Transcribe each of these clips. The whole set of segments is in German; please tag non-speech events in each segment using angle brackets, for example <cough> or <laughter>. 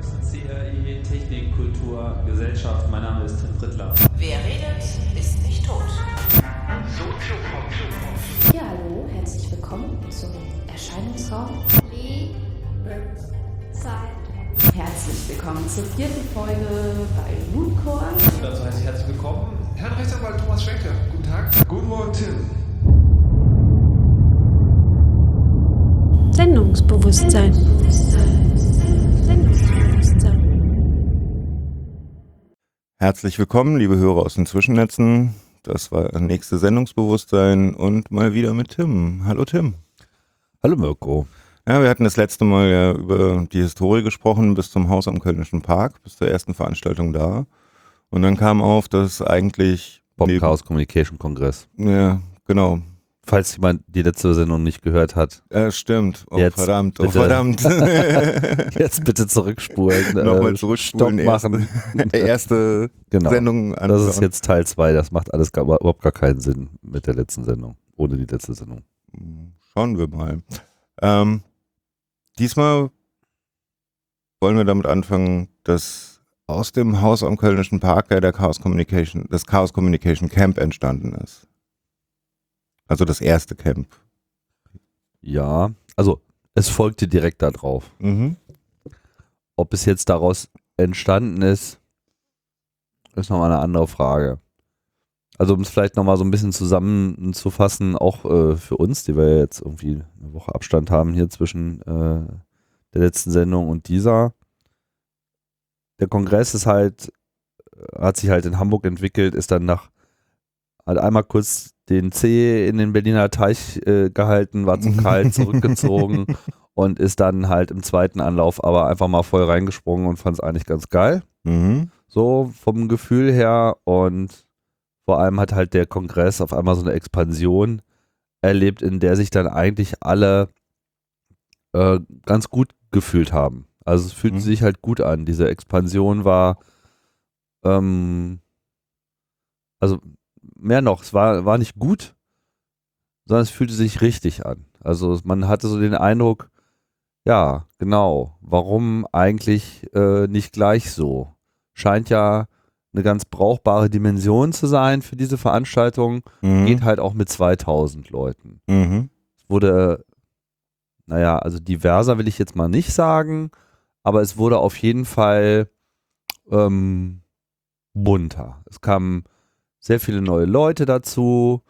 CRI Technik, Kultur, Gesellschaft. Mein Name ist Tim Prittler. Wer redet, ist nicht tot. Ja, hallo, herzlich willkommen zum Erscheinungsraum. Zeit. Herzlich willkommen zur vierten Folge bei Mooncore. Dazu heiße ich herzlich willkommen. Herrn Rechtsanwalt Thomas Schwenker, guten Tag. Guten Morgen, Tim. Sendungsbewusstsein. Sendungsbewusstsein. Herzlich willkommen, liebe Hörer aus den Zwischennetzen. Das war das nächste Sendungsbewusstsein und mal wieder mit Tim. Hallo Tim. Hallo Mirko. Ja, wir hatten das letzte Mal ja über die Historie gesprochen bis zum Haus am Kölnischen Park, bis zur ersten Veranstaltung da. Und dann kam auf, dass eigentlich Bob neben- Chaos Communication Kongress. Ja, genau. Falls jemand die letzte Sendung nicht gehört hat, Ja, stimmt. Oh, Jetzt, verdammt, oh, bitte. verdammt. <laughs> jetzt bitte zurückspulen. <laughs> Nochmal äh, zurückspulen. Stopp machen. <laughs> Erste, Genau. Sendung an. Das ist jetzt Teil 2. Das macht alles gar, überhaupt gar keinen Sinn mit der letzten Sendung. Ohne die letzte Sendung. Schauen wir mal. Ähm, diesmal wollen wir damit anfangen, dass aus dem Haus am Kölnischen Park der Chaos Communication, das Chaos Communication Camp entstanden ist. Also das erste Camp. Ja, also es folgte direkt darauf. Mhm. Ob es jetzt daraus entstanden ist, ist nochmal eine andere Frage. Also um es vielleicht nochmal so ein bisschen zusammenzufassen, auch äh, für uns, die wir jetzt irgendwie eine Woche Abstand haben hier zwischen äh, der letzten Sendung und dieser. Der Kongress ist halt, äh, hat sich halt in Hamburg entwickelt, ist dann nach, hat einmal kurz den C in den Berliner Teich äh, gehalten, war zu <laughs> kalt, zurückgezogen und ist dann halt im zweiten Anlauf aber einfach mal voll reingesprungen und fand es eigentlich ganz geil. Mhm. So vom Gefühl her und vor allem hat halt der Kongress auf einmal so eine Expansion erlebt, in der sich dann eigentlich alle äh, ganz gut gefühlt haben. Also es fühlte Mhm. sich halt gut an. Diese Expansion war ähm, also mehr noch, es war, war nicht gut, sondern es fühlte sich richtig an. Also man hatte so den Eindruck, ja, genau, warum eigentlich äh, nicht gleich so? Scheint ja eine ganz brauchbare Dimension zu sein für diese Veranstaltung. Mhm. Geht halt auch mit 2000 Leuten. Mhm. Es wurde, naja, also diverser will ich jetzt mal nicht sagen, aber es wurde auf jeden Fall ähm, bunter. Es kamen sehr viele neue Leute dazu.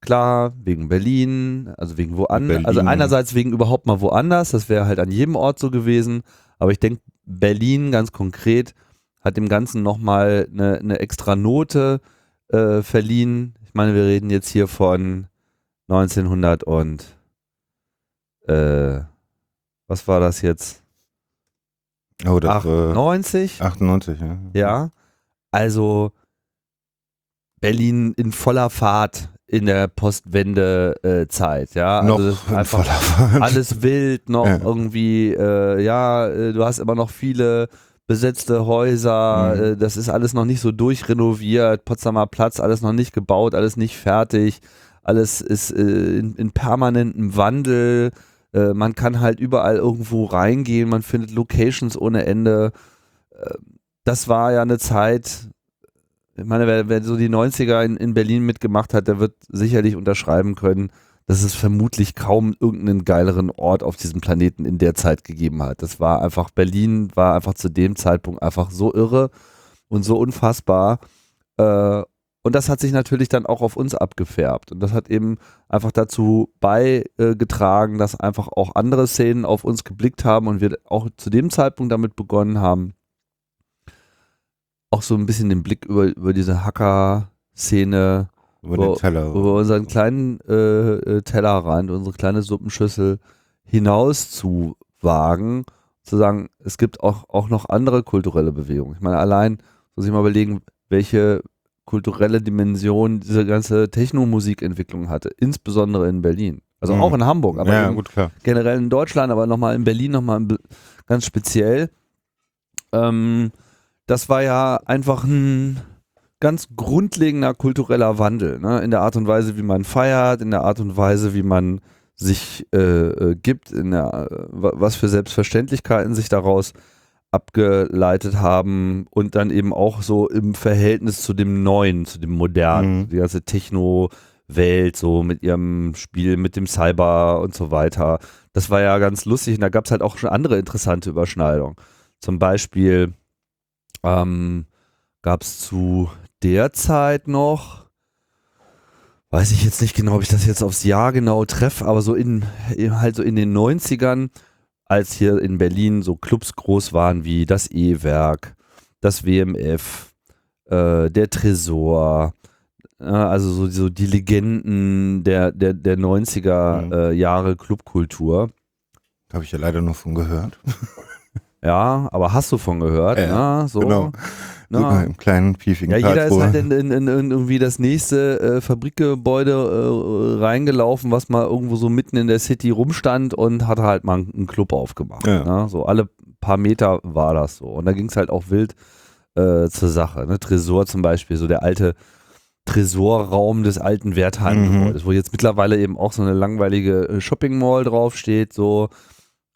Klar, wegen Berlin, also wegen woanders. Also einerseits wegen überhaupt mal woanders, das wäre halt an jedem Ort so gewesen. Aber ich denke, Berlin ganz konkret hat dem Ganzen nochmal eine, eine extra Note äh, verliehen. Ich meine, wir reden jetzt hier von 1900 und äh, was war das jetzt? Oh, das war 98? 98, ja. Ja. Also Berlin in voller Fahrt in der Postwende-Zeit, ja. Also Noch in einfach voller Fahrt. alles wild, noch Ja. irgendwie, äh, ja, äh, du hast immer noch viele besetzte Häuser, Mhm. äh, das ist alles noch nicht so durchrenoviert, Potsdamer Platz, alles noch nicht gebaut, alles nicht fertig, alles ist äh, in, in permanentem Wandel, äh, man kann halt überall irgendwo reingehen, man findet Locations ohne Ende. Äh, das war ja eine Zeit, ich meine, wer, wer so die 90er in, in Berlin mitgemacht hat, der wird sicherlich unterschreiben können, dass es vermutlich kaum irgendeinen geileren Ort auf diesem Planeten in der Zeit gegeben hat. Das war einfach, Berlin war einfach zu dem Zeitpunkt einfach so irre und so unfassbar. Äh, und das hat sich natürlich dann auch auf uns abgefärbt. Und das hat eben einfach dazu beigetragen, dass einfach auch andere Szenen auf uns geblickt haben und wir auch zu dem Zeitpunkt damit begonnen haben, auch so ein bisschen den Blick über, über diese Hacker-Szene Über den Teller. über unseren kleinen äh, äh, Tellerrand, unsere kleine Suppenschüssel hinaus zu wagen, zu sagen, es gibt auch, auch noch andere kulturelle Bewegungen. Ich meine, allein muss ich mal überlegen, welche kulturelle Dimension diese ganze Techno-Musikentwicklung hatte, insbesondere in Berlin. Also Mhm. auch in Hamburg, aber ja, eben gut, generell in Deutschland, aber nochmal in Berlin nochmal ganz speziell. Ähm, das war ja einfach ein ganz grundlegender kultureller Wandel, ne? in der Art und Weise, wie man feiert, in der Art und Weise, wie man sich äh, äh, gibt, in der, wa- was für Selbstverständlichkeiten sich daraus abgeleitet haben und dann eben auch so im Verhältnis zu dem Neuen, zu dem Modernen, Mhm. die ganze Techno-Welt, so mit ihrem Spiel, mit dem Cyber und so weiter. Das war ja ganz lustig und da gab es halt auch schon andere interessante Überschneidungen. Zum Beispiel ähm, gab es zu der Zeit noch, weiß ich jetzt nicht genau, ob ich das jetzt aufs Jahr genau treffe, aber so in, halt so in den 90ern, als hier in Berlin so Clubs groß waren wie das E-Werk, das WMF, äh, der Tresor, äh, also so, so die Legenden der, der, der 90er Mhm. äh, Jahre Clubkultur. Da habe ich ja leider nur von gehört. <laughs> Ja, aber hast du von gehört? Ja, na, so, genau. na. Sogar im kleinen piefigen Ja, jeder ist Karlsruhe. halt in, in, in, irgendwie das nächste äh, Fabrikgebäude äh, reingelaufen, was mal irgendwo so mitten in der City rumstand und hat halt mal einen Club aufgemacht. Ja. Ne? So alle paar Meter war das so. Und da ging es halt auch wild äh, zur Sache. Ne? Tresor zum Beispiel, so der alte Tresorraum des alten Wertheim-Gebäudes, wo jetzt mittlerweile eben auch so eine langweilige äh, Shopping Mall draufsteht, so.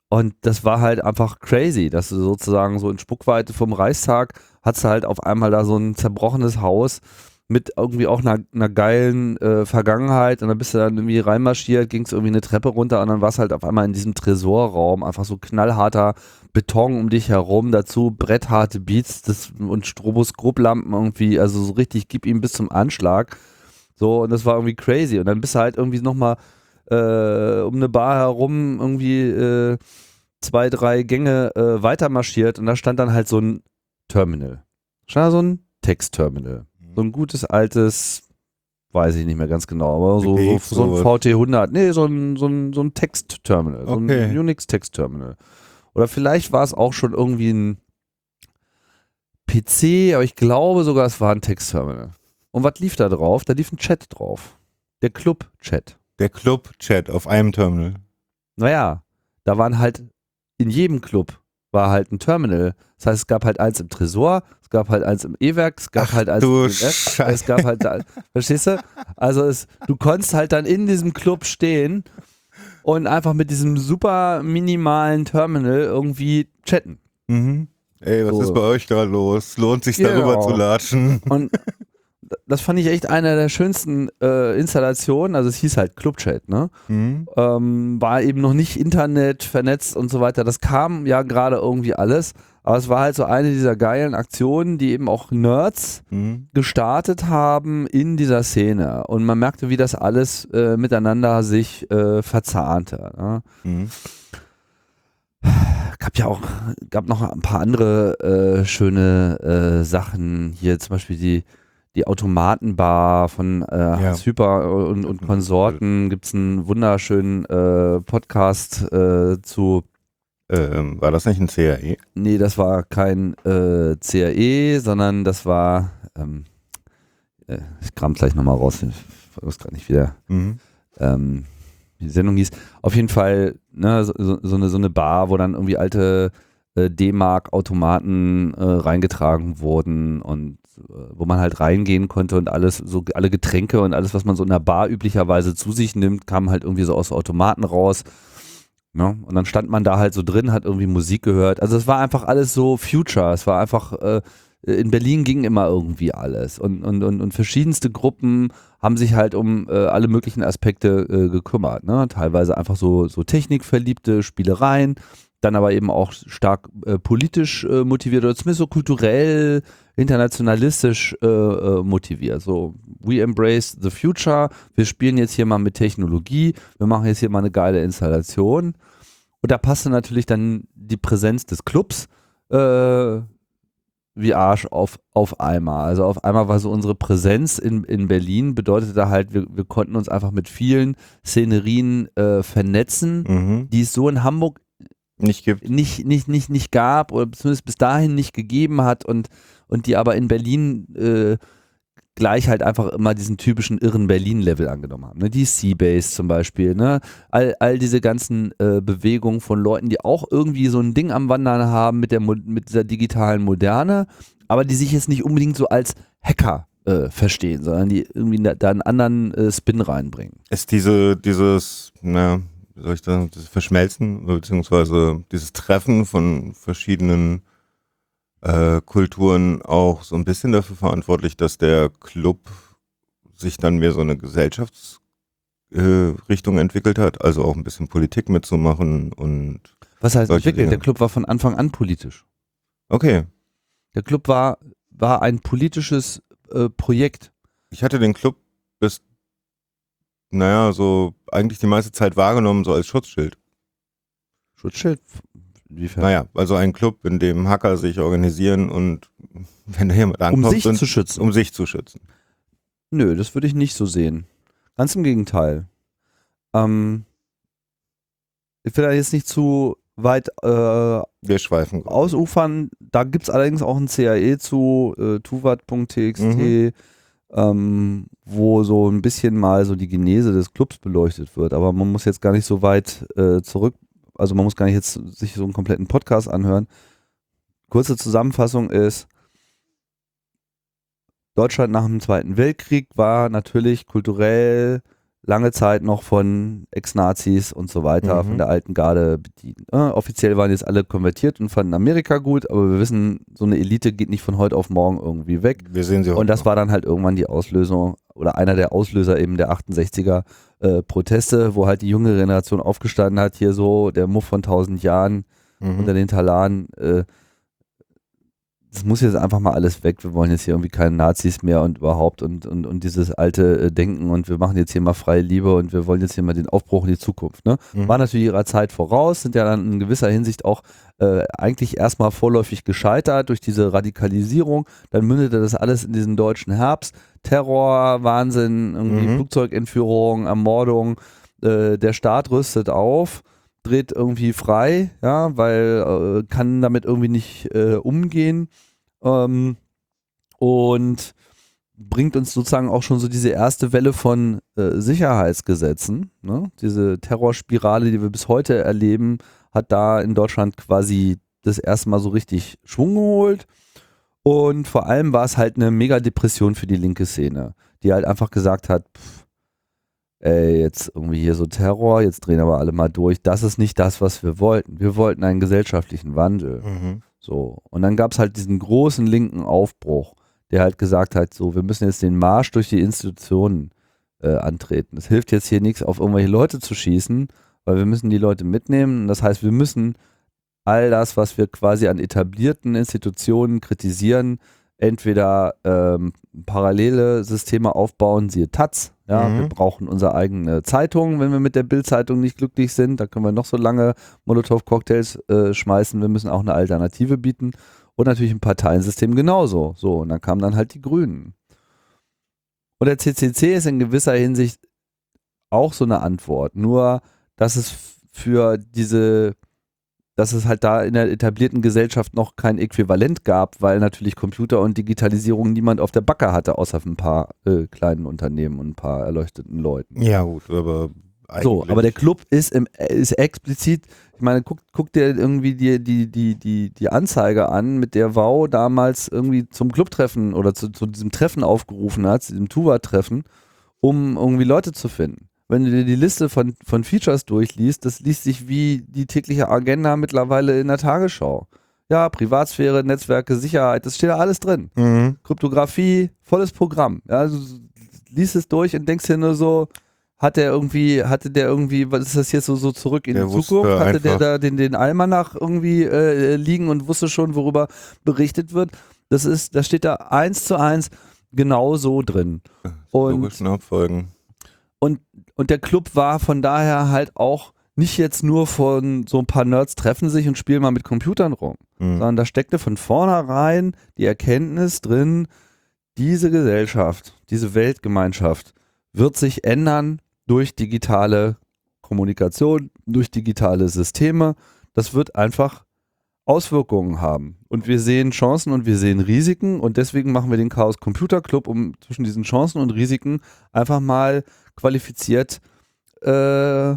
Und das war halt einfach crazy, dass du sozusagen so in Spuckweite vom Reichstag hast halt auf einmal da so ein zerbrochenes Haus mit irgendwie auch einer, einer geilen äh, Vergangenheit und dann bist du dann irgendwie reinmarschiert, ging es irgendwie eine Treppe runter und dann warst halt auf einmal in diesem Tresorraum einfach so knallharter Beton um dich herum, dazu brettharte Beats das, und Stroboskoplampen irgendwie, also so richtig gib ihm bis zum Anschlag. So, und das war irgendwie crazy. Und dann bist du halt irgendwie nochmal äh, um eine Bar herum irgendwie äh, zwei, drei Gänge äh, weiter marschiert und da stand dann halt so ein Terminal. Stand da so ein Textterminal. So ein gutes altes, weiß ich nicht mehr ganz genau, aber so, so, so ein sowas. VT100. Nee, so ein, so ein, so ein Textterminal. So Okay. ein Unix-Textterminal. Oder vielleicht war es auch schon irgendwie ein PC, aber ich glaube sogar, es war ein Textterminal. Und was lief da drauf? Da lief ein Chat drauf. Der Club-Chat. Der Club-Chat auf einem Terminal. Naja, da waren halt in jedem Club war halt ein Terminal. Das heißt, es gab halt eins im Tresor, es gab halt eins im E-Werk, es gab Ach halt eins im F, es gab halt, da, verstehst du? Also es, du konntest halt dann in diesem Club stehen und einfach mit diesem super minimalen Terminal irgendwie chatten. Mhm. Ey, was So. ist bei euch gerade los? Lohnt sich darüber zu latschen? Und das fand ich echt eine der schönsten äh, Installationen. Also es hieß halt Clubchat, ne? Mhm. ähm, war eben noch nicht Internet vernetzt und so weiter. Das kam ja gerade irgendwie alles. Aber es war halt so eine dieser geilen Aktionen, die eben auch Nerds Mhm. gestartet haben in dieser Szene. Und man merkte, wie das alles äh, miteinander sich äh, verzahnte. Ne? Mhm. Gab ja auch, gab noch ein paar andere äh, schöne äh, Sachen. Hier zum Beispiel die, die Automatenbar von äh, Hans Hyper und, und Konsorten. Gibt es einen wunderschönen äh, Podcast äh, zu Ähm, war das nicht ein CAE? Nee, das war kein äh, CAE, sondern das war, ähm, äh, ich kram gleich nochmal raus, ich weiß gerade nicht, wie, der, Mhm. ähm, die Sendung hieß. Auf jeden Fall ne, so, so, eine, so eine Bar, wo dann irgendwie alte äh, D-Mark-Automaten äh, reingetragen wurden und wo man halt reingehen konnte und alles, so alle Getränke und alles, was man so in der Bar üblicherweise zu sich nimmt, kam halt irgendwie so aus Automaten raus. Ja, und dann stand man da halt so drin, hat irgendwie Musik gehört. Also es war einfach alles so Future. Es war einfach, äh, in Berlin ging immer irgendwie alles. Und, und, und, und verschiedenste Gruppen haben sich halt um äh, alle möglichen Aspekte äh, gekümmert. Ne? Teilweise einfach so, so technikverliebte Spielereien, dann aber eben auch stark äh, politisch äh, motiviert oder zumindest so kulturell, internationalistisch äh, äh, motiviert. So, we embrace the future, wir spielen jetzt hier mal mit Technologie, wir machen jetzt hier mal eine geile Installation. Und da passte natürlich dann die Präsenz des Clubs äh, wie Arsch auf, auf einmal. Also auf einmal war so unsere Präsenz in, in Berlin, bedeutete halt, wir, wir konnten uns einfach mit vielen Szenerien äh, vernetzen, Mhm. die es so in Hamburg Nicht gibt. nicht, nicht, nicht, nicht gab oder zumindest bis dahin nicht gegeben hat und, und die aber in Berlin äh, gleich halt einfach immer diesen typischen irren Berlin-Level angenommen haben. Ne? Die Seabase zum Beispiel, ne? all, all diese ganzen äh, Bewegungen von Leuten, die auch irgendwie so ein Ding am Wandern haben mit, der, mit dieser digitalen Moderne, aber die sich jetzt nicht unbedingt so als Hacker äh, verstehen, sondern die irgendwie da, da einen anderen äh, Spin reinbringen. Ist diese, dieses, wie soll ich sagen, das Verschmelzen, beziehungsweise dieses Treffen von verschiedenen äh, Kulturen auch so ein bisschen dafür verantwortlich, dass der Club sich dann mehr so eine Gesellschaftsrichtung äh, entwickelt hat, also auch ein bisschen Politik mitzumachen und Was heißt entwickelt? Der Dinge. Club war von Anfang an politisch. okay. Der Club war, war ein politisches äh, Projekt. Ich hatte den Club bis, naja, so eigentlich die meiste Zeit wahrgenommen, so als Schutzschild. Schutzschild? Inwiefern? Naja, also ein Club, in dem Hacker sich organisieren und <laughs> wenn da jemand um ankommt, sich sind, zu schützen. um sich zu schützen. Nö, das würde ich nicht so sehen. Ganz im Gegenteil. Ähm, ich will da jetzt nicht zu weit äh, Wir schweifen. ausufern. Da gibt es allerdings auch ein CAE zu, äh, tuvat.txt, Mhm. Ähm, wo so ein bisschen mal so die Genese des Clubs beleuchtet wird. Aber man muss jetzt gar nicht so weit äh, zurück, also man muss gar nicht jetzt sich so einen kompletten Podcast anhören. Kurze Zusammenfassung ist, Deutschland nach dem Zweiten Weltkrieg war natürlich kulturell lange Zeit noch von Ex-Nazis und so weiter, Mhm. von der alten Garde bedient. Äh, offiziell waren jetzt alle konvertiert und fanden Amerika gut, aber wir wissen, so eine Elite geht nicht von heute auf morgen irgendwie weg. Wir sehen sie Und das war dann halt irgendwann die Auslösung oder einer der Auslöser eben der 68er äh, Proteste, wo halt die junge Generation aufgestanden hat, hier so der Muff von 1000 Jahren mhm. unter den Talaren. Äh, das muss jetzt einfach mal alles weg. Wir wollen jetzt hier irgendwie keine Nazis mehr und überhaupt und, und, und dieses alte äh, Denken und wir machen jetzt hier mal freie Liebe und wir wollen jetzt hier mal den Aufbruch in die Zukunft. Ne? Mhm. War natürlich ihrer Zeit voraus, sind ja dann in gewisser Hinsicht auch äh, eigentlich erstmal vorläufig gescheitert durch diese Radikalisierung. Dann mündete das alles in diesen deutschen Herbst. Terror, Wahnsinn, irgendwie Mhm. Flugzeugentführung, Ermordung. Äh, der Staat rüstet auf, dreht irgendwie frei, ja, weil äh, kann damit irgendwie nicht äh, umgehen. Ähm, und bringt uns sozusagen auch schon so diese erste Welle von äh, Sicherheitsgesetzen. Ne? Diese Terrorspirale, die wir bis heute erleben, hat da in Deutschland quasi das erste Mal so richtig Schwung geholt. Und vor allem war es halt eine Mega-Depression für die linke Szene, die halt einfach gesagt hat, pff, ey, jetzt irgendwie hier so Terror, jetzt drehen aber alle mal durch. Das ist nicht das, was wir wollten. Wir wollten einen gesellschaftlichen Wandel. Mhm. So. Und dann gab es halt diesen großen linken Aufbruch, der halt gesagt hat, so, wir müssen jetzt den Marsch durch die Institutionen äh, antreten. Es hilft jetzt hier nichts, auf irgendwelche Leute zu schießen, weil wir müssen die Leute mitnehmen. Das heißt, wir müssen all das, was wir quasi an etablierten Institutionen kritisieren, entweder ähm, parallele Systeme aufbauen, siehe Taz. Ja, Mhm. wir brauchen unsere eigene Zeitung, wenn wir mit der Bildzeitung nicht glücklich sind. Da können wir noch so lange Molotow-Cocktails äh, schmeißen. Wir müssen auch eine Alternative bieten. Und natürlich ein Parteiensystem genauso. So, und dann kamen dann halt die Grünen. Und der CCC ist in gewisser Hinsicht auch so eine Antwort. Nur, dass es für diese, dass es halt da in der etablierten Gesellschaft noch kein Äquivalent gab, weil natürlich Computer und Digitalisierung niemand auf der Backe hatte, außer ein paar äh, kleinen Unternehmen und ein paar erleuchteten Leuten. Ja, gut, aber. So, aber der Club ist, im, ist explizit, ich meine, guck, guck dir irgendwie die, die, die, die, die Anzeige an, mit der Wow damals irgendwie zum Clubtreffen oder zu, zu diesem Treffen aufgerufen hat, zu diesem Tuva-Treffen, um irgendwie Leute zu finden. Wenn du dir die Liste von, von Features durchliest, das liest sich wie die tägliche Agenda mittlerweile in der Tagesschau. Ja, Privatsphäre, Netzwerke, Sicherheit, das steht da alles drin. Mhm. Kryptographie, volles Programm. Ja, also, du liest es durch und denkst dir nur so, hat der irgendwie, hatte der irgendwie, was ist das jetzt so, so zurück in Der die Zukunft? Hatte der da den, den Almanach irgendwie äh, liegen und wusste schon, worüber berichtet wird? Das ist, da steht da eins zu eins genau so drin. Und Logischen Abfolgen. Und, und der Club war von daher halt auch nicht jetzt nur von so ein paar Nerds treffen sich und spielen mal mit Computern rum, Mhm. sondern da steckte von vornherein die Erkenntnis drin, diese Gesellschaft, diese Weltgemeinschaft wird sich ändern durch digitale Kommunikation, durch digitale Systeme. Das wird einfach Auswirkungen haben. Und wir sehen Chancen und wir sehen Risiken und deswegen machen wir den Chaos Computer Club, um zwischen diesen Chancen und Risiken einfach mal qualifiziert äh,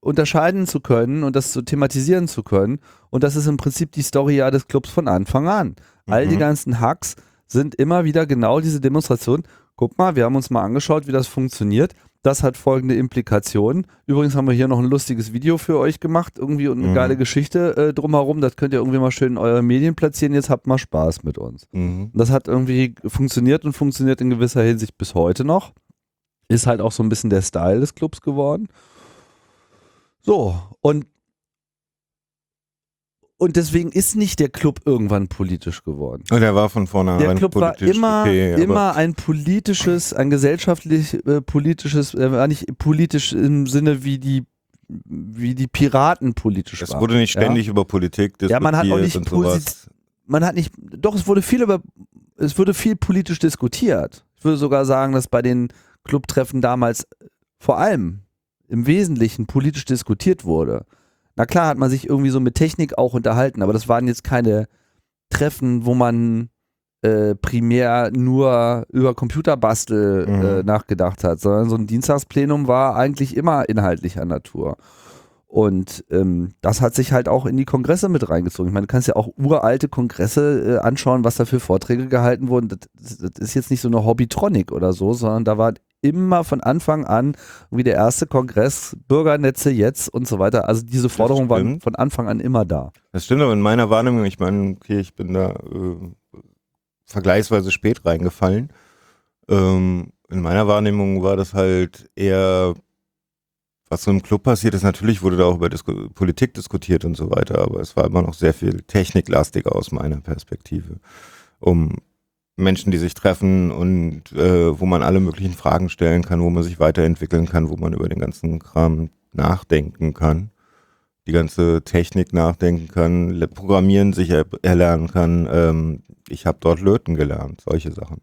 unterscheiden zu können und das zu thematisieren zu können. Und das ist im Prinzip die Story ja des Clubs von Anfang an. All die Mhm. ganzen Hacks sind immer wieder genau diese Demonstration. Guck mal, wir haben uns mal angeschaut, wie das funktioniert. Das hat folgende Implikationen. Übrigens haben wir hier noch ein lustiges Video für euch gemacht, irgendwie und eine Mhm. geile Geschichte äh, drumherum. Das könnt ihr irgendwie mal schön in eure Medien platzieren. Jetzt habt mal Spaß mit uns. Mhm. Das hat irgendwie funktioniert und funktioniert in gewisser Hinsicht bis heute noch. Ist halt auch so ein bisschen der Style des Clubs geworden. So, und und deswegen ist nicht der Club irgendwann politisch geworden. Und er war von vornherein Der Club war politisch immer, okay, immer ein politisches, ein gesellschaftlich äh, politisches, er war nicht politisch im Sinne wie die wie die Piraten politisch Es waren. wurde nicht ja? ständig über Politik diskutiert Ja, man hat auch nicht sowas. man hat nicht, doch, es wurde viel über, es wurde viel politisch diskutiert. Ich würde sogar sagen, dass bei den Clubtreffen damals vor allem im Wesentlichen politisch diskutiert wurde. Na klar hat man sich irgendwie so mit Technik auch unterhalten, aber das waren jetzt keine Treffen, wo man äh, primär nur über Computerbastel Mhm. äh, nachgedacht hat, sondern so ein Dienstagsplenum war eigentlich immer inhaltlicher Natur. Und ähm, das hat sich halt auch in die Kongresse mit reingezogen. Ich meine, du kannst ja auch uralte Kongresse äh, anschauen, was da für Vorträge gehalten wurden. Das, das ist jetzt nicht so eine Hobbytronic oder so, sondern da war immer von Anfang an wie der erste Kongress, Bürgernetze jetzt und so weiter. Also diese Forderungen waren stimmt. von Anfang an immer da. Das stimmt, aber in meiner Wahrnehmung, ich meine, okay, ich bin da äh, vergleichsweise spät reingefallen. Ähm, in meiner Wahrnehmung war das halt eher, was so im Club passiert ist. Natürlich wurde da auch über Disku Politik diskutiert und so weiter, aber es war immer noch sehr viel techniklastiger aus meiner Perspektive. Um Menschen, die sich treffen und äh, wo man alle möglichen Fragen stellen kann, wo man sich weiterentwickeln kann, wo man über den ganzen Kram nachdenken kann die ganze Technik nachdenken kann, Programmieren sich er erlernen kann. Ähm, ich habe dort Löten gelernt, solche Sachen.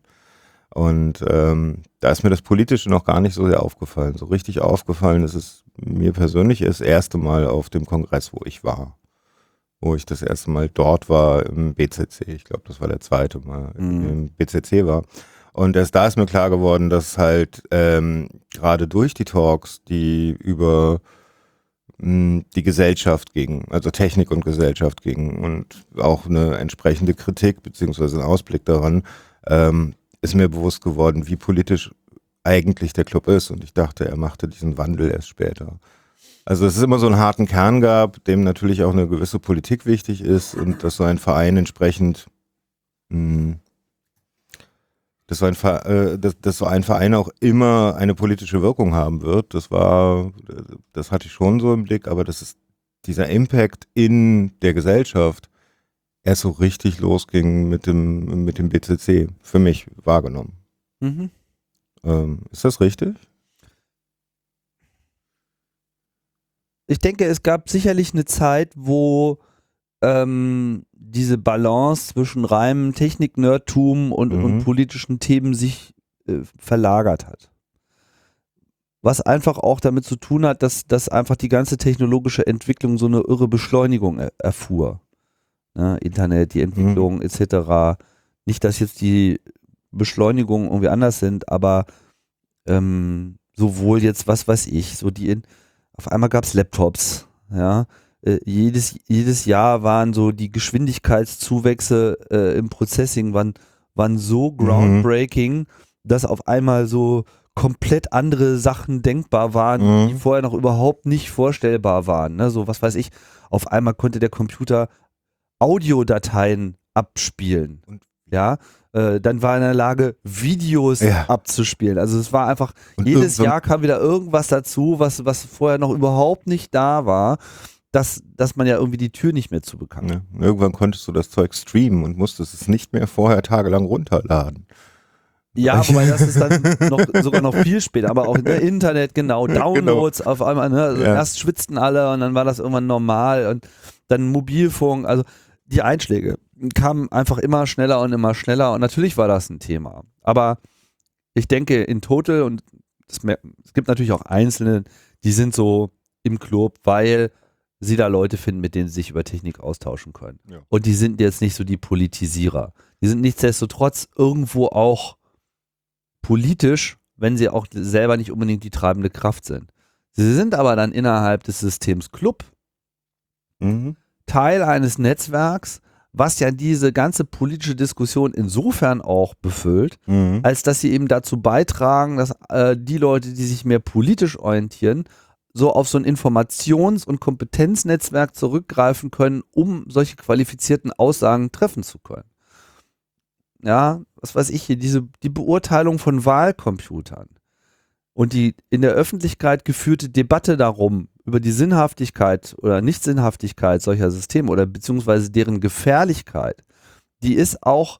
Und ähm, da ist mir das Politische noch gar nicht so sehr aufgefallen. So richtig aufgefallen ist es mir persönlich das erste Mal auf dem Kongress, wo ich war. Wo ich das erste Mal dort war im BCC. Ich glaube, das war der zweite Mal Mhm. im BCC war. Und erst da ist mir klar geworden, dass halt ähm, gerade durch die Talks, die über mh, die Gesellschaft gegen, also Technik und Gesellschaft gegen und auch eine entsprechende Kritik beziehungsweise ein Ausblick daran, ähm, ist mir bewusst geworden, wie politisch eigentlich der Club ist. Und ich dachte, er machte diesen Wandel erst später. Also dass es immer so einen harten Kern gab, dem natürlich auch eine gewisse Politik wichtig ist und dass so ein Verein entsprechend mh, dass so, ein, äh, dass, dass so ein Verein auch immer eine politische Wirkung haben wird. Das war, das hatte ich schon so im Blick, aber das ist dieser Impact in der Gesellschaft erst so richtig losging mit dem, mit dem BCC, für mich wahrgenommen. Mhm. Ähm, ist das richtig? Ich denke, es gab sicherlich eine Zeit, wo ähm, diese Balance zwischen reinem Technik-Nerdtum und, Mhm. und politischen Themen sich äh, verlagert hat. Was einfach auch damit zu tun hat, dass, dass einfach die ganze technologische Entwicklung so eine irre Beschleunigung er, erfuhr. Ne? Internet, die Entwicklung etc. Nicht, dass jetzt die Beschleunigungen irgendwie anders sind, aber ähm, sowohl jetzt, was weiß ich, so die in, auf einmal gab es Laptops, ja. Äh, jedes, jedes Jahr waren so die Geschwindigkeitszuwächse äh, im Processing waren, waren so groundbreaking, dass auf einmal so komplett andere Sachen denkbar waren, Mhm. die vorher noch überhaupt nicht vorstellbar waren. Ne? So, was weiß ich, auf einmal konnte der Computer Audiodateien abspielen. Und- ja, äh, dann war er in der Lage, Videos Ja. abzuspielen. Also es war einfach, Und jedes Jahr kam wieder irgendwas dazu, was, was vorher noch überhaupt nicht da war, dass, dass man ja irgendwie die Tür nicht mehr zu bekam. Ja. Irgendwann konntest du das Zeug streamen und musstest es nicht mehr vorher tagelang runterladen. Ja, <laughs> wobei das ist dann noch, sogar noch viel später, aber auch im Internet, genau, Downloads auf einmal, ne? also Ja. erst schwitzten alle und dann war das irgendwann normal und dann Mobilfunk, also die Einschläge kamen einfach immer schneller und immer schneller und natürlich war das ein Thema. Aber ich denke in total und es, gibt natürlich auch Einzelne, die sind so im Club, weil sie da Leute finden, mit denen sie sich über Technik austauschen können. Ja. Und die sind jetzt nicht so die Politisierer. Die sind nichtsdestotrotz irgendwo auch politisch, wenn sie auch selber nicht unbedingt die treibende Kraft sind. Sie sind aber dann innerhalb des Systems Club Mhm. Teil eines Netzwerks, was ja diese ganze politische Diskussion insofern auch befüllt, Mhm. als dass sie eben dazu beitragen, dass äh, die Leute, die sich mehr politisch orientieren, so auf so ein Informations- und Kompetenznetzwerk zurückgreifen können, um solche qualifizierten Aussagen treffen zu können. Ja, was weiß ich hier, diese, die Beurteilung von Wahlcomputern und die in der Öffentlichkeit geführte Debatte darum, über die Sinnhaftigkeit oder Nichtsinnhaftigkeit solcher Systeme oder beziehungsweise deren Gefährlichkeit, die ist auch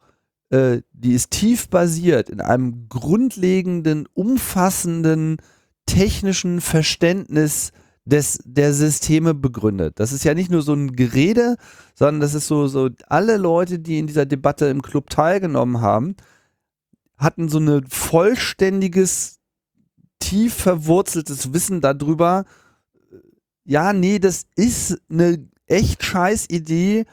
äh, die ist tief basiert in einem grundlegenden, umfassenden technischen Verständnis des, der Systeme begründet. Das ist ja nicht nur so ein Gerede, sondern das ist so, so alle Leute, die in dieser Debatte im Club teilgenommen haben, hatten so ein vollständiges, tief verwurzeltes Wissen darüber, ja, nee, das ist eine echt scheiß Idee,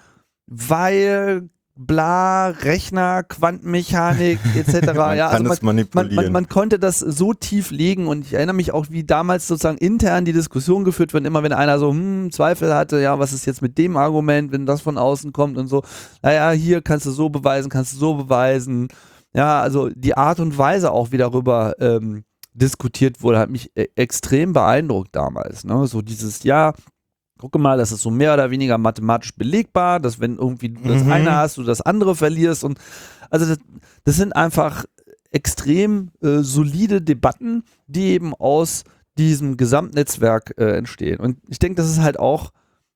weil bla, Rechner, Quantenmechanik <laughs> etc. Man ja, kann also es man, manipulieren. man, man konnte das so tief legen und ich erinnere mich auch, wie damals sozusagen intern die Diskussion geführt wird, immer wenn einer so hm, Zweifel hatte, ja, was ist jetzt mit dem Argument, wenn das von außen kommt und so, naja, hier kannst du so beweisen, kannst du so beweisen. Ja, also die Art und Weise auch, wie darüber ähm, diskutiert wurde, hat mich e extrem beeindruckt damals. Ne? So dieses, ja, gucke mal, das ist so mehr oder weniger mathematisch belegbar, dass wenn irgendwie du das Mhm. eine hast, du das andere verlierst und also das, das sind einfach extrem äh, solide Debatten, die eben aus diesem Gesamtnetzwerk äh, entstehen. Und ich denke, das ist halt auch,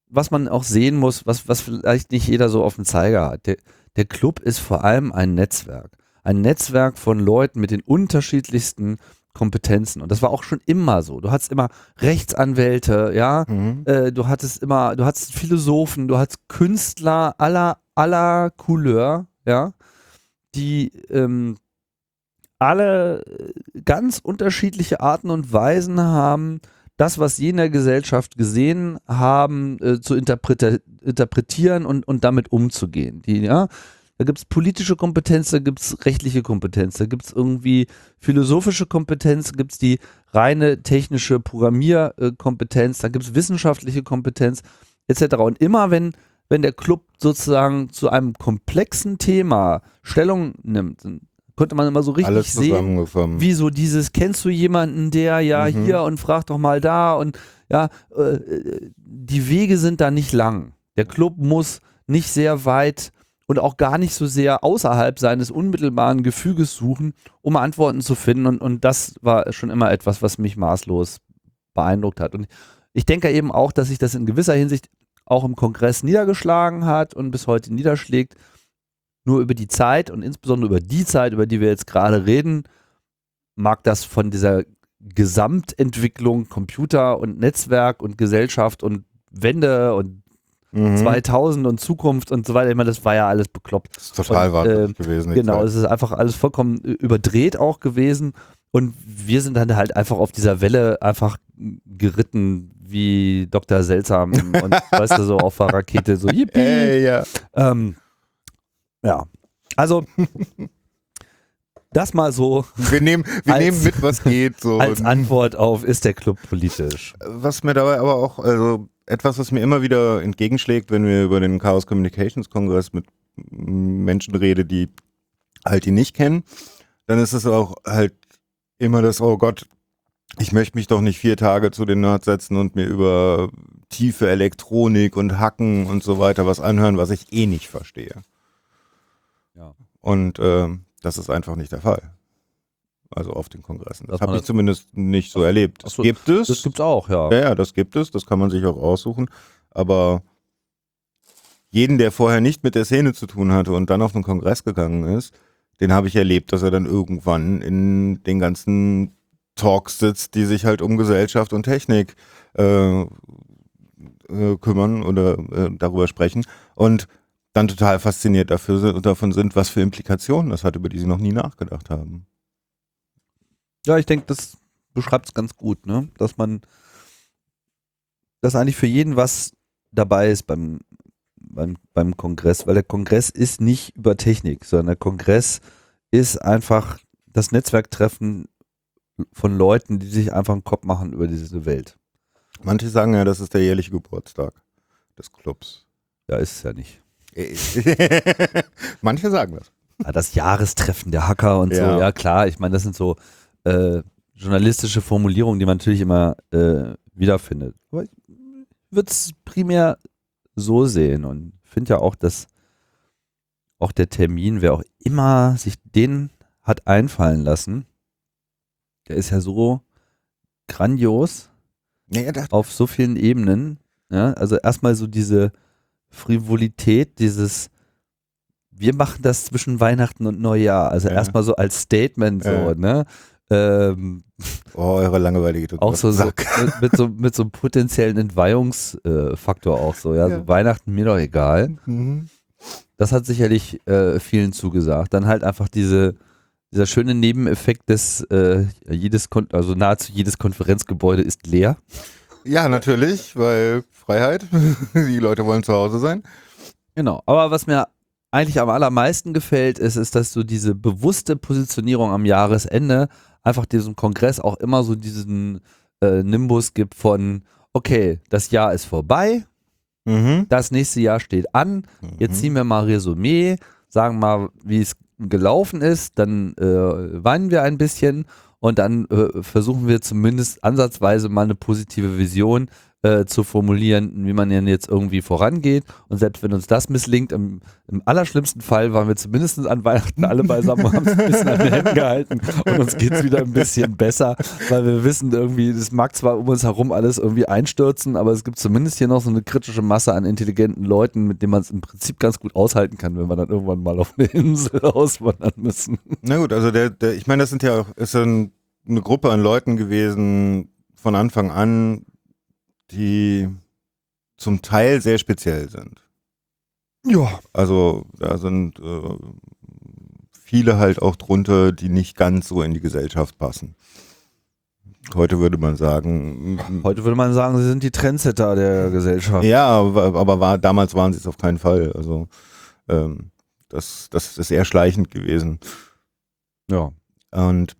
was man auch sehen muss, was, was vielleicht nicht jeder so auf dem Zeiger hat. Der, der Club ist vor allem ein Netzwerk. Ein Netzwerk von Leuten mit den unterschiedlichsten Kompetenzen. Und das war auch schon immer so. Du hattest immer Rechtsanwälte, ja, Mhm. äh, du hattest immer, du hattest Philosophen, du hattest Künstler aller, aller Couleur, ja, die ähm, alle äh, ganz unterschiedliche Arten und Weisen haben, das, was sie in der Gesellschaft gesehen haben, äh, zu interpretieren und, und damit umzugehen. Die, ja, da gibt es politische Kompetenz, da gibt es rechtliche Kompetenz, da gibt es irgendwie philosophische Kompetenz, gibt es die reine technische Programmierkompetenz, da gibt es wissenschaftliche Kompetenz etc. Und immer wenn, wenn der Club sozusagen zu einem komplexen Thema Stellung nimmt, konnte man immer so richtig Alles sehen, wie so dieses, kennst du jemanden, der ja Mhm. hier und frag doch mal da und ja, äh, die Wege sind da nicht lang. Der Club muss nicht sehr weit und auch gar nicht so sehr außerhalb seines unmittelbaren Gefüges suchen, um Antworten zu finden und, und das war schon immer etwas, was mich maßlos beeindruckt hat. Und ich denke eben auch, dass sich das in gewisser Hinsicht auch im Kongress niedergeschlagen hat und bis heute niederschlägt. Nur über die Zeit und insbesondere über die Zeit, über die wir jetzt gerade reden, mag das von dieser Gesamtentwicklung Computer und Netzwerk und Gesellschaft und Wende und Mhm. 2000 und Zukunft und so weiter, ich meine, das war ja alles bekloppt. Das ist total wahnsinnig äh, gewesen. Genau, es ist einfach alles vollkommen überdreht auch gewesen und wir sind dann halt einfach auf dieser Welle einfach geritten wie Dr. Seltsam und <laughs> weißt du, so auf der Rakete, so yippie. Ey, ja. Ähm, ja, also das mal so Wir nehmen, wir Als- nehmen mit, was geht. So. als Antwort auf, ist der Club politisch? Was mir dabei aber auch, also etwas, was mir immer wieder entgegenschlägt, wenn wir über den Chaos Communications Kongress mit Menschen rede, die halt ihn nicht kennen, dann ist es auch halt immer das, oh Gott, ich möchte mich doch nicht vier Tage zu den Nerds setzen und mir über tiefe Elektronik und Hacken und so weiter was anhören, was ich eh nicht verstehe. Ja. Und ähm, das ist einfach nicht der Fall. Also auf den Kongressen. Das habe ich zumindest nicht so erlebt. Das so, gibt es. Das gibt's auch, ja. Ja, ja, das gibt es, das kann man sich auch aussuchen. Aber jeden, der vorher nicht mit der Szene zu tun hatte und dann auf den Kongress gegangen ist, den habe ich erlebt, dass er dann irgendwann in den ganzen Talks sitzt, die sich halt um Gesellschaft und Technik äh, äh, kümmern oder äh, darüber sprechen und dann total fasziniert dafür, davon sind, was für Implikationen das hat, über die sie noch nie nachgedacht haben. Ja, ich denke, das beschreibt es ganz gut, ne? Dass man, dass eigentlich für jeden was dabei ist beim, beim, beim Kongress, weil der Kongress ist nicht über Technik, sondern der Kongress ist einfach das Netzwerktreffen von Leuten, die sich einfach einen Kopf machen über diese Welt. Manche sagen ja, das ist der jährliche Geburtstag des Clubs. Ja, ist es ja nicht. <laughs> Manche sagen das. Ja, das Jahrestreffen der Hacker und Ja. so, ja klar, ich meine, das sind so äh, journalistische Formulierungen, die man natürlich immer äh, wiederfindet. Aber ich würde es primär so sehen und finde ja auch, dass auch der Termin, wer auch immer sich den hat einfallen lassen, der ist ja so grandios das, auf so vielen Ebenen. Ja? Also erstmal so diese Frivolität, dieses wir machen das zwischen Weihnachten und Neujahr. Also Ja. erstmal so als Statement so, Ja. ne? Ähm, oh, eure langweilige tut auch so, so mit, mit so mit so einem potenziellen Entweihungsfaktor äh, auch so, ja, Ja. so Weihnachten mir doch egal. Mhm. Das hat sicherlich äh, vielen zugesagt. Dann halt einfach diese dieser schöne Nebeneffekt des äh, jedes Kon also nahezu jedes Konferenzgebäude ist leer. Ja, natürlich, weil Freiheit. <laughs> Die Leute wollen zu Hause sein. Genau. Aber was mir eigentlich am allermeisten gefällt, ist, ist, dass so diese bewusste Positionierung am Jahresende einfach diesem Kongress auch immer so diesen äh, Nimbus gibt von, okay, das Jahr ist vorbei, Mhm. das nächste Jahr steht an, jetzt ziehen wir mal Resümee, sagen mal, wie es gelaufen ist, dann äh, weinen wir ein bisschen und dann äh, versuchen wir zumindest ansatzweise mal eine positive Vision äh, zu formulieren, wie man denn jetzt irgendwie vorangeht. Und selbst wenn uns das misslingt, im, im allerschlimmsten Fall waren wir zumindest an Weihnachten alle beisammen haben uns ein bisschen an den Händen gehalten und uns geht es wieder ein bisschen besser, weil wir wissen irgendwie, das mag zwar um uns herum alles irgendwie einstürzen, aber es gibt zumindest hier noch so eine kritische Masse an intelligenten Leuten, mit denen man es im Prinzip ganz gut aushalten kann, wenn wir dann irgendwann mal auf eine Insel <laughs> auswandern müssen. Na gut, also der, der ich meine, das sind ja auch, ist ein, eine Gruppe an Leuten gewesen von Anfang an, die zum Teil sehr speziell sind. Ja. Also da sind äh, viele halt auch drunter, die nicht ganz so in die Gesellschaft passen. Heute würde man sagen, Heute würde man sagen, sie sind die Trendsetter der Gesellschaft. ja, aber, aber war, damals waren sie es auf keinen Fall. Also ähm, das, das ist eher schleichend gewesen. Ja. Und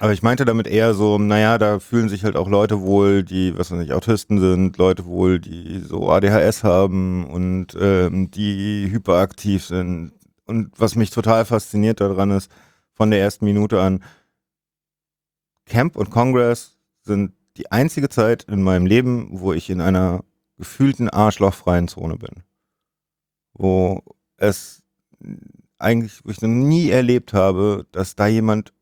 aber ich meinte damit eher so, naja, da fühlen sich halt auch Leute wohl, die, was weiß ich, Autisten sind, Leute wohl, die so ADHS haben und ähm, die hyperaktiv sind. Und was mich total fasziniert daran ist, von der ersten Minute an, Camp und Congress sind die einzige Zeit in meinem Leben, wo ich in einer gefühlten arschlochfreien Zone bin. Wo es eigentlich, wo ich noch nie erlebt habe, dass da jemand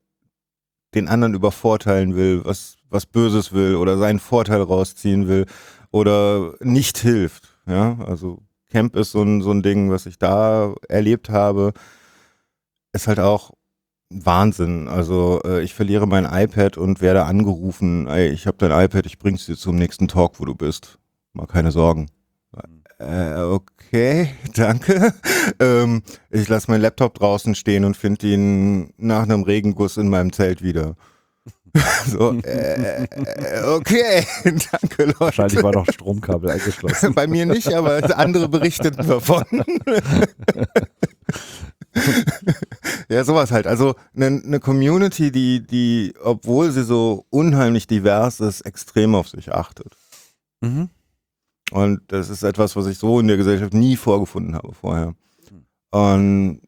den anderen übervorteilen will, was, was Böses will oder seinen Vorteil rausziehen will oder nicht hilft. Ja, also Camp ist so ein, so ein Ding, was ich da erlebt habe, ist halt auch Wahnsinn. Also äh, ich verliere mein iPad und werde angerufen, ey, ich habe dein iPad, ich bring's dir zum nächsten Talk, wo du bist. Mal keine Sorgen. Äh, okay, <laughs> danke. ähm, ich lasse meinen Laptop draußen stehen und finde ihn nach einem Regenguss in meinem Zelt wieder. <laughs> so, äh, okay, <laughs> danke Leute. Wahrscheinlich war noch Stromkabel eingeschlossen. Bei mir nicht, aber andere berichteten davon. ja, sowas halt. Also eine ne Community, die, die, obwohl sie so unheimlich divers ist, extrem auf sich achtet. Mhm. Und das ist etwas, was ich so in der Gesellschaft nie vorgefunden habe vorher. Und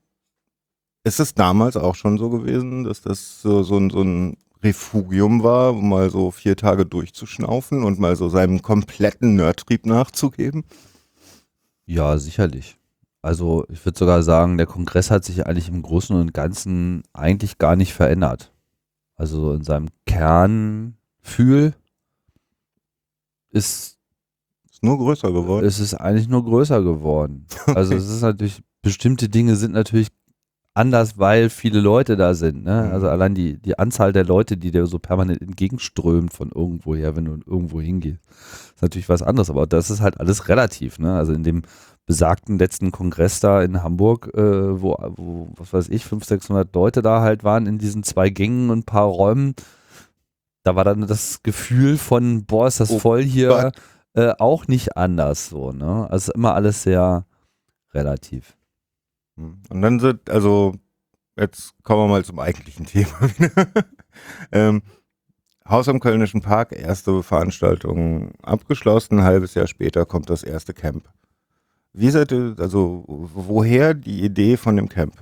ist es damals auch schon so gewesen, dass das so, so, ein, so ein Refugium war, mal so vier Tage durchzuschnaufen und mal so seinem kompletten Nerdtrieb nachzugeben? Ja, sicherlich. Also ich würde sogar sagen, der Kongress hat sich eigentlich im Großen und Ganzen eigentlich gar nicht verändert. Also so in seinem Kernfühl ist Ist nur größer geworden. es ist eigentlich nur größer geworden. Also es ist natürlich, bestimmte Dinge sind natürlich anders, weil viele Leute da sind. Ne? Mhm. Also allein die, die Anzahl der Leute, die dir so permanent entgegenströmt von irgendwoher, wenn du irgendwo hingehst, ist natürlich was anderes. Aber das ist halt alles relativ. Ne? Also in dem besagten letzten Kongress da in Hamburg, äh, wo, wo, was weiß ich, 500, 600 Leute da halt waren in diesen zwei Gängen und ein paar Räumen, da war dann das Gefühl von, boah, ist das Oh voll hier, Gott. Äh, auch nicht anders so. Ne? Also immer alles sehr relativ. Und dann sind, also, jetzt kommen wir mal zum eigentlichen <laughs> Thema wieder. ähm, Haus am Kölnischen Park, erste Veranstaltung abgeschlossen, ein halbes Jahr später kommt das erste Camp. Wie seid ihr, also woher die Idee von dem Camp?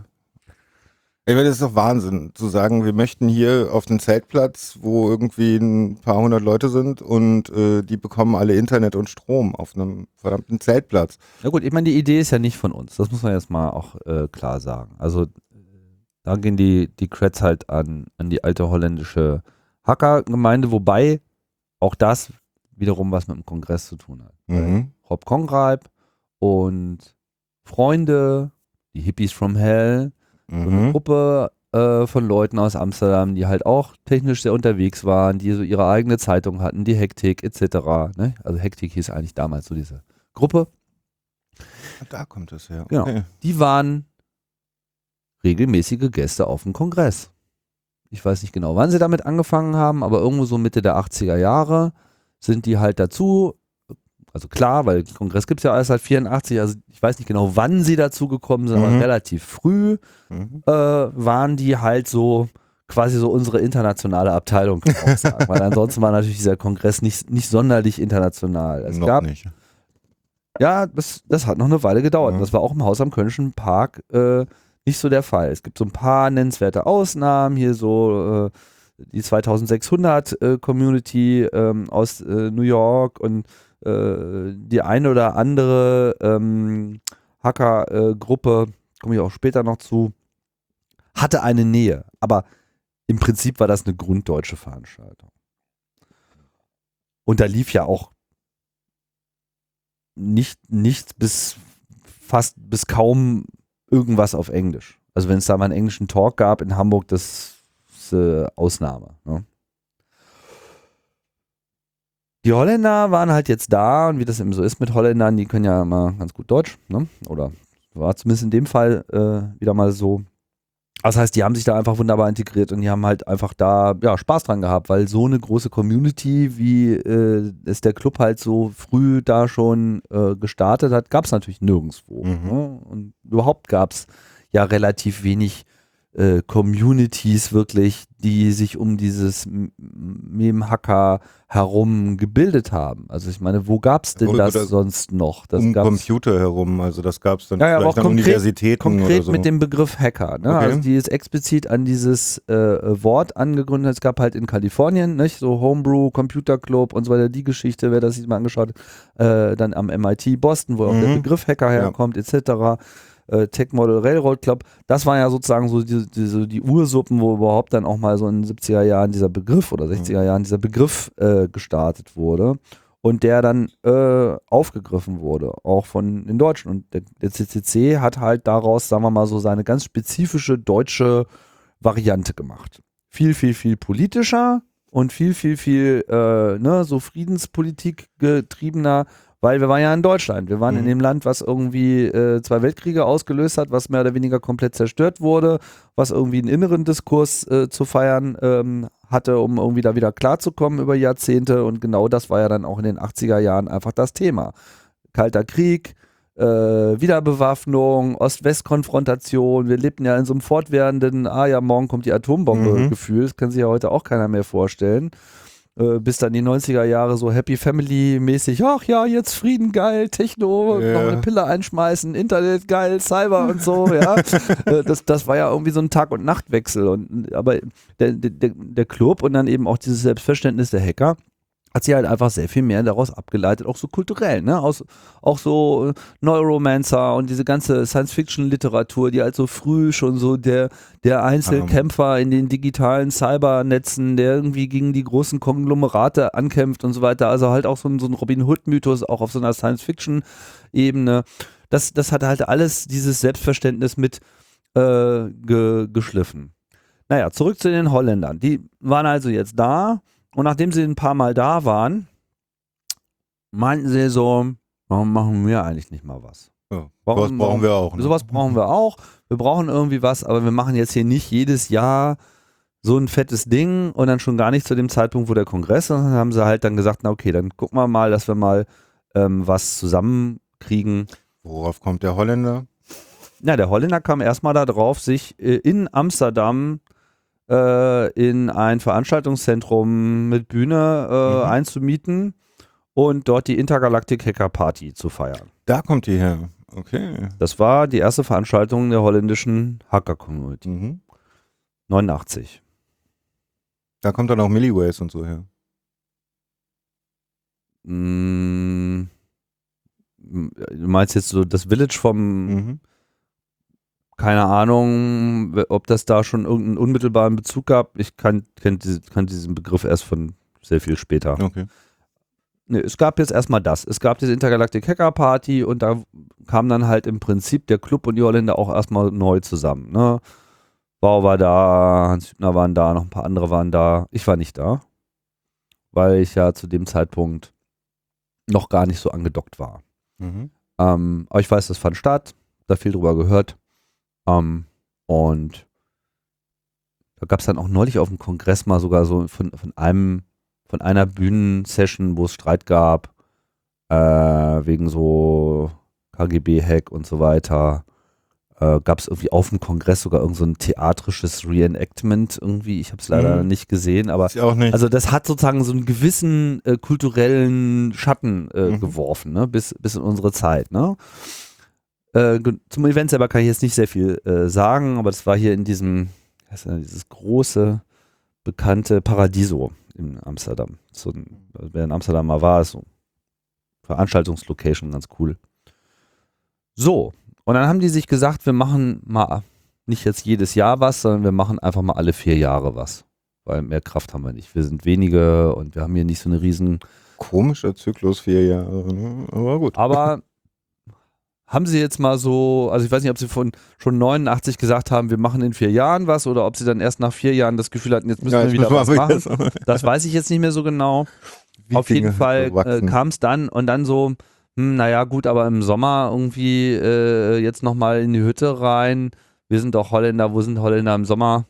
Ich meine, das ist doch Wahnsinn, zu sagen, wir möchten hier auf den Zeltplatz, wo irgendwie ein paar hundert Leute sind und äh, die bekommen alle Internet und Strom auf einem verdammten Zeltplatz. Na gut, ich meine, die Idee ist ja nicht von uns. Das muss man jetzt mal auch äh, klar sagen. Also da gehen die, die Creds halt an, an die alte holländische Hackergemeinde, wobei auch das wiederum was mit dem Kongress zu tun hat. Mhm. Rob Conrad und Freunde, die Hippies from Hell, so eine Mhm. Gruppe äh, von Leuten aus Amsterdam, die halt auch technisch sehr unterwegs waren, die so ihre eigene Zeitung hatten, die Hektik etc. Ne? Also Hektik hieß eigentlich damals so diese Gruppe. Da kommt es her. Genau. Okay. Die waren regelmäßige Gäste auf dem Kongress. Ich weiß nicht genau, wann sie damit angefangen haben, aber irgendwo so Mitte der 80er Jahre sind die halt dazu. Also klar, weil Kongress gibt es ja alles seit 84, also ich weiß nicht genau, wann sie dazu gekommen sind, Mhm. aber relativ früh Mhm. äh, waren die halt so quasi so unsere internationale Abteilung, kann man auch sagen. weil <laughs> ansonsten war natürlich dieser Kongress nicht, nicht sonderlich international. Es Noch gab nicht. ja, das, das hat noch eine Weile gedauert. Ja. Das war auch im Haus am Kölnischen Park äh, nicht so der Fall. Es gibt so ein paar nennenswerte Ausnahmen, hier so äh, die 2600 äh, Community ähm, aus äh, New York und äh, die eine oder andere ähm, Hacker-Gruppe, komme ich auch später noch zu, hatte eine Nähe. Aber im Prinzip war das eine grunddeutsche Veranstaltung. Und da lief ja auch nicht, nichts bis fast bis kaum irgendwas auf Englisch. Also wenn es da mal einen englischen Talk gab in Hamburg, das ist äh, Ausnahme. Ne? Die Holländer waren halt jetzt da und wie das eben so ist mit Holländern, die können ja immer ganz gut Deutsch, ne? Oder war zumindest in dem Fall äh, wieder mal so. Das heißt, die haben sich da einfach wunderbar integriert und die haben halt einfach da ja, Spaß dran gehabt, weil so eine große Community, wie äh, es der Club halt so früh da schon äh, gestartet hat, gab es natürlich nirgendwo. Mhm. Ne? Und überhaupt gab es ja relativ wenig äh, Communities wirklich, die sich um dieses M- Mem-Hacker herum gebildet haben. Also ich meine, wo gab es denn Oder- das oder sonst noch? Das um Computer herum, also das gab es dann Ja, ja, aber vielleicht auch an konkret- Universitäten Konkret oder so. mit dem Begriff Hacker. Ne? Okay. Also die ist explizit an dieses äh, Wort angegründet. Es gab halt in Kalifornien, nicht? so Homebrew, Computer Club und so weiter, die Geschichte, wer das sich mal angeschaut hat, äh, dann am MIT Boston, wo auch der Mhm. Begriff Hacker Ja. herkommt, etc. Äh, Tech Model Railroad Club, das waren ja sozusagen so die, die, so die Ursuppen, wo überhaupt dann auch mal so in den 70er Jahren dieser Begriff oder 60er Jahren dieser Begriff äh, gestartet wurde und der dann äh, aufgegriffen wurde, auch von den Deutschen. Und der, der CCC hat halt daraus, sagen wir mal so, seine ganz spezifische deutsche Variante gemacht. Viel, viel, viel politischer und viel, viel, viel äh, ne, so Friedenspolitik getriebener, weil wir waren ja in Deutschland. Wir waren Mhm. in dem Land, was irgendwie äh, zwei Weltkriege ausgelöst hat, was mehr oder weniger komplett zerstört wurde, was irgendwie einen inneren Diskurs äh, zu feiern ähm, hatte, um irgendwie da wieder klarzukommen über Jahrzehnte. Und genau das war ja dann auch in den 80er Jahren einfach das Thema. Kalter Krieg, äh, Wiederbewaffnung, Ost-West-Konfrontation. Wir lebten ja in so einem fortwährenden, ah ja, morgen kommt die Atombombe Mhm. Das kann sich ja heute auch keiner mehr vorstellen. Äh, bis dann die 90er Jahre so Happy Family mäßig, ach ja, jetzt Frieden geil, Techno, Ja. noch eine Pille einschmeißen, Internet geil, Cyber und so, ja. <laughs> Äh, das, das war ja irgendwie so ein Tag- und Nachtwechsel. Und, aber der, der, der Club und dann eben auch dieses Selbstverständnis der Hacker hat sie halt einfach sehr viel mehr daraus abgeleitet, auch so kulturell, ne? Aus, auch so äh, Neuromancer und diese ganze Science-Fiction-Literatur, die halt so früh schon so der, der Einzelkämpfer in den digitalen Cybernetzen, der irgendwie gegen die großen Konglomerate ankämpft und so weiter. Also halt auch so ein, so ein Robin Hood-Mythos, auch auf so einer Science-Fiction-Ebene. Das, das hat halt alles dieses Selbstverständnis mit äh, ge, geschliffen. Naja, zurück zu den Holländern. Die waren also jetzt da und nachdem sie ein paar Mal da waren, meinten sie so, warum machen wir eigentlich nicht mal was? Ja, sowas brauchen wir auch. Ne? Sowas brauchen wir auch. Wir brauchen irgendwie was, aber wir machen jetzt hier nicht jedes Jahr so ein fettes Ding und dann schon gar nicht zu dem Zeitpunkt, wo der Kongress ist. Dann haben sie halt dann gesagt, na okay, dann gucken wir mal, dass wir mal ähm, was zusammenkriegen. Worauf kommt der Holländer? Na, der Holländer kam erstmal darauf, sich äh, in Amsterdam äh, in ein Veranstaltungszentrum mit Bühne äh, Mhm. einzumieten und dort die Intergalactic Hacker Party zu feiern. Da kommt die her. Okay. Das war die erste Veranstaltung der holländischen Hacker-Community. Mhm. 89. Da kommt dann auch Milliways und so her. Mm, Du meinst jetzt so das Village vom, Mhm. Keine Ahnung, ob das da schon irgendeinen unmittelbaren Bezug gab. Ich kann, kenn diese, kann diesen Begriff erst von sehr viel später. Okay. Nee, es gab jetzt erstmal das. Es gab diese Intergalactic Hacker Party und da kam dann halt im Prinzip der Club und die Holländer auch erstmal neu zusammen. Ne? Bau war da, Hans Hübner waren da, noch ein paar andere waren da. Ich war nicht da, weil ich ja zu dem Zeitpunkt noch gar nicht so angedockt war. Mhm. Ähm, aber ich weiß, das fand statt, da viel drüber gehört. Ähm, und da gab es dann auch neulich auf dem Kongress mal sogar so von, von einem, von einer Bühnensession, wo es Streit gab, äh, wegen so KGB-Hack und so weiter. Äh, gab es irgendwie auf dem Kongress sogar irgend so ein theatrisches Reenactment irgendwie. Ich habe es leider Mhm. nicht gesehen, aber nicht. also das hat sozusagen so einen gewissen äh, kulturellen Schatten äh, Mhm. geworfen, ne? bis, bis in unsere Zeit. Ne? Äh, zum Event selber kann ich jetzt nicht sehr viel äh, sagen, aber das war hier in diesem, wie heißt das, dieses große, bekannte Paradiso in Amsterdam. So wer in Amsterdam mal war, ist so Veranstaltungslocation, ganz cool. So, und dann haben die sich gesagt, wir machen mal nicht jetzt jedes Jahr was, sondern wir machen einfach mal alle vier Jahre was weil mehr Kraft haben wir nicht. Wir sind wenige und wir haben hier nicht so eine riesen. Komischer Zyklus, vier Jahre. Ne? Aber gut. Aber haben Sie jetzt mal so, also ich weiß nicht, ob Sie von schon 89 gesagt haben, wir machen in vier Jahren was oder ob Sie dann erst nach vier Jahren das Gefühl hatten, jetzt müssen wir wieder was machen. machen. Das weiß ich jetzt nicht mehr so genau. Wie Auf jeden Fall äh, kam es dann und dann so, hm, naja gut, aber im Sommer irgendwie äh, jetzt nochmal in die Hütte rein. Wir sind doch Holländer, wo sind Holländer im Sommer?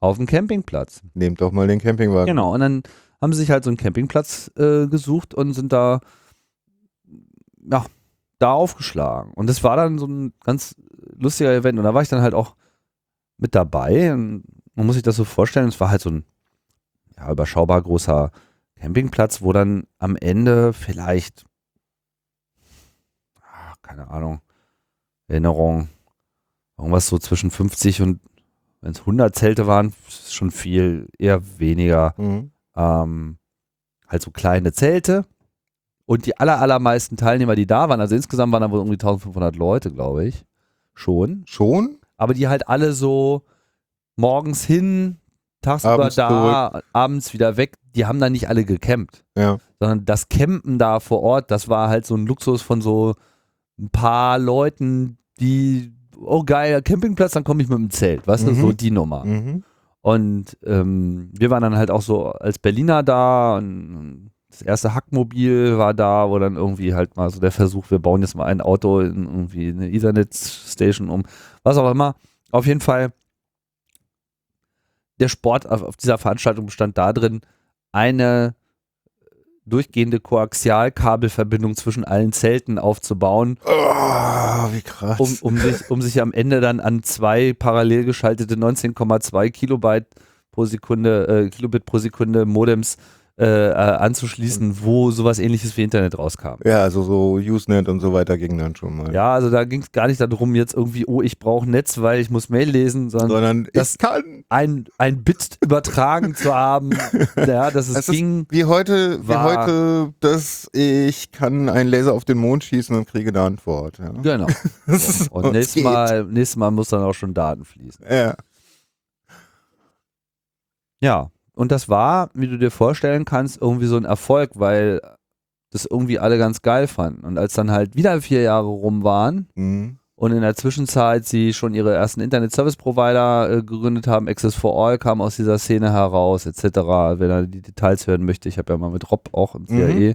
Auf dem Campingplatz. Nehmt doch mal den Campingwagen. Genau, und dann haben sie sich halt so einen Campingplatz äh, gesucht und sind da, ja, da aufgeschlagen. Und das war dann so ein ganz lustiger Event. Und da war ich dann halt auch mit dabei. Und man muss sich das so vorstellen, es war halt so ein ja, überschaubar großer Campingplatz, wo dann am Ende vielleicht, ah, keine Ahnung, Erinnerung, irgendwas so zwischen 50 und wenn es 100 Zelte waren, ist schon viel, eher weniger. Mhm. Ähm, halt so kleine Zelte. Und die aller, allermeisten Teilnehmer, die da waren, also insgesamt waren da wohl irgendwie 1500 Leute, glaube ich, schon. Schon? Aber die halt alle so morgens hin, tagsüber Abends da, abends wieder weg. Die haben da nicht alle gecampt Ja. sondern das Campen da vor Ort, das war halt so ein Luxus von so ein paar Leuten, die, oh geil, Campingplatz, dann komme ich mit dem Zelt, weißt du, Mhm. so die Nummer. Mhm. Und ähm, wir waren dann halt auch so als Berliner da und das erste Hackmobil war da, wo dann irgendwie halt mal so der Versuch, wir bauen jetzt mal ein Auto in irgendwie eine Ethernet-Station um, was auch immer. Auf jeden Fall, der Sport auf, dieser Veranstaltung bestand darin, eine durchgehende Koaxialkabelverbindung zwischen allen Zelten aufzubauen, Oh, wie krass. um, um, sich, um sich am Ende dann an zwei parallel geschaltete 19,2 Kilobyte pro Sekunde, äh, Kilobit pro Sekunde Modems äh, äh, anzuschließen, wo sowas ähnliches wie Internet rauskam. ja, also so Usenet und so weiter ging dann schon mal. Ja, also da ging es gar nicht darum, jetzt irgendwie, oh, ich brauche Netz, weil ich muss Mail lesen, sondern Sondern Das- kann. ein, ein Bit übertragen zu haben, <laughs> ja, dass es ist ging. wie heute, wie war- heute, dass ich kann einen Laser auf den Mond schießen und kriege eine Antwort. Ja. Genau. <laughs> Das ist- Und es nächstes. Mal, nächstes Mal muss dann auch schon Daten fließen. Ja. Ja, und das war, wie du dir vorstellen kannst, irgendwie so ein Erfolg, weil das irgendwie alle ganz geil fanden. Und als dann halt wieder vier Jahre rum waren Mhm. und in der Zwischenzeit sie schon ihre ersten Internet-Service-Provider äh, gegründet haben, Access for All kam aus dieser Szene heraus, etc. Wenn er die Details hören möchte, ich habe ja mal mit Rob auch im CAE, äh,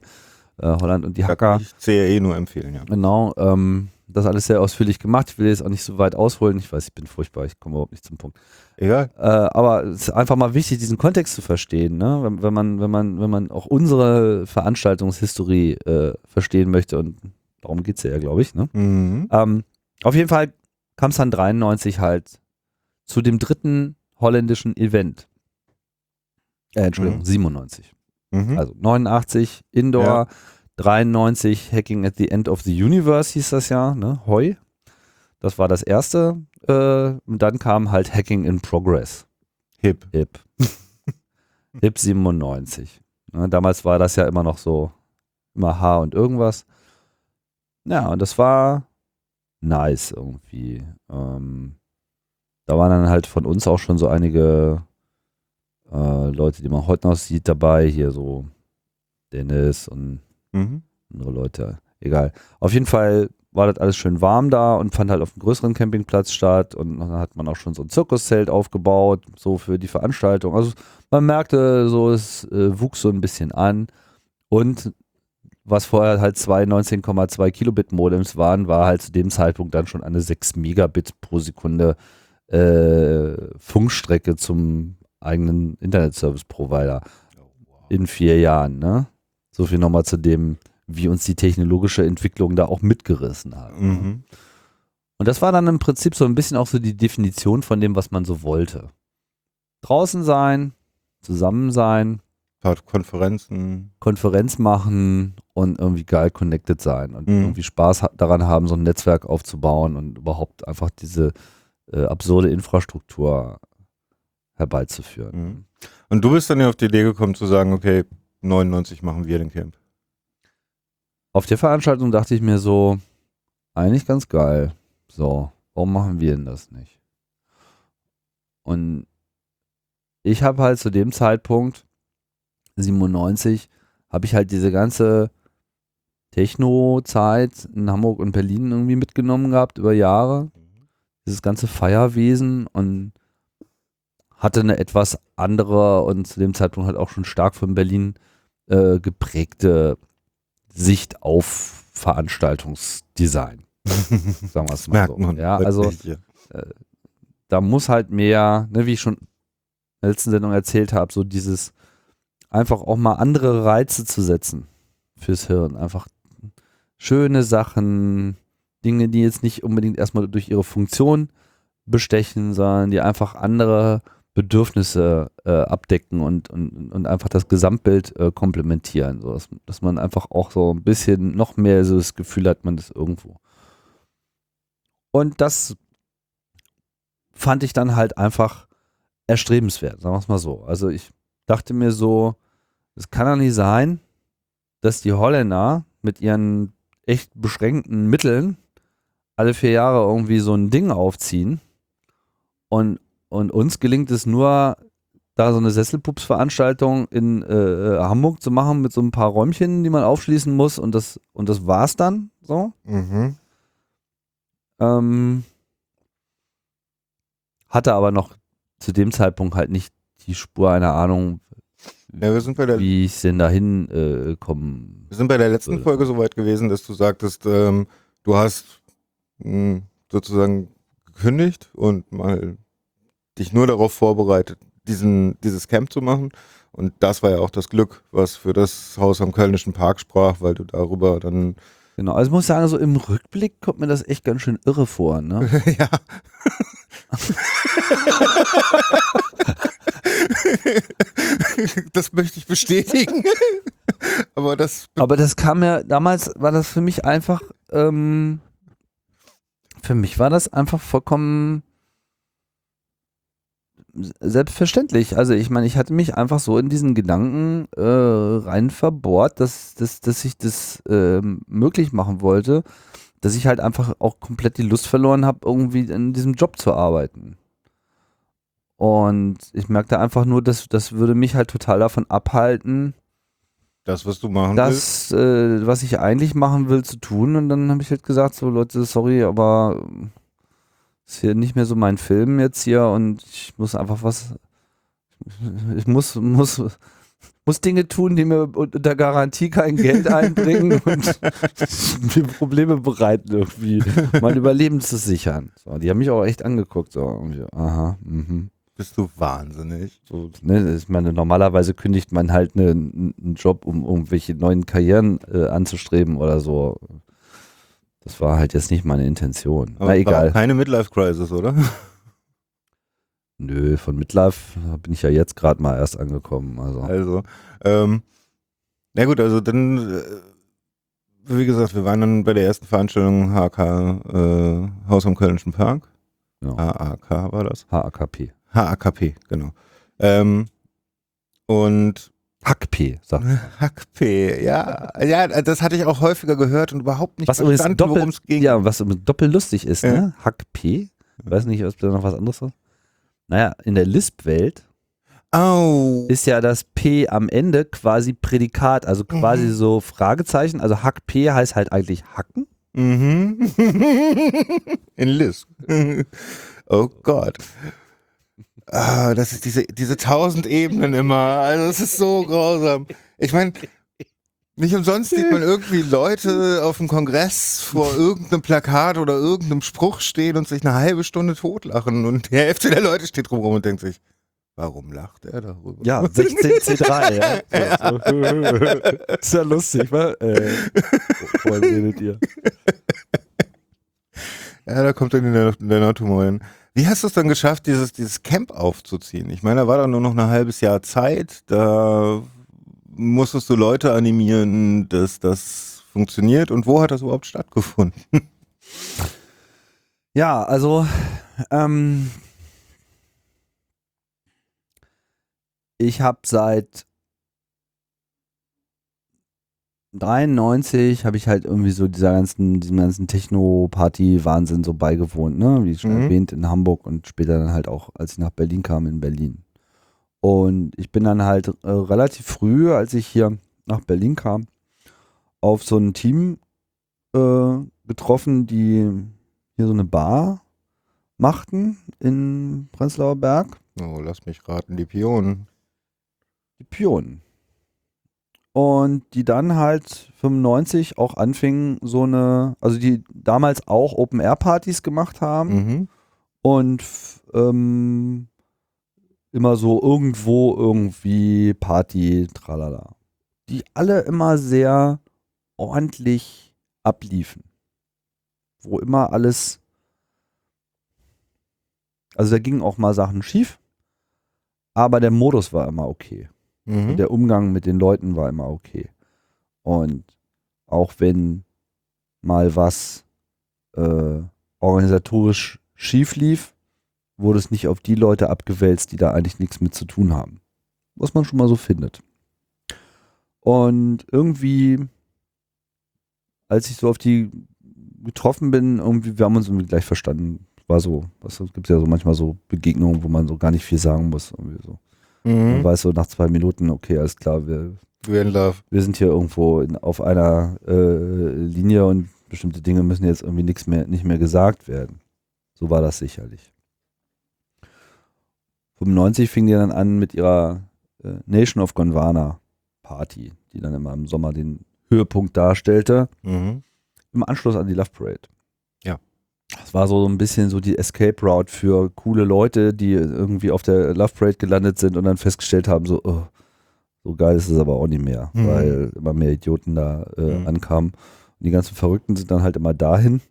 Holland und die Hacker. ich CRE nur empfehlen, ja. Genau, ähm, das alles sehr ausführlich gemacht. Ich will jetzt auch nicht so weit ausholen. Ich weiß, ich bin furchtbar, ich komme überhaupt nicht zum Punkt. Egal. Äh, aber es ist einfach mal wichtig, diesen Kontext zu verstehen, ne? wenn, wenn, man, wenn, man, wenn man auch unsere Veranstaltungshistorie äh, verstehen möchte. Und darum geht es ja, glaube ich. Ne? Mhm. Ähm, auf jeden Fall kam es dann 93 halt zu dem dritten holländischen Event. Äh, Entschuldigung, Mhm. 97. Mhm. Also 89 Indoor, Ja. 93 Hacking at the End of the Universe hieß das ja, ne? Hoi. Das war das erste. Äh, und dann kam halt Hacking in Progress. Hip. Hip. <laughs> Hip 97. Ne, damals war das ja immer noch so, immer H und irgendwas. Ja, und das war nice irgendwie. Ähm, da waren dann halt von uns auch schon so einige äh, Leute, die man heute noch sieht, dabei. Hier so Dennis und Mhm. andere Leute. Egal. Auf jeden Fall war das alles schön warm da und fand halt auf einem größeren Campingplatz statt. Und dann hat man auch schon so ein Zirkuszelt aufgebaut, so für die Veranstaltung. Also man merkte so, es äh, wuchs so ein bisschen an. Und was vorher halt zwei 19,2 Kilobit Modems waren, war halt zu dem Zeitpunkt dann schon eine 6 Megabit pro Sekunde äh, Funkstrecke zum eigenen Internet Service Provider in vier Jahren. Ne? So viel nochmal zu dem, wie uns die technologische Entwicklung da auch mitgerissen hat. ne? Mhm. Und das war dann im Prinzip so ein bisschen auch so die Definition von dem, was man so wollte. Draußen sein, zusammen sein, Konferenzen. Konferenz machen und irgendwie geil connected sein und Mhm. irgendwie Spaß daran haben, so ein Netzwerk aufzubauen und überhaupt einfach diese äh, absurde Infrastruktur herbeizuführen. Mhm. Und du bist dann ja auf die Idee gekommen zu sagen, okay, 99 machen wir den Camp. Auf der Veranstaltung dachte ich mir so, eigentlich ganz geil. So, warum machen wir denn das nicht? Und ich habe halt zu dem Zeitpunkt, 97, habe ich halt diese ganze Techno-Zeit in Hamburg und Berlin irgendwie mitgenommen gehabt über Jahre. Dieses ganze Feierwesen und hatte eine etwas andere und zu dem Zeitpunkt halt auch schon stark von Berlin äh, geprägte Sicht auf Veranstaltungsdesign. <laughs> Sagen wir es mal Merkt so. man. Ja, also hier. da muss halt mehr, ne, wie ich schon in der letzten Sendung erzählt habe, so dieses einfach auch mal andere Reize zu setzen fürs Hirn. Einfach schöne Sachen, Dinge, die jetzt nicht unbedingt erstmal durch ihre Funktion bestechen, sondern die einfach andere Bedürfnisse äh, abdecken und, und, und einfach das Gesamtbild äh, komplementieren. So, dass, dass man einfach auch so ein bisschen noch mehr so das Gefühl hat, man ist irgendwo. Und das fand ich dann halt einfach erstrebenswert, sagen wir es mal so. Also ich dachte mir so, es kann doch nicht sein, dass die Holländer mit ihren echt beschränkten Mitteln alle vier Jahre irgendwie so ein Ding aufziehen und, und uns gelingt es nur, da so eine Sesselpups-Veranstaltung in äh, Hamburg zu machen mit so ein paar Räumchen, die man aufschließen muss und das, und das war's dann so. Mhm. Ähm, hatte aber noch zu dem Zeitpunkt halt nicht die Spur einer Ahnung, Ja, wir sind bei der, wie ich denn dahin äh, kommen. wir sind bei der letzten würde. Folge so weit gewesen, dass du sagtest, ähm, du hast mh, sozusagen gekündigt und mal dich nur darauf vorbereitet, diesen, dieses Camp zu machen. Und das war ja auch das Glück, was für das Haus am Kölnischen Park sprach, weil du darüber dann Genau, also ich muss sagen, so im Rückblick kommt mir das echt ganz schön irre vor, ne? <laughs> ja. das möchte ich bestätigen. Aber das Aber das kam ja, damals war das für mich einfach, ähm, für mich war das einfach vollkommen selbstverständlich. Also ich meine, ich hatte mich einfach so in diesen Gedanken äh, rein verbohrt, dass, dass, dass ich das ähm, möglich machen wollte, dass ich halt einfach auch komplett die Lust verloren habe, irgendwie in diesem Job zu arbeiten. Und ich merkte einfach nur, dass das würde mich halt total davon abhalten, das, was du machen willst. das, äh, was ich eigentlich machen will, zu tun. Und dann habe ich halt gesagt, so Leute, sorry, aber ist hier nicht mehr so mein Film jetzt hier und ich muss einfach was, ich muss, muss, muss Dinge tun, die mir unter Garantie kein Geld einbringen <laughs> und mir Probleme bereiten irgendwie, mein Überleben zu sichern. So, die haben mich auch echt angeguckt, so, irgendwie, aha, mhm. Bist du wahnsinnig. So, ne, ich meine, normalerweise kündigt man halt ne- einen Job, um irgendwelche neuen Karrieren äh, anzustreben oder so. Das war halt jetzt nicht meine Intention. Aber Na egal. keine Midlife-Crisis, oder? <laughs> Nö, von Midlife bin ich ja jetzt gerade mal erst angekommen. Also. Also, ähm, na gut, also dann äh, wie gesagt, wir waren dann bei der ersten Veranstaltung HK, äh, Haus am Kölnischen Park. Genau. HAK war das. HAKP. HAKP, genau. Ähm, und HAKP, sagt <laughs> HAKP, ja, ja, das hatte ich auch häufiger gehört und überhaupt nicht Was verstanden, worum es ging. Ja, was doppelt lustig ist, Ja. ne? HAKP. Weiß nicht, ob da noch was anderes ist. Naja, in der Lisp-Welt Oh. ist ja das P am Ende quasi Prädikat, also quasi Mhm. so Fragezeichen. Also Hack P heißt halt eigentlich hacken. Mhm. <laughs> In Lisp. <laughs> Oh Gott. Ah, das ist diese, diese tausend Ebenen immer. Also es ist so grausam. Ich meine, nicht umsonst sieht man irgendwie Leute auf dem Kongress vor irgendeinem Plakat oder irgendeinem Spruch stehen und sich eine halbe Stunde totlachen und die Hälfte der Leute steht drumherum und denkt sich, warum lacht er darüber? Ja, 16 C3, ja. So. <laughs> Ist ja lustig, wa? Äh, redet ihr? Ja, da kommt dann der, der Nordtumor hin. Wie hast du es dann geschafft, dieses, dieses Camp aufzuziehen? Ich meine, da war dann nur noch ein halbes Jahr Zeit. Da musstest du Leute animieren, dass das funktioniert. Und wo hat das überhaupt stattgefunden? <laughs> Ja, also ähm, ich habe seit 93 habe ich halt irgendwie so dieser ganzen, diesem ganzen Techno-Party-Wahnsinn so beigewohnt, ne? Wie schon Mhm. erwähnt, in Hamburg und später dann halt auch, als ich nach Berlin kam, in Berlin. Und ich bin dann halt äh, relativ früh, als ich hier nach Berlin kam, auf so ein Team äh, getroffen, die hier so eine Bar machten in Prenzlauer Berg. Oh, lass mich raten, die Pionen. Die Pionen. Und die dann halt 95 auch anfingen, so eine, also die damals auch Open-Air-Partys gemacht haben Mhm. und ähm, immer so irgendwo irgendwie Party, tralala. Die alle immer sehr ordentlich abliefen. Wo immer alles, also da gingen auch mal Sachen schief, aber der Modus war immer okay. Mhm. Der Umgang mit den Leuten war immer okay. Und auch wenn mal was äh, organisatorisch schief lief, wurde es nicht auf die Leute abgewälzt, die da eigentlich nichts mit zu tun haben. Was man schon mal so findet. Und irgendwie, als ich so auf die getroffen bin, irgendwie, wir haben uns irgendwie gleich verstanden. War so, was gibt ja so manchmal so Begegnungen, wo man so gar nicht viel sagen muss. Irgendwie so. Man Mhm. weiß so nach zwei Minuten, okay, alles klar, wir, We're in love. wir sind hier irgendwo in, auf einer äh, Linie und bestimmte Dinge müssen jetzt irgendwie nichts mehr, nicht mehr gesagt werden. So war das sicherlich. 95 fing die dann an mit ihrer äh, Nation of Gondwana Party, die dann immer im Sommer den Höhepunkt darstellte, Mhm. im Anschluss an die Love Parade. Das war so ein bisschen so die Escape Route für coole Leute, die irgendwie auf der Love Parade gelandet sind und dann festgestellt haben, so, oh, so geil ist es aber auch nicht mehr, Mhm. weil immer mehr Idioten da äh, Mhm. ankamen. Und die ganzen Verrückten sind dann halt immer dahin.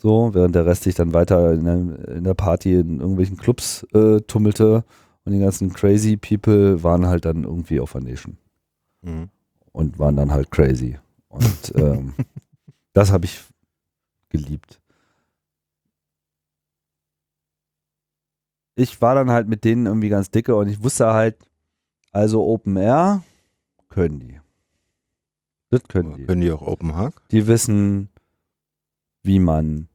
So, während der Rest sich dann weiter in der, in der Party in irgendwelchen Clubs äh, tummelte und die ganzen crazy People waren halt dann irgendwie auf der Nation Mhm. und waren dann halt crazy. Und ähm, <laughs> das habe ich geliebt. Ich war dann halt mit denen irgendwie ganz dicke und ich wusste halt, also Open Air können die. Das können die. Können die auch Open Hack? Die wissen, wie man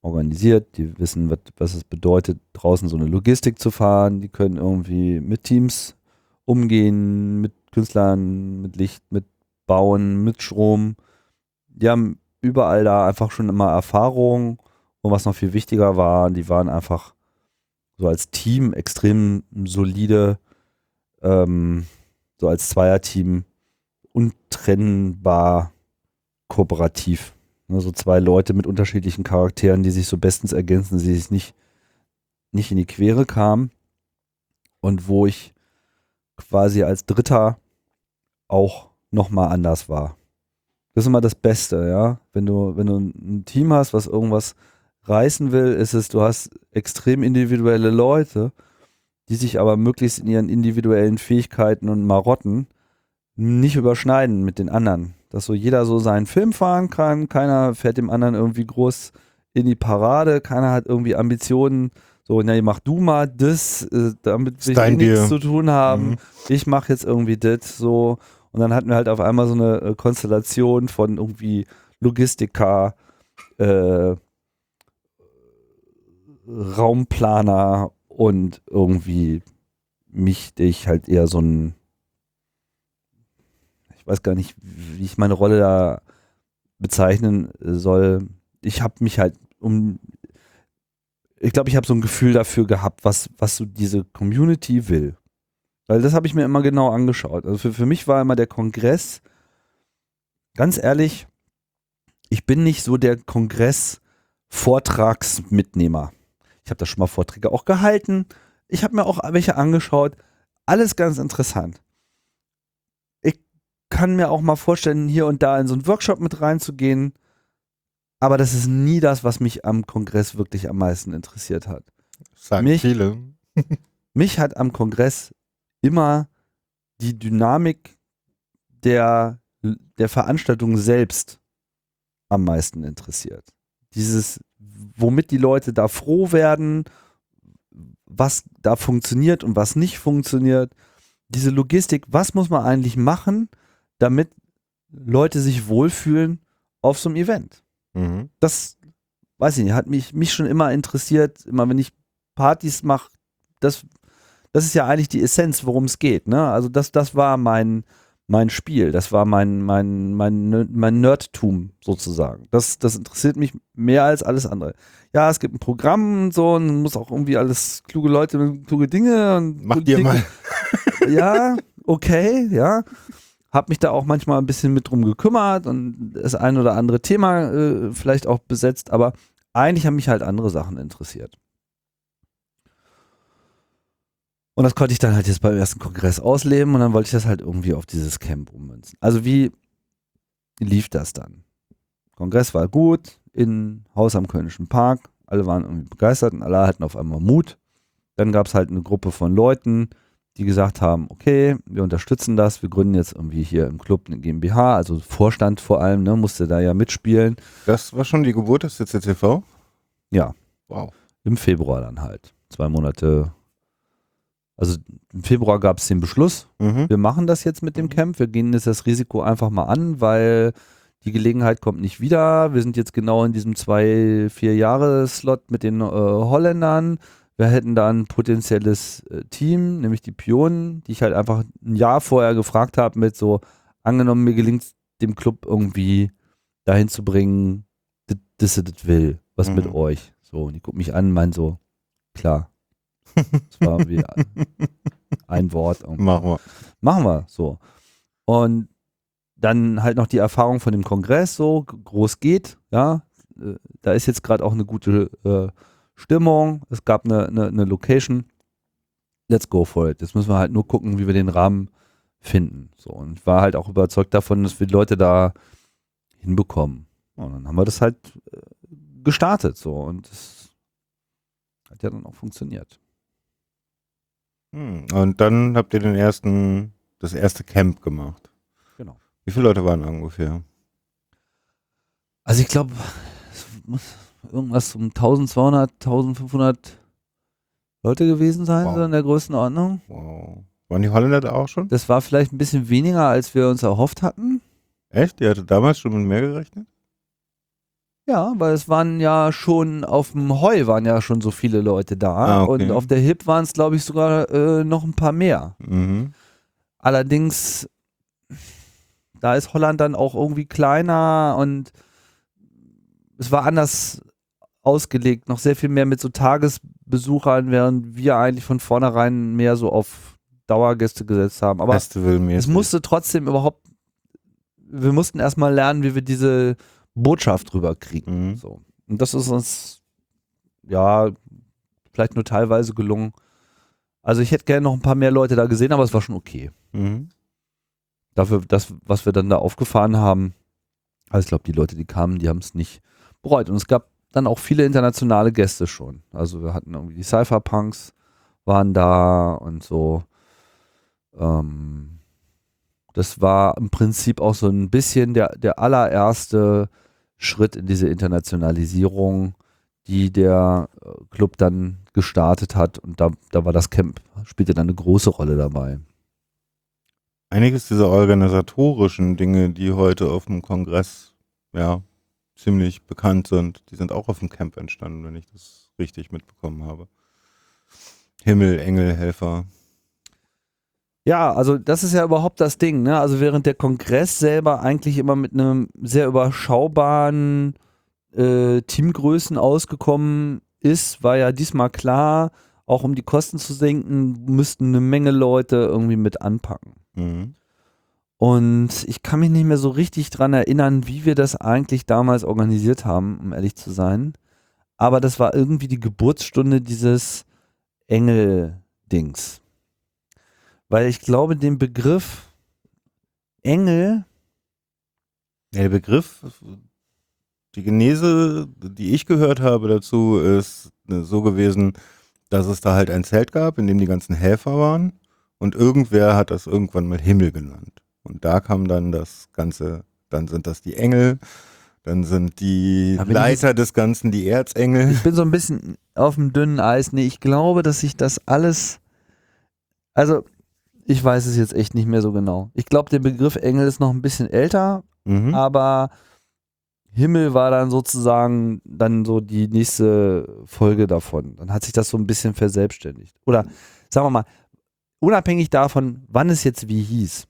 organisiert, die wissen, was, was es bedeutet, draußen so eine Logistik zu fahren, die können irgendwie mit Teams umgehen, mit Künstlern, mit Licht, mit Bauen, mit Strom. Die haben überall da einfach schon immer Erfahrung und was noch viel wichtiger war, die waren einfach so als Team extrem solide, ähm, so als Zweierteam untrennbar kooperativ. Ne, so zwei Leute mit unterschiedlichen Charakteren, die sich so bestens ergänzen, die sich nicht, nicht in die Quere kamen. Und wo ich quasi als Dritter auch nochmal anders war. Das ist immer das Beste, ja. Wenn du, wenn du ein Team hast, was irgendwas reißen will, ist es, du hast extrem individuelle Leute, die sich aber möglichst in ihren individuellen Fähigkeiten und Marotten nicht überschneiden mit den anderen. dass so jeder so seinen Film fahren kann, keiner fährt dem anderen irgendwie groß in die Parade, keiner hat irgendwie Ambitionen, so, na, mach du mal das, äh, damit dein nichts zu tun haben, Mhm. ich mache jetzt irgendwie das, so, und dann hatten wir halt auf einmal so eine äh, Konstellation von irgendwie Logistiker, äh, Raumplaner und irgendwie mich, ich halt eher so ein, ich weiß gar nicht, wie ich meine Rolle da bezeichnen soll. Ich habe mich halt um, ich glaube, ich habe so ein Gefühl dafür gehabt, was, was so diese Community will. Weil das habe ich mir immer genau angeschaut. Also für, für mich war immer der Kongress, ganz ehrlich, ich bin nicht so der Kongress-Vortragsmitnehmer. Ich habe da schon mal Vorträge auch gehalten. Ich habe mir auch welche angeschaut. Alles ganz interessant. Ich kann mir auch mal vorstellen, hier und da in so einen Workshop mit reinzugehen. Aber das ist nie das, was mich am Kongress wirklich am meisten interessiert hat. Sagen Mich- viele. <laughs> Mich hat am Kongress immer die Dynamik der, der Veranstaltung selbst am meisten interessiert. Dieses, womit die Leute da froh werden, was da funktioniert und was nicht funktioniert. Diese Logistik, was muss man eigentlich machen, damit Leute sich wohlfühlen auf so einem Event? Mhm. das weiß ich nicht, hat mich, mich schon immer interessiert, immer wenn ich Partys mache, das, das ist ja eigentlich die Essenz, worum es geht. Ne? Also das, das war mein, mein Spiel, das war mein, mein, mein, mein Nerdtum sozusagen. Das, das interessiert mich mehr als alles andere. Ja, es gibt ein Programm und so und muss auch irgendwie alles kluge Leute mit kluge Dinge und Mach dir Dinge mal. <laughs> ja, okay, ja. Hab mich da auch manchmal ein bisschen mit drum gekümmert und das ein oder andere Thema äh, vielleicht auch besetzt, aber eigentlich haben mich halt andere Sachen interessiert. Und das konnte ich dann halt jetzt beim ersten Kongress ausleben und dann wollte ich das halt irgendwie auf dieses Camp ummünzen. Also wie lief das dann? Kongress war gut, in Haus am Kölnischen Park, alle waren irgendwie begeistert und alle hatten auf einmal Mut. Dann gab es halt eine Gruppe von Leuten, die gesagt haben, okay, wir unterstützen das, wir gründen jetzt irgendwie hier im Club eine GmbH, also Vorstand vor allem, ne, musste da ja mitspielen. Das war schon die Geburt des CCTV? Ja. Wow. Im Februar dann halt. Zwei Monate. Also im Februar gab es den Beschluss, Mhm. wir machen das jetzt mit dem Camp, wir gehen jetzt das Risiko einfach mal an, weil die Gelegenheit kommt nicht wieder. Wir sind jetzt genau in diesem zwei, vier Jahre Slot mit den äh, Holländern. Wir hätten da ein potenzielles äh, Team, nämlich die Pionen, die ich halt einfach ein Jahr vorher gefragt habe mit so, angenommen mir gelingt dem Club irgendwie dahin zu bringen, dass das das will, was Mhm. mit euch. So, und die gucken mich an und meinen so, klar. Das war wie ein Wort. Machen wir. Machen wir so. Und dann halt noch die Erfahrung von dem Kongress, so groß geht, ja. Da ist jetzt gerade auch eine gute äh, Stimmung. Es gab eine, eine, eine Location. Let's go for it. Jetzt müssen wir halt nur gucken, wie wir den Rahmen finden. So, und ich war halt auch überzeugt davon, dass wir die Leute da hinbekommen. Und dann haben wir das halt äh, gestartet. So, und das hat ja dann auch funktioniert. Hm. Und dann habt ihr den ersten, das erste Camp gemacht. Genau. Wie viele Leute waren da ungefähr? Also ich glaube, es muss irgendwas um 1200, 1500 Leute gewesen sein, Wow. so in der Größenordnung. Wow. Waren die Holländer da auch schon? Das war vielleicht ein bisschen weniger, als wir uns erhofft hatten. Echt? Ihr hattet damals schon mit mehr gerechnet? Ja, weil es waren ja schon auf dem Heu waren ja schon so viele Leute da Ah, okay. und auf der Hip waren es glaube ich sogar äh, noch ein paar mehr. Mhm. Allerdings, da ist Holland dann auch irgendwie kleiner und es war anders ausgelegt, noch sehr viel mehr mit so Tagesbesuchern, während wir eigentlich von vornherein mehr so auf Dauergäste gesetzt haben. Aber es musste trotzdem überhaupt, wir mussten erstmal lernen, wie wir diese Botschaft rüberkriegen. Mhm. So. Und das ist uns, ja, vielleicht nur teilweise gelungen. Also ich hätte gerne noch ein paar mehr Leute da gesehen, aber es war schon okay Mhm. dafür, das, was wir dann da aufgefahren haben, also ich glaube, die Leute, die kamen, die haben es nicht bereut. Und es gab dann auch viele internationale Gäste schon. Also wir hatten irgendwie die Cypherpunks waren da und so. Ähm, Das war im Prinzip auch so ein bisschen der, der allererste Schritt in diese Internationalisierung, die der äh, Club dann gestartet hat. Und da, da war das Camp, spielte dann eine große Rolle dabei. Einiges dieser organisatorischen Dinge, die heute auf dem Kongress ja ziemlich bekannt sind, die sind auch auf dem Camp entstanden, wenn ich das richtig mitbekommen habe. Himmel, Engel, Helfer. Ja, also das ist ja überhaupt das Ding. Ne? Also während der Kongress selber eigentlich immer mit einem sehr überschaubaren äh, Teamgrößen ausgekommen ist, war ja diesmal klar, auch um die Kosten zu senken, müssten eine Menge Leute irgendwie mit anpacken. Mhm. Und ich kann mich nicht mehr so richtig dran erinnern, wie wir das eigentlich damals organisiert haben, um ehrlich zu sein. Aber das war irgendwie die Geburtsstunde dieses Engel-Dings. Weil ich glaube, den Begriff Engel, Ja, der Begriff, die Genese, die ich gehört habe dazu, ist äh, so gewesen, dass es da halt ein Zelt gab, in dem die ganzen Helfer waren und irgendwer hat das irgendwann mal Himmel genannt. Und da kam dann das Ganze, dann sind das die Engel, dann sind die Aber wenn ich Leiter des Ganzen die Erzengel. ich bin so ein bisschen auf dem dünnen Eis. Nee, ich glaube, dass sich das alles, also ich weiß es jetzt echt nicht mehr so genau. Ich glaube, der Begriff Engel ist noch ein bisschen älter, Mhm. aber Himmel war dann sozusagen dann so die nächste Folge davon. Dann hat sich das so ein bisschen verselbstständigt. Oder sagen wir mal, unabhängig davon, wann es jetzt wie hieß,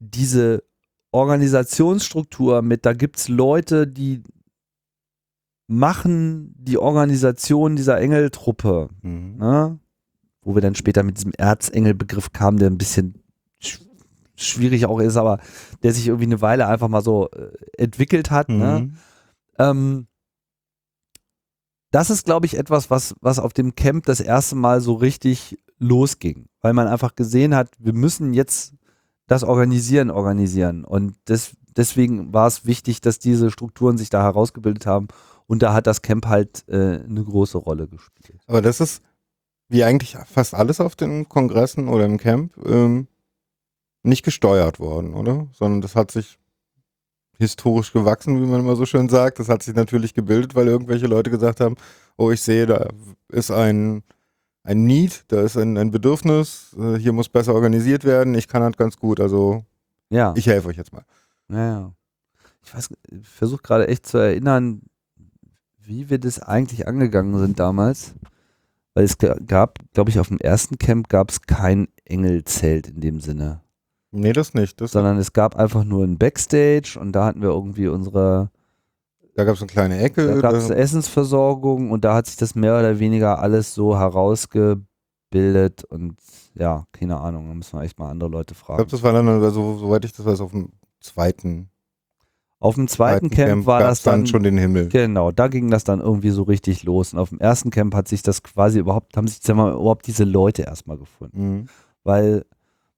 diese Organisationsstruktur mit, da gibt es Leute, die machen die Organisation dieser Engeltruppe, Mhm. ne? Wo wir dann später mit diesem Erzengel-Begriff kamen, der ein bisschen sch schwierig auch ist, aber der sich irgendwie eine Weile einfach mal so äh, entwickelt hat. Ne? Mhm. Ähm, das ist, glaube ich, etwas, was, was auf dem Camp das erste Mal so richtig losging, weil man einfach gesehen hat, wir müssen jetzt das Organisieren organisieren. Und des, deswegen war es wichtig, dass diese Strukturen sich da herausgebildet haben. Und da hat das Camp halt äh, eine große Rolle gespielt. Aber das ist, wie eigentlich fast alles auf den Kongressen oder im Camp, ähm, nicht gesteuert worden, oder? Sondern das hat sich historisch gewachsen, wie man immer so schön sagt. Das hat sich natürlich gebildet, weil irgendwelche Leute gesagt haben, oh, ich sehe, da ist ein, ein Need, da ist ein, ein Bedürfnis, äh, hier muss besser organisiert werden, ich kann das ganz gut, also Ja. ich helfe euch jetzt mal. Ja, ja. Ich weiß, ich versuche gerade echt zu erinnern, wie wir das eigentlich angegangen sind damals. Weil es ga- gab, glaube ich, auf dem ersten Camp gab es kein Engelzelt in dem Sinne. Nee, das nicht. Das, Sondern es gab einfach nur ein Backstage und da hatten wir irgendwie unsere, da gab es eine kleine Ecke. da gab es Essensversorgung und da hat sich das mehr oder weniger alles so herausgebildet und ja, keine Ahnung, da müssen wir echt mal andere Leute ich fragen. glaube, das war dann, also, soweit ich das weiß, auf dem zweiten, Auf dem zweiten Camp, war gab's das dann schon den Himmel. Genau, da ging das dann irgendwie so richtig los. Und auf dem ersten Camp hat sich das quasi überhaupt, haben sich mal, überhaupt diese Leute erstmal gefunden. Mhm. Weil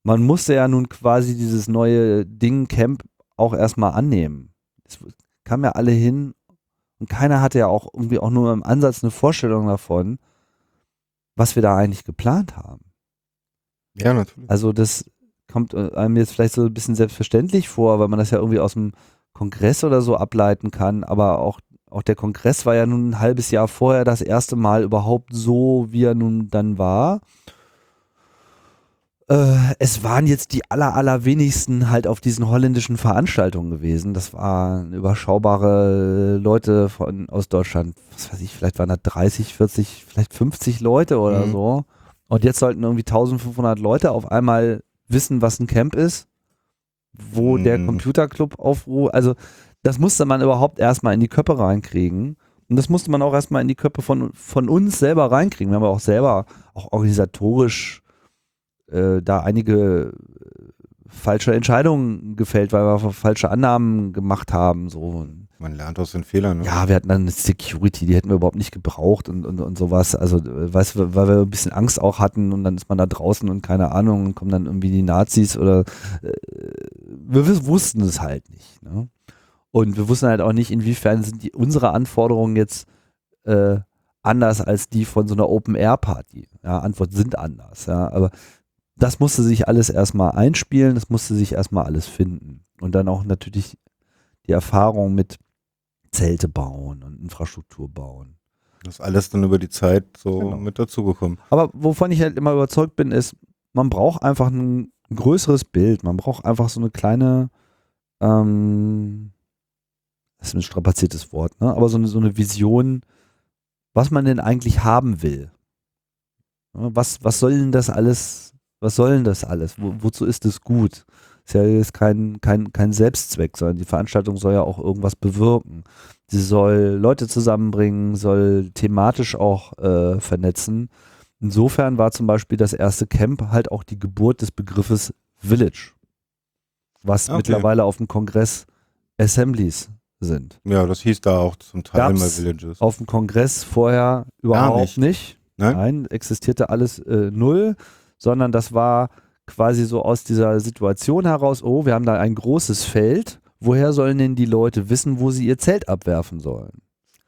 man musste ja nun quasi dieses neue Ding Camp auch erstmal annehmen. Es kamen ja alle hin und keiner hatte ja auch irgendwie auch nur im Ansatz eine Vorstellung davon, was wir da eigentlich geplant haben. Ja, natürlich. Also das kommt äh, einem jetzt vielleicht so ein bisschen selbstverständlich vor, weil man das ja irgendwie aus dem Kongress oder so ableiten kann, aber auch, auch der Kongress war ja nun ein halbes Jahr vorher das erste Mal überhaupt so, wie er nun dann war. Äh, es waren jetzt die aller, allerwenigsten halt auf diesen holländischen Veranstaltungen gewesen. Das waren überschaubare Leute von, aus Deutschland. Was weiß ich, vielleicht waren da 30, 40, vielleicht 50 Leute oder Mhm. so. Und jetzt sollten irgendwie 1500 Leute auf einmal wissen, was ein Camp ist, wo der Mhm. Computerclub aufruft. Also das musste man überhaupt erstmal in die Köpfe reinkriegen. Und das musste man auch erstmal in die Köpfe von, von uns selber reinkriegen. Wir haben auch selber, auch organisatorisch, äh, da einige äh, falsche Entscheidungen gefällt, weil wir falsche Annahmen gemacht haben. So. Man lernt aus den Fehlern. Ne? Ja, wir hatten dann eine Security, die hätten wir überhaupt nicht gebraucht und, und, und sowas. Also, äh, weißt weil wir ein bisschen Angst auch hatten und dann ist man da draußen und keine Ahnung und kommen dann irgendwie die Nazis oder äh, wir wussten es halt nicht. Ne? Und wir wussten halt auch nicht, inwiefern sind die, unsere Anforderungen jetzt äh, anders als die von so einer Open-Air-Party. Ja, Antwort sind anders, ja, aber das musste sich alles erstmal einspielen, das musste sich erstmal alles finden. Und dann auch natürlich die Erfahrung mit Zelte bauen und Infrastruktur bauen. Das ist alles dann über die Zeit so Genau. mit dazugekommen. Aber wovon ich halt immer überzeugt bin, ist, man braucht einfach ein größeres Bild. Man braucht einfach so eine kleine, ähm, das ist ein strapaziertes Wort, ne? aber so eine, so eine Vision, was man denn eigentlich haben will. Ja, Was, was soll denn das alles, was soll denn das alles? Wo, wozu ist es gut? Ist ja jetzt kein, kein, kein Selbstzweck, sondern die Veranstaltung soll ja auch irgendwas bewirken. Sie soll Leute zusammenbringen, soll thematisch auch äh, vernetzen. Insofern war zum Beispiel das erste Camp halt auch die Geburt des Begriffes Village, was Okay. mittlerweile auf dem Kongress Assemblies sind. Ja, das hieß da auch zum Teil Gab's mal Villages. Auf dem Kongress vorher überhaupt nicht. nicht. Nein? Nein, existierte alles äh, null, sondern das war quasi so aus dieser Situation heraus, oh, wir haben da ein großes Feld, woher sollen denn die Leute wissen, wo sie ihr Zelt abwerfen sollen?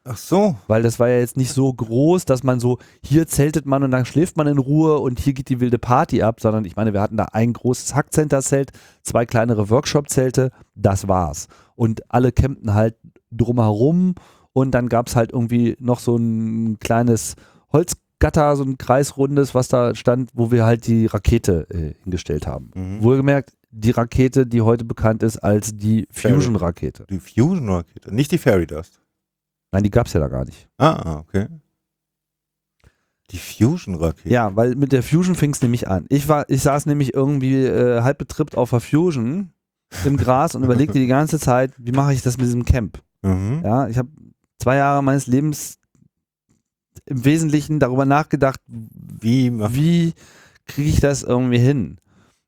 Ach so. Weil das war ja jetzt nicht so groß, dass man so, hier zeltet man und dann schläft man in Ruhe und hier geht die wilde Party ab, sondern ich meine, wir hatten da ein großes Hackcenter-Zelt, zwei kleinere Workshop-Zelte, das war's. Und alle campten halt drumherum und dann gab's halt irgendwie noch so ein kleines Holzgatter, so ein kreisrundes, was da stand, wo wir halt die Rakete äh, hingestellt haben. Mhm. Wohlgemerkt, die Rakete, die heute bekannt ist als die. Fusion-Rakete. Die Fusion-Rakete, nicht die Fairy Dust. Nein, die gab's ja da gar nicht. Ah, ah, okay. Die Fusion-Rakete. Ja, weil mit der Fusion fing es nämlich an. Ich war, ich saß nämlich irgendwie äh, halb betrippt auf der Fusion im Gras und überlegte die ganze Zeit, wie mache ich das mit diesem Camp? Mhm. Ja, ich habe zwei Jahre meines Lebens im Wesentlichen darüber nachgedacht, Wie wie kriege ich das irgendwie hin?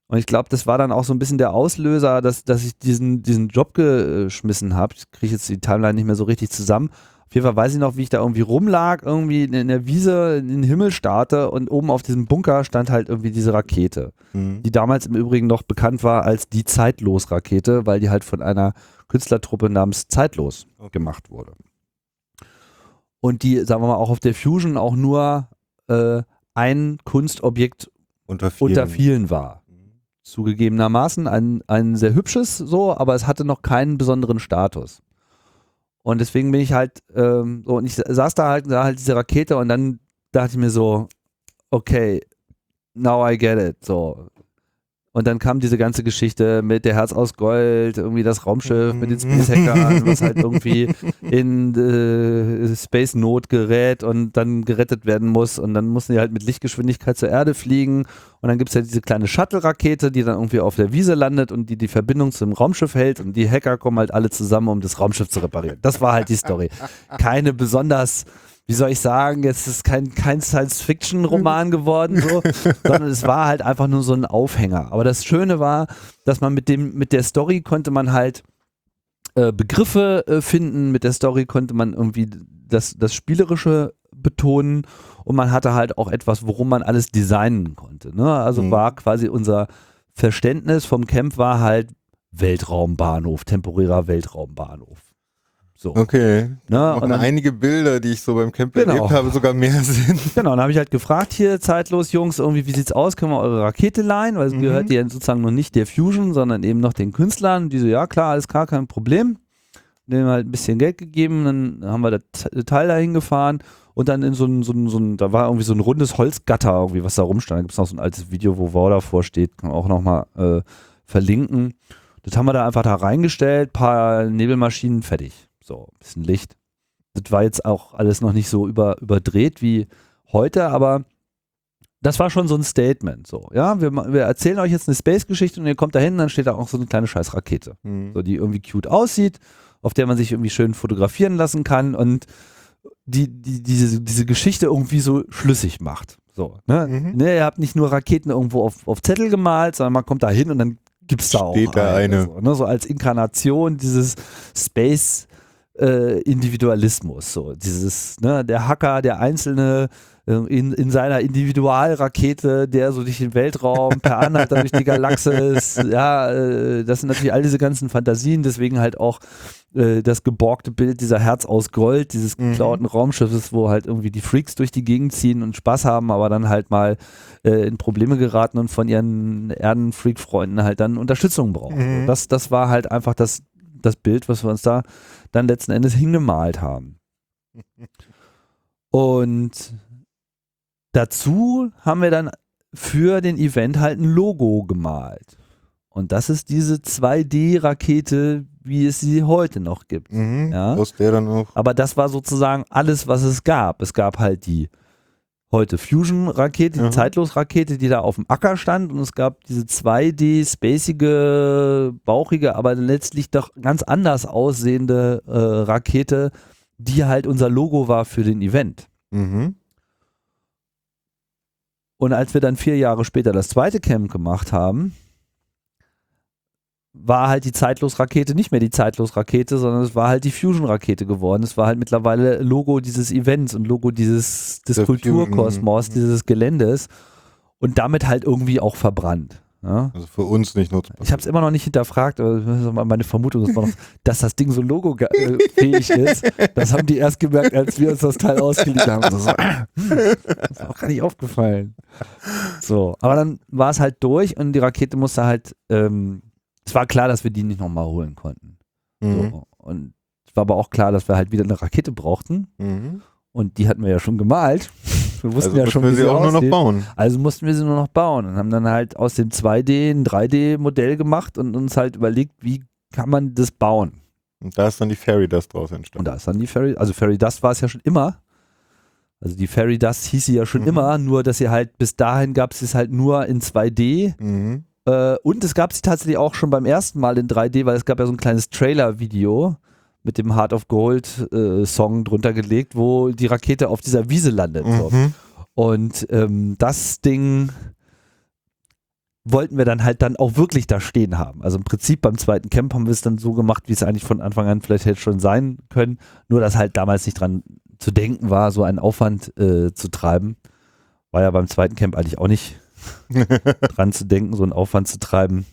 Und ich glaube, das war dann auch so ein bisschen der Auslöser, dass, dass ich diesen, diesen Job geschmissen habe. Ich kriege jetzt die Timeline nicht mehr so richtig zusammen. Auf jeden Fall weiß ich noch, wie ich da irgendwie rumlag, irgendwie in der Wiese in den Himmel starte und oben auf diesem Bunker stand halt irgendwie diese Rakete, Mhm. die damals im Übrigen noch bekannt war als die Zeitlos-Rakete, weil die halt von einer Künstlertruppe namens Zeitlos gemacht wurde. Und die, sagen wir mal, auch auf der Fusion auch nur äh, ein Kunstobjekt Unter vielen. unter vielen war. Zugegebenermaßen ein, ein sehr hübsches so, aber es hatte noch keinen besonderen Status. Und deswegen bin ich halt, ähm, so, und ich saß da halt, sah halt diese Rakete und dann dachte ich mir so, okay, now I get it, so. Und dann kam diese ganze Geschichte mit der Herz aus Gold, irgendwie das Raumschiff mit den Space Hackern, was halt <laughs> irgendwie in äh, Space Not gerät und dann gerettet werden muss. Und dann mussten die halt mit Lichtgeschwindigkeit zur Erde fliegen. Und dann gibt es ja diese kleine Shuttle-Rakete, die dann irgendwie auf der Wiese landet und die die Verbindung zum Raumschiff hält. Und die Hacker kommen halt alle zusammen, um das Raumschiff zu reparieren. Das war halt die Story. Keine besonders wie soll ich sagen, jetzt ist kein, kein Science-Fiction-Roman geworden, so, <laughs> sondern es war halt einfach nur so ein Aufhänger. Aber das Schöne war, dass man mit dem, mit der Story konnte man halt äh, Begriffe äh, finden, mit der Story konnte man irgendwie das, das Spielerische betonen und man hatte halt auch etwas, worum man alles designen konnte. Ne? Also Mhm. war quasi unser Verständnis vom Camp war halt Weltraumbahnhof, temporärer Weltraumbahnhof. So. Okay. Ne? Und dann, einige Bilder, die ich so beim Camp Genau. erlebt habe, sogar mehr <laughs> Sinn. Genau, dann habe ich halt gefragt hier, zeitlos, Jungs, irgendwie, wie sieht's aus? Können wir eure Rakete leihen? Weil es Mhm. gehört ja sozusagen noch nicht der Fusion, sondern eben noch den Künstlern. Die so, ja klar, alles klar, kein Problem. Denen halt ein bisschen Geld gegeben, dann haben wir das Teil dahin gefahren und dann in so ein, so ein, so ein, da war irgendwie so ein rundes Holzgatter irgendwie, was da rumstand. Da gibt es noch so ein altes Video, wo Wow davor steht, kann man auch nochmal äh, verlinken. Das haben wir da einfach da reingestellt, paar Nebelmaschinen, fertig. So, bisschen Licht. Das war jetzt auch alles noch nicht so über, überdreht wie heute, aber das war schon so ein Statement. So, ja, wir, wir erzählen euch jetzt eine Space-Geschichte und ihr kommt da hin, dann steht da auch so eine kleine scheiß Rakete, so, die irgendwie cute aussieht, auf der man sich irgendwie schön fotografieren lassen kann und die, die diese, diese Geschichte irgendwie so schlüssig macht. So, ne? Mhm. ne? Ihr habt nicht nur Raketen irgendwo auf, auf Zettel gemalt, sondern man kommt da hin und dann gibt's da auch Steht da eine. So, ne? so als Inkarnation dieses Space äh, Individualismus. So dieses, ne, der Hacker, der Einzelne äh, in, in seiner Individualrakete, der so durch den Weltraum per <laughs> Anhalter durch die Galaxis, ja, äh, das sind natürlich all diese ganzen Fantasien, deswegen halt auch äh, das geborgte Bild dieser Herz aus Gold, dieses Mhm. geklauten Raumschiffes, wo halt irgendwie die Freaks durch die Gegend ziehen und Spaß haben, aber dann halt mal äh, in Probleme geraten und von ihren Erden-Freak-Freunden halt dann Unterstützung brauchen. Mhm. Das, das war halt einfach das, das Bild, was wir uns da dann letzten Endes hingemalt haben. <laughs> Und dazu haben wir dann für den Event halt ein Logo gemalt. Und das ist diese 2D-Rakete, wie es sie heute noch gibt. Mhm. Ja. Aus der dann auch. Aber das war sozusagen alles, was es gab. Es gab halt die heute Fusion-Rakete, die Mhm. Zeitlos-Rakete, die da auf dem Acker stand und es gab diese 2D, spacige, bauchige, aber letztlich doch ganz anders aussehende äh, Rakete, die halt unser Logo war für den Event. Mhm. Und als wir dann vier Jahre später das zweite Camp gemacht haben, war halt die Zeitlos-Rakete nicht mehr die Zeitlos-Rakete, sondern es war halt die Fusion-Rakete geworden. Es war halt mittlerweile Logo dieses Events und Logo dieses des Kulturkosmos, Fusion, dieses Geländes und damit halt irgendwie auch verbrannt. Ja? Also für uns nicht nutzbar. Ich habe es immer noch nicht hinterfragt, aber das meine Vermutung ist noch, <laughs> dass das Ding so logo-fähig ist. Das haben die erst gemerkt, als wir uns das Teil ausgeliehen haben. So, so, hm, das ist auch gar nicht aufgefallen. So, aber dann war es halt durch und die Rakete musste halt, ähm, es war klar, dass wir die nicht nochmal holen konnten. Mhm. So. Und es war aber auch klar, dass wir halt wieder eine Rakete brauchten Mhm. und die hatten wir ja schon gemalt. <laughs> Wir wussten Also ja schon, wir wie sie sie auch nur noch aussieht. bauen. Also mussten wir sie nur noch bauen und haben dann halt aus dem 2D ein 3D-Modell gemacht und uns halt überlegt, wie kann man das bauen. Und da ist dann die Fairy Dust draus Und entstanden. da ist dann die Fairy, also Fairy Dust war es ja schon immer. Also die Fairy Dust hieß sie ja schon Mhm. immer, nur dass sie halt bis dahin gab es es halt nur in 2D Mhm. Äh, und es gab sie tatsächlich auch schon beim ersten Mal in 3D, weil es gab ja so ein kleines Trailer-Video mit dem Heart of Gold äh, Song drunter gelegt, wo die Rakete auf dieser Wiese landet. So. Mhm. Und ähm, das Ding wollten wir dann halt dann auch wirklich da stehen haben. Also im Prinzip beim zweiten Camp haben wir es dann so gemacht, wie es eigentlich von Anfang an vielleicht hätte schon sein können. Nur dass halt damals nicht dran zu denken war, so einen Aufwand äh, zu treiben. War ja beim zweiten Camp eigentlich auch nicht <laughs> dran zu denken, so einen Aufwand zu treiben.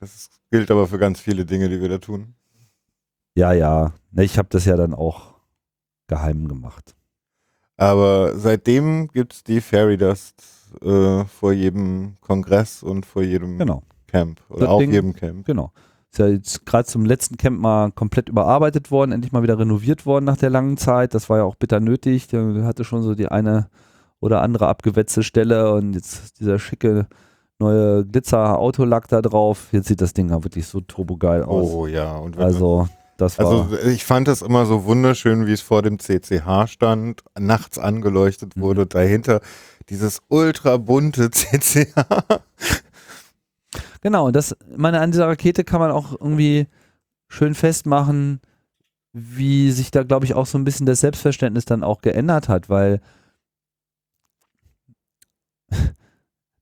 Das gilt aber für ganz viele Dinge, die wir da tun. Ja, ja. Ne, ich habe das ja dann auch geheim gemacht. Aber seitdem gibt es die Fairy Dust äh, vor jedem Kongress und vor jedem Genau. Camp. Oder Das auf Ding- jedem Camp. Genau. Ist ja jetzt gerade zum letzten Camp mal komplett überarbeitet worden, endlich mal wieder renoviert worden nach der langen Zeit. Das war ja auch bitter nötig. Der hatte schon so die eine oder andere abgewetzte Stelle und jetzt dieser schicke neue Glitzer-Autolack da drauf. Jetzt sieht das Ding ja wirklich so turbogeil aus. Oh ja. Und also, das war. Also ich fand es immer so wunderschön, wie es vor dem CCH stand, nachts angeleuchtet Mhm. wurde und dahinter dieses ultra bunte <laughs> CCH. Genau, und das, meine, an dieser Rakete kann man auch irgendwie schön festmachen, wie sich da, glaube ich, auch so ein bisschen das Selbstverständnis dann auch geändert hat, weil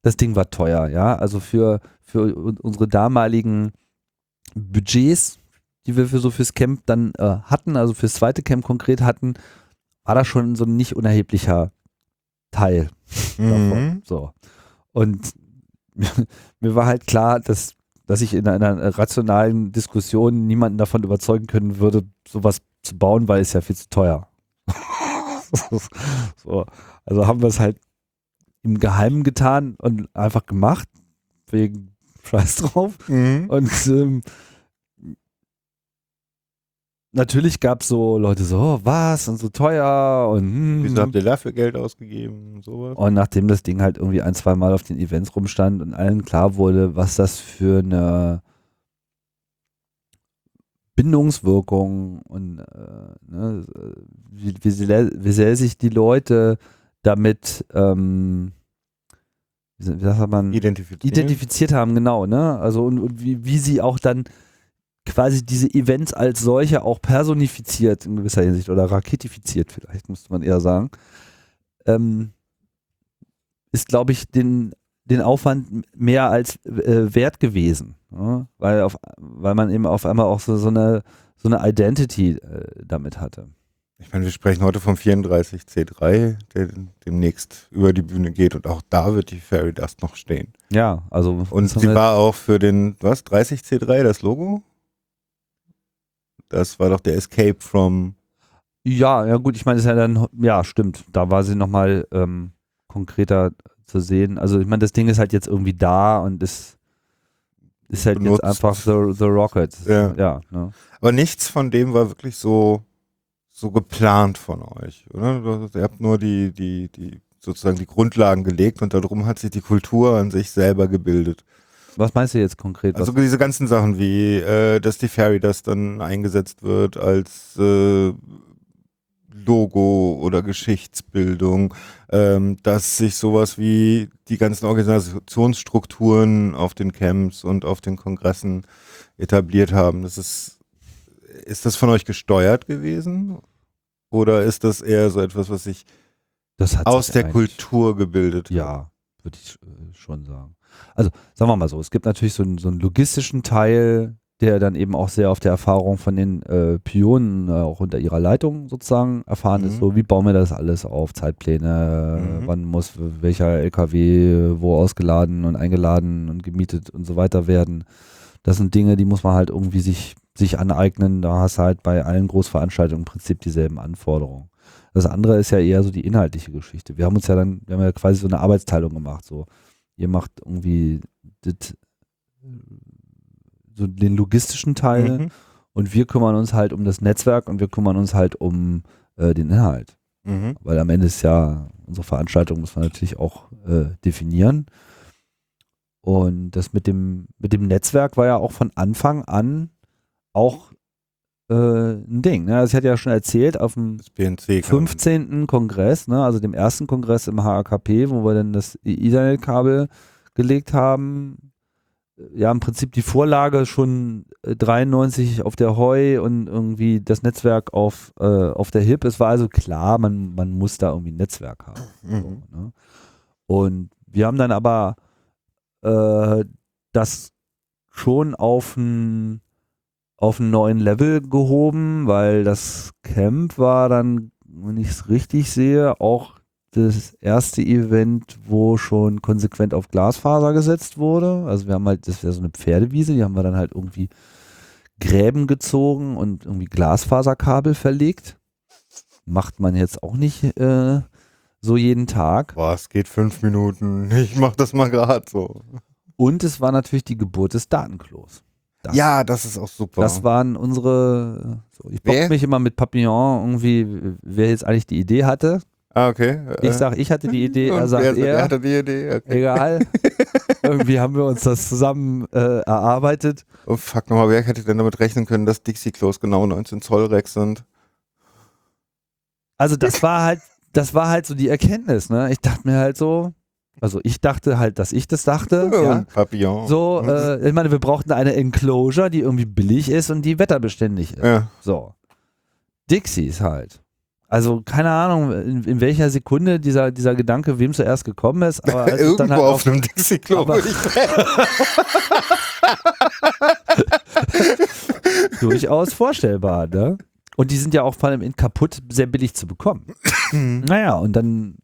das Ding war teuer, ja. Also für, für un- unsere damaligen Budgets, die wir für so fürs Camp dann äh, hatten, also fürs zweite Camp konkret hatten, war das schon so ein nicht unerheblicher Teil davon. Mhm. So. Und <laughs> mir war halt klar, dass, dass ich in einer rationalen Diskussion niemanden davon überzeugen können würde, sowas zu bauen, weil es ja viel zu teuer. <laughs> so. Also haben wir es halt im Geheimen getan und einfach gemacht, wegen <laughs> Scheiß drauf. Mhm. Und ähm, natürlich gab es so Leute so, oh, was und so teuer und hm, Wieso habt ihr dafür Geld ausgegeben? Sowas? und nachdem das Ding halt irgendwie ein, zwei Mal auf den Events rumstand und allen klar wurde, was das für eine Bindungswirkung und äh, ne, wie, wie, sehr, wie sehr sich die Leute damit ähm, wie, sagt man identifiziert haben, genau, ne? Also und, und wie, wie sie auch dann quasi diese Events als solche auch personifiziert in gewisser Hinsicht oder raketifiziert vielleicht, müsste man eher sagen, ähm, ist, glaube ich, den, den Aufwand mehr als äh, wert gewesen. Ja? Weil, auf, weil man eben auf einmal auch so, so eine so eine Identity äh, damit hatte. Ich meine, wir sprechen heute vom 34C3, der demnächst über die Bühne geht und auch da wird die Fairy Dust noch stehen. Ja, also Und sie war auch für den, was, 30C3, das Logo? Das war doch der Escape from, Ja, ja gut, ich meine, ist ja dann, ja, stimmt. Da war sie nochmal ähm, konkreter zu sehen. Also ich meine, das Ding ist halt jetzt irgendwie da und ist, ist halt Benutzt. jetzt einfach The, the Rocket. Ja. ja ne? aber nichts von dem war wirklich so, so geplant von euch, oder? Ihr habt nur die, die, die, sozusagen die Grundlagen gelegt und darum hat sich die Kultur an sich selber gebildet. Was meinst du jetzt konkret? Also diese ganzen Sachen wie, äh, dass die Fairy das dann eingesetzt wird als äh, Logo oder Geschichtsbildung, ähm, dass sich sowas wie die ganzen Organisationsstrukturen auf den Camps und auf den Kongressen etabliert haben. Das ist, ist das von euch gesteuert gewesen? Oder ist das eher so etwas, was sich aus der Kultur gebildet hat? Ja, würde ich äh, schon sagen. Also sagen wir mal so, es gibt natürlich so einen, so einen logistischen Teil, der dann eben auch sehr auf der Erfahrung von den äh, Pionen äh, auch unter ihrer Leitung sozusagen erfahren ist. Mhm. So, wie bauen wir das alles auf? Zeitpläne, Mhm. wann muss welcher LKW wo ausgeladen und eingeladen und gemietet und so weiter werden. Das sind Dinge, die muss man halt irgendwie sich, sich aneignen. Da hast du halt bei allen Großveranstaltungen im Prinzip dieselben Anforderungen. Das andere ist ja eher so die inhaltliche Geschichte. Wir haben uns ja dann, wir haben ja quasi so eine Arbeitsteilung gemacht. So, ihr macht irgendwie das, so den logistischen Teil Mhm. und wir kümmern uns halt um das Netzwerk und wir kümmern uns halt um äh, den Inhalt. Mhm. Weil am Ende ist ja, unsere Veranstaltung muss man natürlich auch äh, definieren. Und das mit dem, mit dem Netzwerk war ja auch von Anfang an auch äh, ein Ding. Ne? Also ich hatte ja schon erzählt, auf dem Das BNC. 15. Kongress, ne, also dem ersten Kongress im HAKP, wo wir dann das Ethernet-Kabel gelegt haben. Ja, im Prinzip die Vorlage schon äh, 93 auf der Heu und irgendwie das Netzwerk auf, äh, auf der HIP. Es war also klar, man, man muss da irgendwie ein Netzwerk haben. So, Mhm. ne? Und wir haben dann aber äh, das schon auf ein auf einen neuen Level gehoben, weil das Camp war dann, wenn ich es richtig sehe, auch das erste Event, wo schon konsequent auf Glasfaser gesetzt wurde. Also wir haben halt, das wäre so eine Pferdewiese, die haben wir dann halt irgendwie Gräben gezogen und irgendwie Glasfaserkabel verlegt. Macht man jetzt auch nicht äh, so jeden Tag. Boah, es geht fünf Minuten. Ich mach das mal gerade so. Und es war natürlich die Geburt des Datenklos. Das, Ja, das ist auch super. Das waren unsere, so, ich bock mich immer mit Papillon irgendwie, wer jetzt eigentlich die Idee hatte. ah, okay. Ich sag, ich hatte die Idee, er sagt wer er. hatte die Idee? Okay. Egal. <laughs> Irgendwie haben wir uns das zusammen äh, erarbeitet. Oh fuck nochmal, wer hätte denn damit rechnen können, dass Dixie-Klos genau 19 Zoll Rex sind? Also das war halt, das war halt so die Erkenntnis, ne? Ich dachte mir halt so, also ich dachte halt, dass ich das dachte, ja. Und Papillon. So, äh, ich meine, wir brauchten eine Enclosure, die irgendwie billig ist und die wetterbeständig ist. ja. So. Dixies halt. Also keine Ahnung, in, in welcher Sekunde dieser, dieser Gedanke wem zuerst gekommen ist, aber Irgendwo dann halt auf auf, einem Dixie-Klo <laughs> <laughs> durchaus vorstellbar, ne? Und die sind ja auch vor allem in kaputt sehr billig zu bekommen. naja, und dann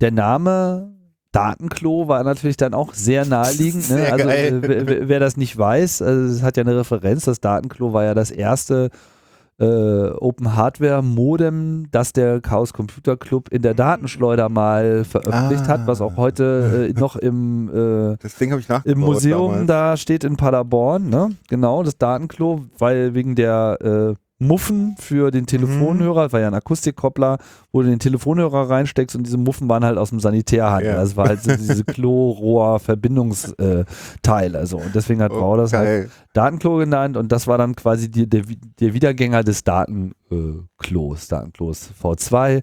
der Name Datenklo war natürlich dann auch sehr naheliegend. Ne? Sehr Also äh, wer, wer- das nicht weiß, also es hat ja eine Referenz, das Datenklo war ja das erste äh, Open Hardware Modem, das der Chaos Computer Club in der Datenschleuder mal veröffentlicht hat, was auch heute äh, noch im äh, im Museum damals. da steht in Paderborn, ne? Genau, das Datenklo, weil wegen der äh, Muffen für den Telefonhörer, das war ja ein Akustikkoppler, wo du den Telefonhörer reinsteckst und diese Muffen waren halt aus dem Sanitärhandel. Ja. Das war halt so diese <laughs> Klorohr-Verbindungsteile. Also. Und deswegen hat Oh, Brau das halt. Datenklo genannt und das war dann quasi die, der, der Wiedergänger des Datenklos, Datenklos V2,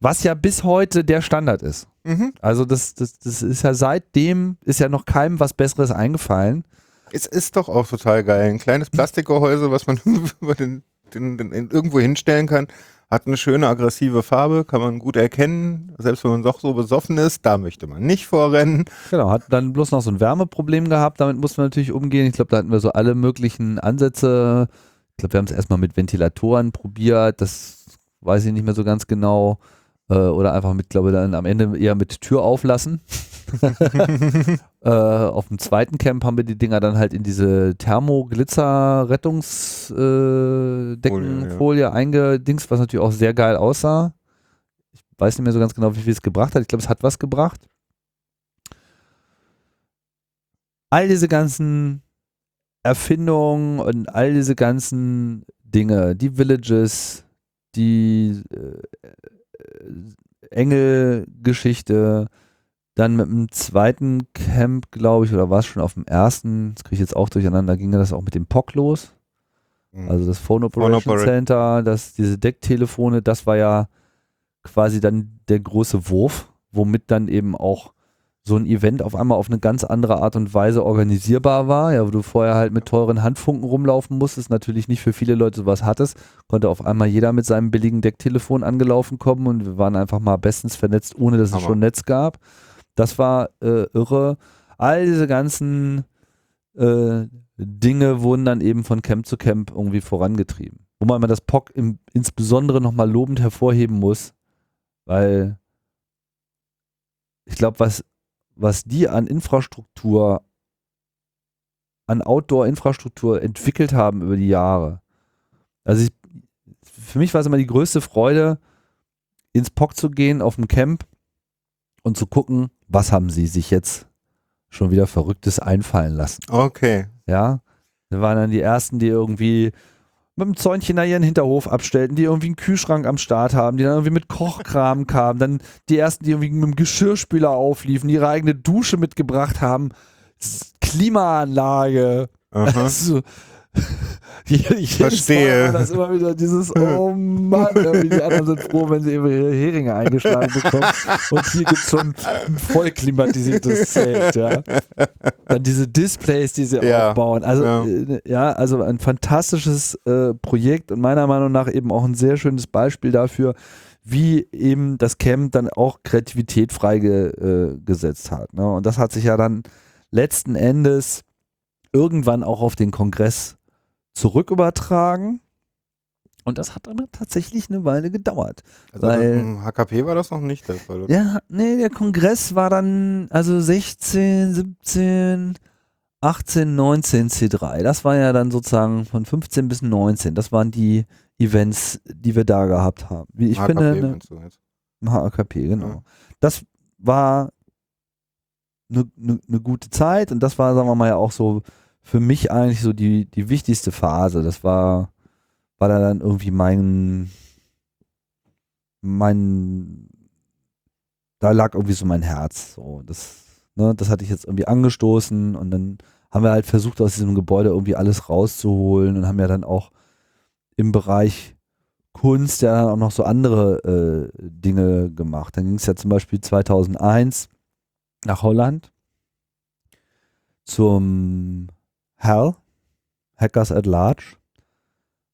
was ja bis heute der Standard ist. Mhm. Also das, das, das ist ja seitdem, ist ja noch keinem was Besseres eingefallen. Es ist doch auch total geil. Ein kleines Plastikgehäuse, was man <laughs> über den, den, den, irgendwo hinstellen kann, hat eine schöne aggressive Farbe, kann man gut erkennen. Selbst wenn man doch so besoffen ist, da möchte man nicht vorrennen. Genau, hat dann bloß noch so ein Wärmeproblem gehabt, damit mussten wir natürlich umgehen. Ich glaube, da hatten wir so alle möglichen Ansätze glaube, wir haben es erstmal mit Ventilatoren probiert, das weiß ich nicht mehr so ganz genau. Äh, oder einfach mit, glaube ich, dann am Ende eher mit Tür auflassen. <laughs> äh, auf dem zweiten Camp haben wir die Dinger dann halt in diese Thermo-Glitzer-Rettungsdeckenfolie Folie, ja. eingedingst, was natürlich auch sehr geil aussah. Ich weiß nicht mehr so ganz genau, wie viel es gebracht hat. Ich glaube, es hat was gebracht. All diese ganzen Erfindungen und all diese ganzen Dinge, die Villages, die äh, Engel-Geschichte, dann mit dem zweiten Camp, glaube ich, oder war es schon auf dem ersten, das kriege ich jetzt auch durcheinander, ging ja das auch mit dem POC los. Mhm. Also das Phone Operation Opera- Center, das, diese Decktelefone, das war ja quasi dann der große Wurf, womit dann eben auch so ein Event auf einmal auf eine ganz andere Art und Weise organisierbar war, ja, wo du vorher halt mit teuren Handfunken rumlaufen musstest, natürlich nicht für viele Leute sowas hattest, konnte auf einmal jeder mit seinem billigen Decktelefon angelaufen kommen und wir waren einfach mal bestens vernetzt, ohne dass es Hammer. schon Netz gab. Das war äh, irre. All diese ganzen äh, Dinge wurden dann eben von Camp zu Camp irgendwie vorangetrieben. Wobei man das POC im, insbesondere nochmal lobend hervorheben muss, weil ich glaube, was, was die an Infrastruktur, an Outdoor-Infrastruktur entwickelt haben über die Jahre. Also ich, für mich war es immer die größte Freude, ins POC zu gehen auf dem Camp und zu gucken, was haben sie sich jetzt schon wieder Verrücktes einfallen lassen. Okay. Ja, wir waren dann die ersten, die irgendwie mit dem Zäunchen da ihren Hinterhof abstellten, die irgendwie einen Kühlschrank am Start haben, die dann irgendwie mit Kochkram kamen, dann die ersten, die irgendwie mit dem Geschirrspüler aufliefen, die ihre eigene Dusche mitgebracht haben, Klimaanlage. Aha. <laughs> Also, <laughs> ich Verstehe. Das immer wieder dieses, <laughs> oh Mann, die anderen sind froh, wenn sie ihre Heringe eingeschlagen bekommen. Und hier gibt es schon ein voll klimatisiertes Zelt, ja. Dann diese Displays, die sie Ja, aufbauen. Also, ja. äh, ja, also ein fantastisches äh, Projekt und meiner Meinung nach eben auch ein sehr schönes Beispiel dafür, wie eben das Camp dann auch Kreativität freigesetzt hat. Ne? Und das hat sich ja dann letzten Endes irgendwann auch auf den Kongress zurückübertragen. Und das hat aber tatsächlich eine Weile gedauert. Also Weil- im HKP war das noch nicht der Fall. oder? Ja, nee, der Kongress war dann also 16, 17, 18, 19 C3. Das war ja dann sozusagen von 15 bis 19. Das waren die Events, die wir da gehabt haben. Wie ich HKP finde, ne, meinst du jetzt? HKP, genau. Ja. Das war eine ne, ne gute Zeit und das war, sagen wir mal, ja auch so für mich eigentlich so die, die wichtigste Phase. Das war, war da dann irgendwie mein, mein, da lag irgendwie so mein Herz. So, das, ne, das hatte ich jetzt irgendwie angestoßen und dann haben wir halt versucht, aus diesem Gebäude irgendwie alles rauszuholen und haben ja dann auch im Bereich Kunst ja dann auch noch so andere äh, Dinge gemacht. Dann ging es ja zum Beispiel 2001 nach Holland zum HAL, Hackers at Large,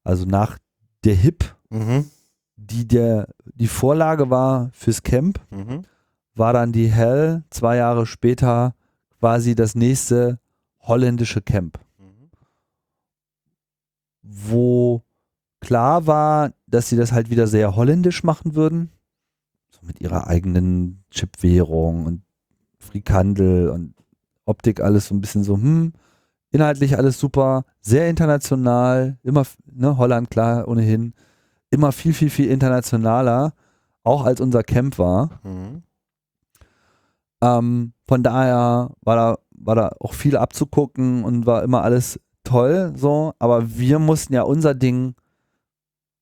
also nach der HIP, Mhm. die der, die Vorlage war fürs Camp, Mhm. war dann die Hell zwei Jahre später quasi das nächste holländische Camp, Mhm. wo klar war, dass sie das halt wieder sehr holländisch machen würden, so mit ihrer eigenen Chipwährung und Frikandel und Optik alles so ein bisschen so, hm, inhaltlich alles super, sehr international, immer, ne, Holland klar, ohnehin, immer viel, viel, viel internationaler, auch als unser Camp war. Mhm. Ähm, von daher war da, war da auch viel abzugucken und war immer alles toll, so, aber wir mussten ja unser Ding,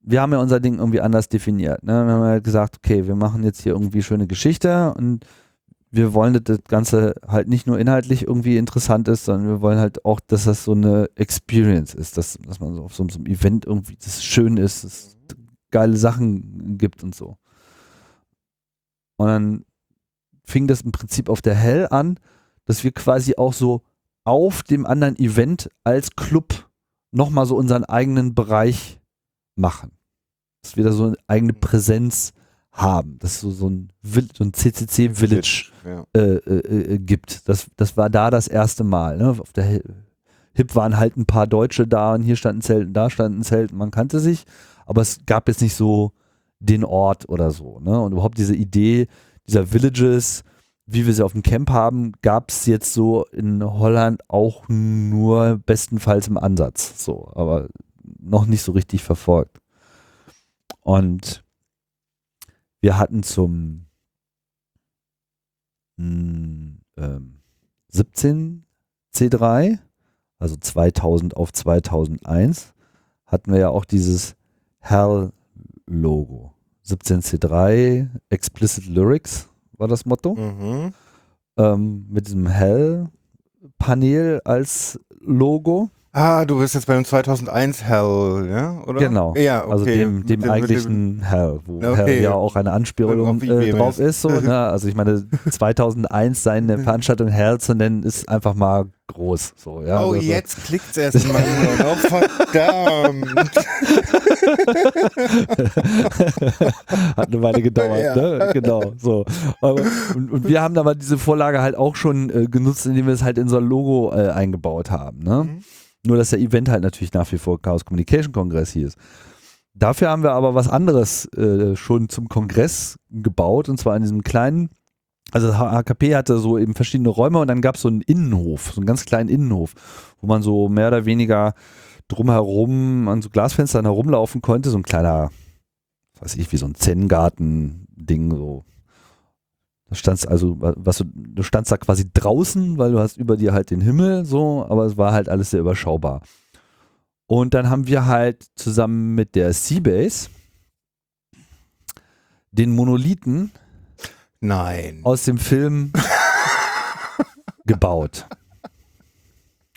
wir haben ja unser Ding irgendwie anders definiert. Ne? Wir haben halt gesagt, okay, wir machen jetzt hier irgendwie schöne Geschichte und wir wollen, dass das Ganze halt nicht nur inhaltlich irgendwie interessant ist, sondern wir wollen halt auch, dass das so eine Experience ist, dass, dass man so auf so, so einem Event irgendwie das schön ist, dass es geile Sachen gibt und so. Und dann fing das im Prinzip auf der Hell an, dass wir quasi auch so auf dem anderen Event als Club nochmal so unseren eigenen Bereich machen. Dass wir da so eine eigene Präsenz haben. Dass es so, so ein, so ein CCC Village Ja. äh, äh, äh, gibt. Das, das war da das erste Mal. Ne? Auf der hip waren halt ein paar Deutsche da und hier standen Zelten, da standen Zelten, man kannte sich, aber es gab jetzt nicht so den Ort oder so. Ne? Und überhaupt diese Idee dieser Villages, wie wir sie auf dem Camp haben, gab es jetzt so in Holland auch nur bestenfalls im Ansatz. So, aber noch nicht so richtig verfolgt. Und wir hatten zum mh, ähm, 17 C3, also 2000 auf 2001, hatten wir ja auch dieses Hell-Logo. 17 C3, Explicit Lyrics war das Motto. Mhm. Ähm, mit diesem Hell-Panel als Logo. Ah, du bist jetzt beim 2001 Hell, ja? Oder? Genau. Ja, okay. Also dem, dem dem- eigentlichen Hell, wo Okay. Hell ja auch eine Anspielung äh, drauf ist. So, ne? Also ich meine, <laughs> 2001 seine Veranstaltung Hell zu nennen, ist einfach mal groß. So, ja? Oh, also, jetzt klickt's erst mal. nur. oh, verdammt. <laughs> Hat eine Weile gedauert, Ja. ne? Genau, so. Aber, und, und wir haben aber diese Vorlage halt auch schon äh, genutzt, indem wir es halt in so ein Logo äh, eingebaut haben, ne? Mhm. Nur, dass der Event halt natürlich nach wie vor Chaos Communication Kongress hieß. Dafür haben wir aber was anderes äh, schon zum Kongress gebaut und zwar in diesem kleinen, also HKP hatte so eben verschiedene Räume und dann gab es so einen Innenhof, so einen ganz kleinen Innenhof, wo man so mehr oder weniger drumherum an so Glasfenstern herumlaufen konnte, so ein kleiner, weiß ich, wie so ein Zen-Garten-Ding, so. Standst also, was du, du standst da quasi draußen, weil du hast über dir halt den Himmel, so, aber es war halt alles sehr überschaubar. Und dann haben wir halt zusammen mit der Seabase den Monolithen Nein. aus dem Film <laughs> gebaut.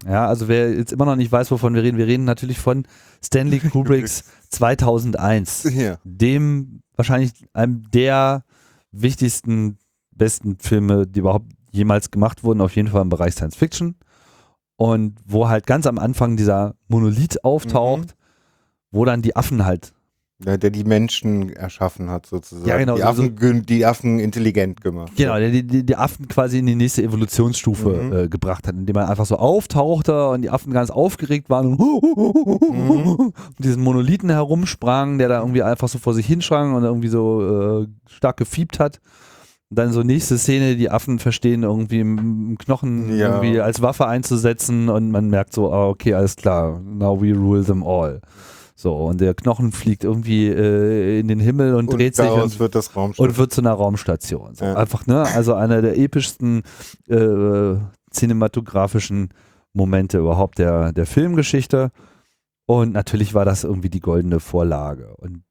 Ja, also wer jetzt immer noch nicht weiß, wovon wir reden, wir reden natürlich von Stanley Kubricks <laughs> 2001, Hier. dem wahrscheinlich einem der wichtigsten, besten Filme, die überhaupt jemals gemacht wurden, auf jeden Fall im Bereich Science Fiction. Und wo halt ganz am Anfang dieser Monolith auftaucht, wo dann die Affen halt Der, der die Menschen erschaffen hat, sozusagen. Ja, genau, Die so- Affen, die Affen intelligent gemacht. Genau, der die, die, die Affen quasi in die nächste Evolutionsstufe Mhm. äh, gebracht hat, indem er einfach so auftauchte und die Affen ganz aufgeregt waren und, Mhm. und <laughs> diesen Monolithen herumsprangen, der da irgendwie einfach so vor sich hinsprang und irgendwie so äh, stark gefiebt hat. Dann so nächste Szene, die Affen verstehen irgendwie einen Knochen Ja. irgendwie als Waffe einzusetzen und man merkt so, ah, okay, alles klar, now we rule them all. So, und der Knochen fliegt irgendwie äh, in den Himmel und, Und dreht sich und wird und wird zu einer Raumstation. So, Ja. Einfach, ne? Also einer der epischsten äh, cinematografischen Momente überhaupt der, der Filmgeschichte. Und natürlich war das irgendwie die goldene Vorlage. Und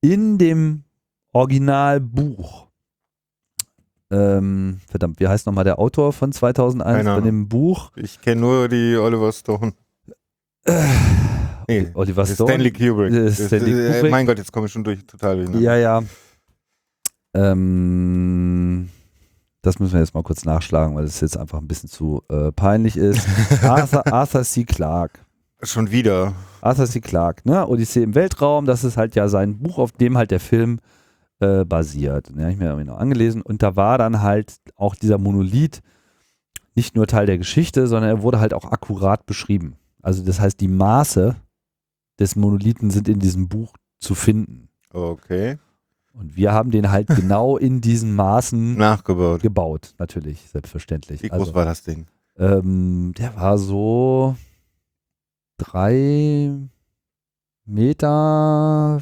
in dem Originalbuch, ähm, verdammt, wie heißt nochmal der Autor von 2001 Keine bei Ahnung. dem Buch? ich kenne nur die Oliver Stone. Nee, Oliver Stone. Stanley Kubrick. Äh, Stanley Äh, Kubrick. Mein Gott, jetzt komme ich schon durch, total durch. Ja, ja. Ähm, das müssen wir jetzt mal kurz nachschlagen, weil es jetzt einfach ein bisschen zu äh, peinlich ist. <laughs> Arthur, Arthur C. Clarke. Schon wieder. Arthur C. Clarke, ne? Odyssee im Weltraum, das ist halt ja sein Buch, auf dem halt der Film äh, basiert. Den habe ich mir irgendwie noch angelesen. Und da war dann halt auch dieser Monolith nicht nur Teil der Geschichte, sondern er wurde halt auch akkurat beschrieben. Also das heißt, die Maße des Monolithen sind in diesem Buch zu finden. Okay. Und wir haben den halt <laughs> genau in diesen Maßen Nachgebaut. gebaut, natürlich, selbstverständlich. Wie groß also, war das Ding? ähm, der war so drei Meter,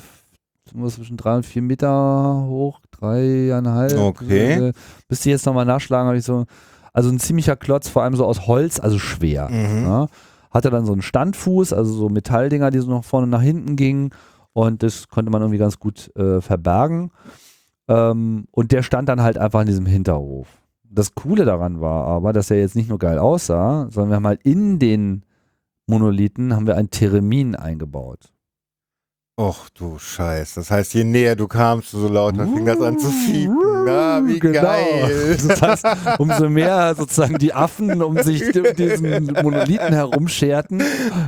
zwischen drei und vier Meter hoch, dreieinhalb. Okay. Äh, Müsste ich jetzt nochmal nachschlagen, habe ich so. Also ein ziemlicher Klotz, vor allem so aus Holz, also schwer. Mhm. Ja. Hatte dann so einen Standfuß, also so Metalldinger, die so nach vorne und nach hinten gingen. Und das konnte man irgendwie ganz gut äh, verbergen. Ähm, und der stand dann halt einfach in diesem Hinterhof. Das Coole daran war aber, dass er jetzt nicht nur geil aussah, sondern wir haben halt in den Monolithen haben wir ein Theremin eingebaut. Och du Scheiß. Das heißt, je näher du kamst, so lauter fing das an zu fiepen. Ah, wie Genau. geil. <laughs> Das heißt, umso mehr sozusagen die Affen um sich um diesen Monolithen herumscherten,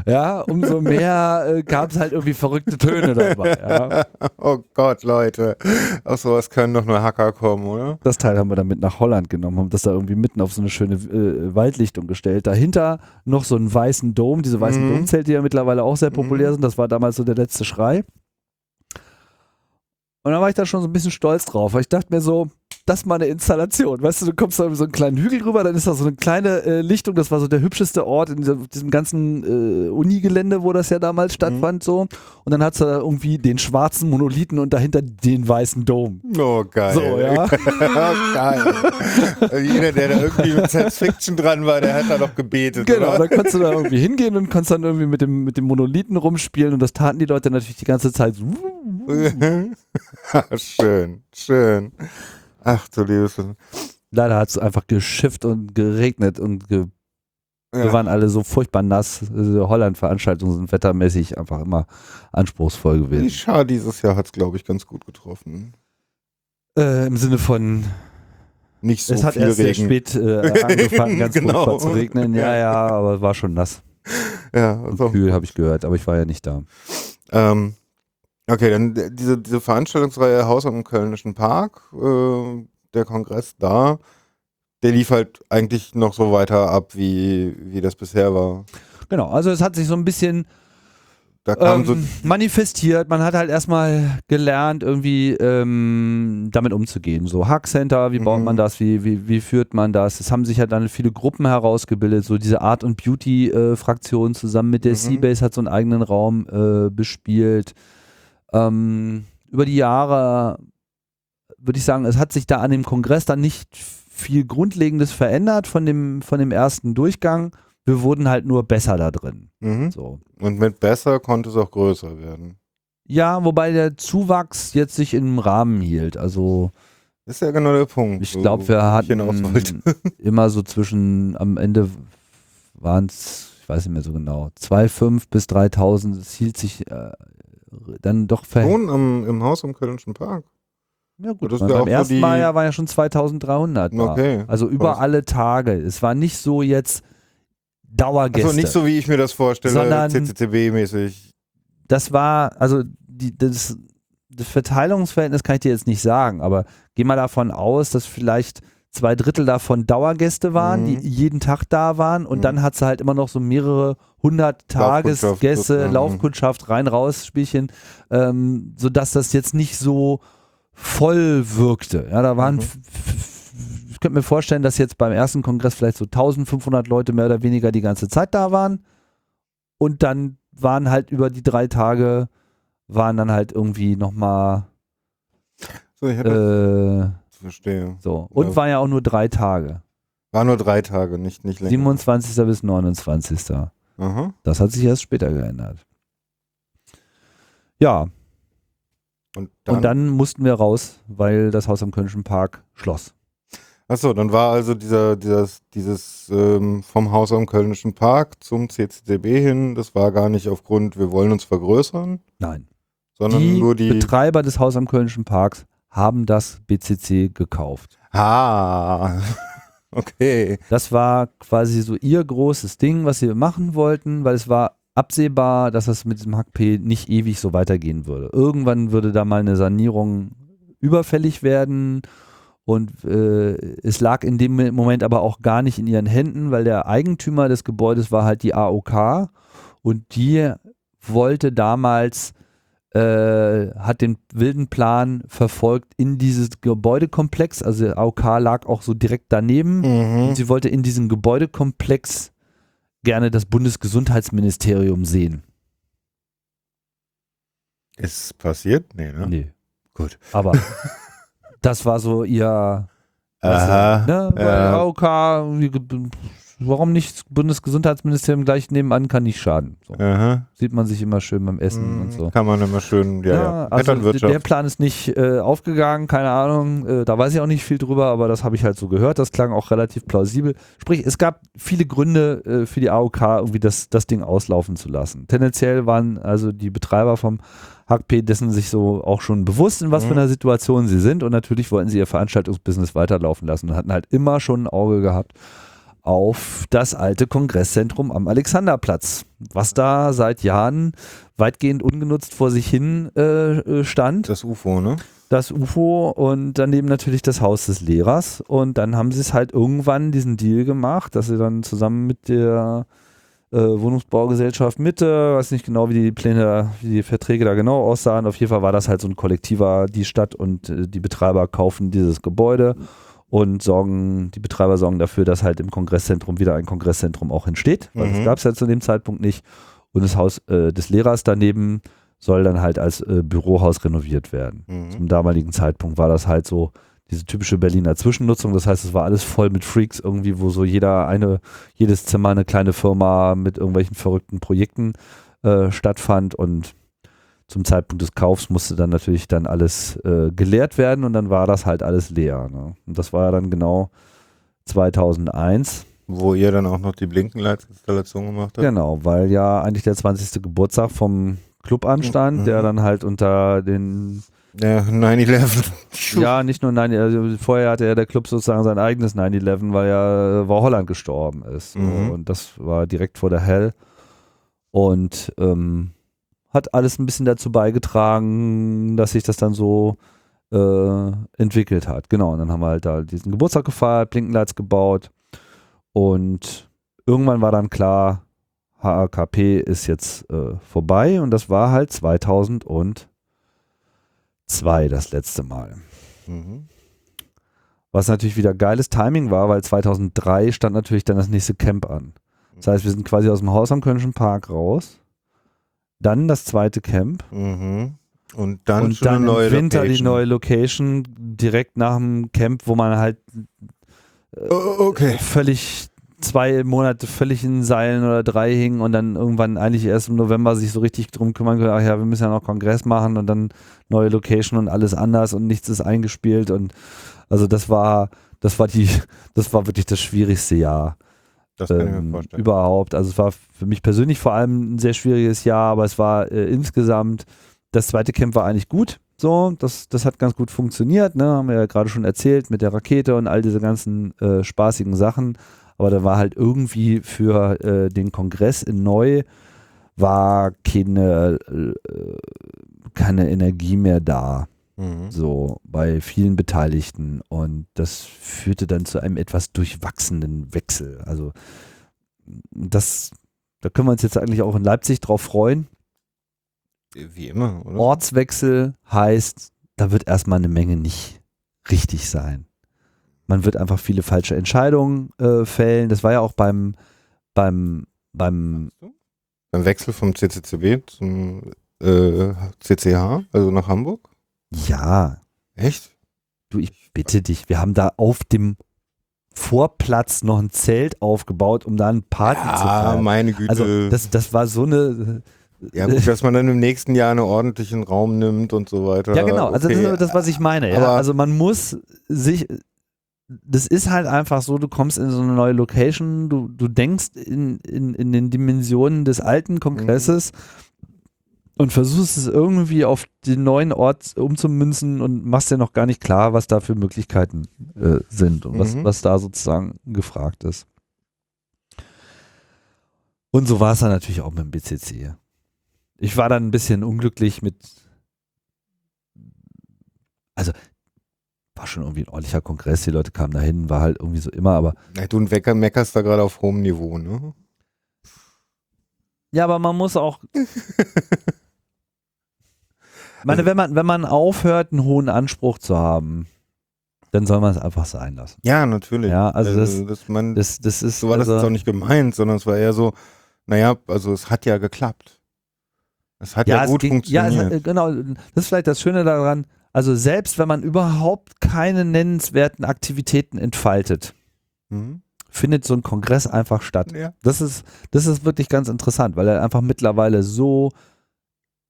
ja, umso mehr äh, gab es halt irgendwie verrückte Töne dabei. Ja. <laughs> Oh Gott, Leute. Auf sowas können doch nur Hacker kommen, oder? Das Teil haben wir dann mit nach Holland genommen, haben das da irgendwie mitten auf so eine schöne äh, Waldlichtung gestellt. Dahinter noch so einen weißen Dom, diese weißen Mhm. Domzelte, die ja mittlerweile auch sehr populär sind. Das war damals so der letzte Schrei. Und dann war ich da schon so ein bisschen stolz drauf, weil ich dachte mir so, das ist mal eine Installation. Weißt du, du kommst da über so einen kleinen Hügel rüber, dann ist da so eine kleine äh, Lichtung, das war so der hübscheste Ort in diesem, diesem ganzen äh, Unigelände, wo das ja damals stattfand, so. Und dann hat da irgendwie den schwarzen Monolithen und dahinter den weißen Dom. Oh, geil. So, ja. <laughs> geil. Jeder, der da irgendwie mit Science Fiction dran war, der hat da doch gebetet. Genau, Oder? dann konntest du da irgendwie hingehen und konntest dann irgendwie mit dem, mit dem Monolithen rumspielen und das taten die Leute natürlich die ganze Zeit. <laughs> <laughs> schön, schön. Ach du liebes. Leider hat es einfach geschifft und geregnet und ge wir Ja. waren alle so furchtbar nass. Also Holland-Veranstaltungen sind wettermäßig einfach immer anspruchsvoll gewesen. schade, dieses Jahr hat es, glaube ich, ganz gut getroffen. Äh, Im Sinne von, Nicht so es hat viel erst sehr Regen. spät äh, <laughs> angefangen, ganz Genau. furchtbar zu regnen. Ja, ja, <laughs> aber war schon nass. Ja, Und so. kühl, habe ich gehört, aber ich war ja nicht da. Ähm, okay, dann d- diese, diese Veranstaltungsreihe Haus am Kölnischen Park, äh, der Kongress da, der lief halt eigentlich noch so weiter ab, wie, wie das bisher war. Genau, also es hat sich so ein bisschen kam so, ähm, manifestiert. Man hat halt erstmal gelernt, irgendwie ähm, damit umzugehen. So Hack Center, wie baut Mhm. man das, wie, wie, wie führt man das? Es haben sich halt dann viele Gruppen herausgebildet, so diese Art und Beauty äh, zusammen mit der Mhm. Seabase hat so einen eigenen Raum äh, bespielt. Ähm, über die Jahre würde ich sagen, es hat sich da an dem Kongress dann nicht viel Grundlegendes verändert von dem, von dem ersten Durchgang. Wir wurden halt nur besser da drin. mhm. So. Und mit besser konnte es auch größer werden. Ja, wobei der Zuwachs jetzt sich im Rahmen hielt. Also Ist ja genau der Punkt. ich glaube, wir hatten <laughs> immer so zwischen, am Ende waren es, ich weiß nicht mehr so genau, 2,5 bis 3000. Es hielt sich äh, dann doch ver Schon am, im Haus am Kölnischen Park. Ja gut, Das beim ersten Mal ja waren ja schon 2300 da. Okay. Also über Aber- alle Tage. Es war nicht so jetzt Dauergäste. Also nicht so, wie ich mir das vorstelle, Sondern- CCTV-mäßig. das war, also die, das, das Verteilungsverhältnis kann ich dir jetzt nicht sagen, aber geh mal davon aus, dass vielleicht zwei Drittel davon Dauergäste waren, Mhm. die jeden Tag da waren und Mhm. dann hat sie halt immer noch so mehrere hundert Tagesgäste. Laufkundschaft, rein, raus, Spielchen, ähm, sodass das jetzt nicht so voll wirkte. Ja, da waren, Mhm. ich könnte mir vorstellen, dass jetzt beim ersten Kongress vielleicht so 1500 Leute mehr oder weniger die ganze Zeit da waren und dann waren halt über die drei Tage waren dann halt irgendwie nochmal So, ich äh, verstehe. so. Und Ja. war ja auch nur drei Tage. War nur drei Tage, nicht, nicht länger. 27. bis 29. Aha. Das hat sich erst später geändert. Ja, Und dann, und dann mussten wir raus, weil das Haus am Kölnischen Park schloss. Achso, dann war also dieser, dieses, dieses ähm, vom Haus am Kölnischen Park zum CCTB hin, das war gar nicht aufgrund, wir wollen uns vergrößern, Nein. sondern die nur die. Betreiber des Haus am Kölnischen Parks haben das BCC gekauft. ah, <laughs> okay. Das war quasi so ihr großes Ding, was sie machen wollten, weil es war absehbar, dass das mit diesem HackP nicht ewig so weitergehen würde. Irgendwann würde da mal eine Sanierung überfällig werden und äh, es lag in dem Moment aber auch gar nicht in ihren Händen, weil der Eigentümer des Gebäudes war halt die AOK und die wollte damals äh, hat den wilden Plan verfolgt in dieses Gebäudekomplex, also der AOK lag auch so direkt daneben Mhm. und sie wollte in diesem Gebäudekomplex gerne das Bundesgesundheitsministerium sehen. Ist passiert? Nee, ne? Nee. Gut. Aber <laughs> das war so ihr. Aha. Ne, weil ja. AOK, warum nicht? Bundesgesundheitsministerium gleich nebenan kann nicht schaden. So. Sieht man sich immer schön beim Essen Mhm, und so. Kann man immer schön, ja, ja. also Vetternwirtschaft. der Plan ist nicht äh, aufgegangen, keine Ahnung, äh, da weiß ich auch nicht viel drüber, aber das habe ich halt so gehört, das klang auch relativ plausibel. Sprich, es gab viele Gründe äh, für die AOK, irgendwie das, das Ding auslaufen zu lassen. Tendenziell waren also die Betreiber vom HKP dessen sich so auch schon bewusst, in was für Mhm. einer Situation sie sind und natürlich wollten sie ihr Veranstaltungsbusiness weiterlaufen lassen und hatten halt immer schon ein Auge gehabt auf das alte Kongresszentrum am Alexanderplatz, was da seit Jahren weitgehend ungenutzt vor sich hin äh, äh, stand. das UFO, ne? Das UFO und daneben natürlich das Haus des Lehrers. Und dann haben sie es halt irgendwann diesen Deal gemacht, dass sie dann zusammen mit der äh, Wohnungsbaugesellschaft Mitte, weiß nicht genau, wie die Pläne, wie die Verträge da genau aussahen. Auf jeden Fall war das halt so ein kollektiver, die Stadt und äh, die Betreiber kaufen dieses Gebäude und sorgen, die Betreiber sorgen dafür, dass halt im Kongresszentrum wieder ein Kongresszentrum auch entsteht, weil das Mhm. gab es ja zu dem Zeitpunkt nicht. Und das Haus äh, des Lehrers daneben soll dann halt als äh, Bürohaus renoviert werden. Mhm. Zum damaligen Zeitpunkt war das halt so diese typische Berliner Zwischennutzung. Das heißt, es war alles voll mit Freaks irgendwie, wo so jeder eine, jedes Zimmer eine kleine Firma mit irgendwelchen verrückten Projekten äh, stattfand und zum Zeitpunkt des Kaufs musste dann natürlich dann alles äh, geleert werden und dann war das halt alles leer. Ne? Und das war ja dann genau 2001. Wo ihr dann auch noch die Blinkenlightinstallation gemacht habt. Genau, weil ja eigentlich der 20. Geburtstag vom Club anstand, der Mhm. dann halt unter den Ja, 9-11. <laughs> Ja, nicht nur 9 also vorher hatte ja der Club sozusagen sein eigenes 9-11, weil ja äh, war Holland gestorben ist. So. Mhm. Und das war direkt vor der Hell. Und ähm, hat alles ein bisschen dazu beigetragen, dass sich das dann so äh, entwickelt hat. Genau, und dann haben wir halt da diesen Geburtstag gefeiert, Blinkenlights gebaut und irgendwann war dann klar, HAKP ist jetzt äh, vorbei und das war halt 2002 das letzte Mal. Mhm. Was natürlich wieder geiles Timing war, weil 2003 stand natürlich dann das nächste Camp an. Das heißt, wir sind quasi aus dem Haus am Kölnischen Park raus. Dann das zweite Camp. Mhm. Und dann und dann im Winter Location. die neue Location direkt nach dem Camp, wo man halt Oh, okay. völlig zwei Monate völlig in Seilen oder drei hing und dann irgendwann eigentlich erst im November sich so richtig drum kümmern können, ach ja, wir müssen ja noch Kongress machen und dann neue Location und alles anders und nichts ist eingespielt und also das war, das war die, <laughs> das war wirklich das schwierigste Jahr Das kann ich mir ähm, vorstellen. überhaupt. Also es war für mich persönlich vor allem ein sehr schwieriges Jahr, aber es war äh, insgesamt, das zweite Camp war eigentlich gut. So, das, das hat ganz gut funktioniert, ne? Haben wir ja gerade schon erzählt mit der Rakete und all diese ganzen äh, spaßigen Sachen. Aber da war halt irgendwie für äh, den Kongress in Neu war keine, äh, keine Energie mehr da Mhm. so bei vielen Beteiligten und das führte dann zu einem etwas durchwachsenen Wechsel. Also das, da können wir uns jetzt eigentlich auch in Leipzig drauf freuen. Wie immer, oder? Ortswechsel heißt, da wird erstmal eine Menge nicht richtig sein. Man wird einfach viele falsche Entscheidungen äh, fällen. Das war ja auch beim beim beim Beim Wechsel vom CCCB zum äh, CCH, also nach Hamburg? Ja, Echt? Du, ich bitte dich, wir haben da auf dem Vorplatz noch ein Zelt aufgebaut, um da eine Party zu Ja, feiern. meine Güte. Also das, das war so eine. ja, gut, <laughs> dass man dann im nächsten Jahr einen ordentlichen Raum nimmt und so weiter. Ja, genau. Also das Okay. ist das, was ich meine. Ja? Also man muss sich. Das ist halt einfach so, du kommst in so eine neue Location, du, du denkst in, in, in den Dimensionen des alten Kongresses und versuchst es irgendwie auf den neuen Ort umzumünzen und machst dir noch gar nicht klar, was da für Möglichkeiten äh, sind und was, Mhm. was da sozusagen gefragt ist. Und so war es dann natürlich auch mit dem BCC. Ich war dann ein bisschen unglücklich mit, also war schon irgendwie ein ordentlicher Kongress, die Leute kamen dahin, war halt irgendwie so immer, aber Ja, du Wecker meckerst da gerade auf hohem Niveau, ne? ja, aber man muss auch <laughs> Ich meine, wenn man, wenn man aufhört, einen hohen Anspruch zu haben, dann soll man es einfach sein lassen. Ja, natürlich. Ja, also das, das, man, das, das ist. so war das also, jetzt auch nicht gemeint, sondern es war eher so, naja, also es hat ja geklappt. Es hat ja, es gut ging- Ja, funktioniert. es, hat- genau. Das ist vielleicht das Schöne daran. Also selbst wenn man überhaupt keine nennenswerten Aktivitäten entfaltet, Mhm. findet so ein Kongress einfach statt. Ja. Das ist, das ist wirklich ganz interessant, weil er einfach mittlerweile so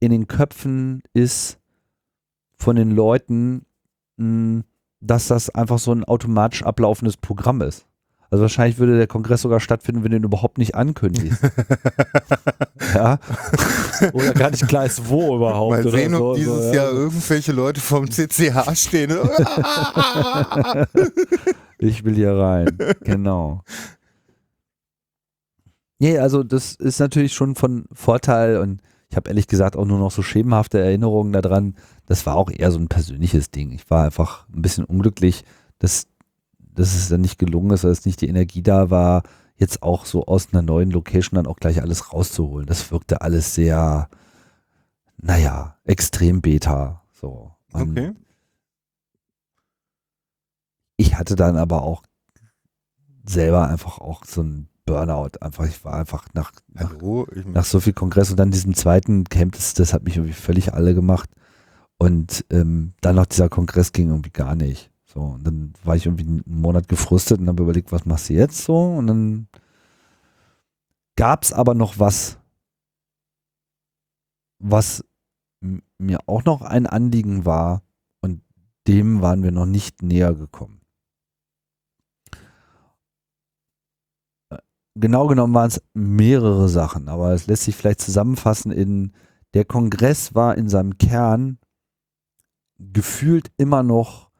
in den Köpfen ist von den Leuten, mh, dass das einfach so ein automatisch ablaufendes Programm ist. Also wahrscheinlich würde der Kongress sogar stattfinden, wenn du ihn überhaupt nicht ankündigst. <laughs> ja. Oder gar nicht klar ist, wo überhaupt. Mal oder sehen, so, ob dieses so, ja. Jahr irgendwelche Leute vom CCH stehen. <laughs> Ich will hier rein. Genau. Nee, also das ist natürlich schon von Vorteil und ich habe ehrlich gesagt auch nur noch so schemenhafte Erinnerungen daran. Das war auch eher so ein persönliches Ding. Ich war einfach ein bisschen unglücklich, dass, dass es dann nicht gelungen ist, dass nicht die Energie da war, jetzt auch so aus einer neuen Location dann auch gleich alles rauszuholen. Das wirkte alles sehr, naja, extrem beta. So. Okay. ich hatte dann aber auch selber einfach auch so ein Burnout. Einfach, ich war einfach nach, nach, Hallo, nach so viel Kongress und dann diesem zweiten Camp, das, das hat mich irgendwie völlig alle gemacht. Und ähm, dann noch dieser Kongress ging irgendwie gar nicht. So, und dann war ich irgendwie einen Monat gefrustet und habe überlegt, was machst du jetzt so? Und dann gab es aber noch was, was mir auch noch ein Anliegen war und dem waren wir noch nicht näher gekommen. Genau genommen waren es mehrere Sachen, aber es lässt sich vielleicht zusammenfassen in der Kongress war in seinem Kern gefühlt immer noch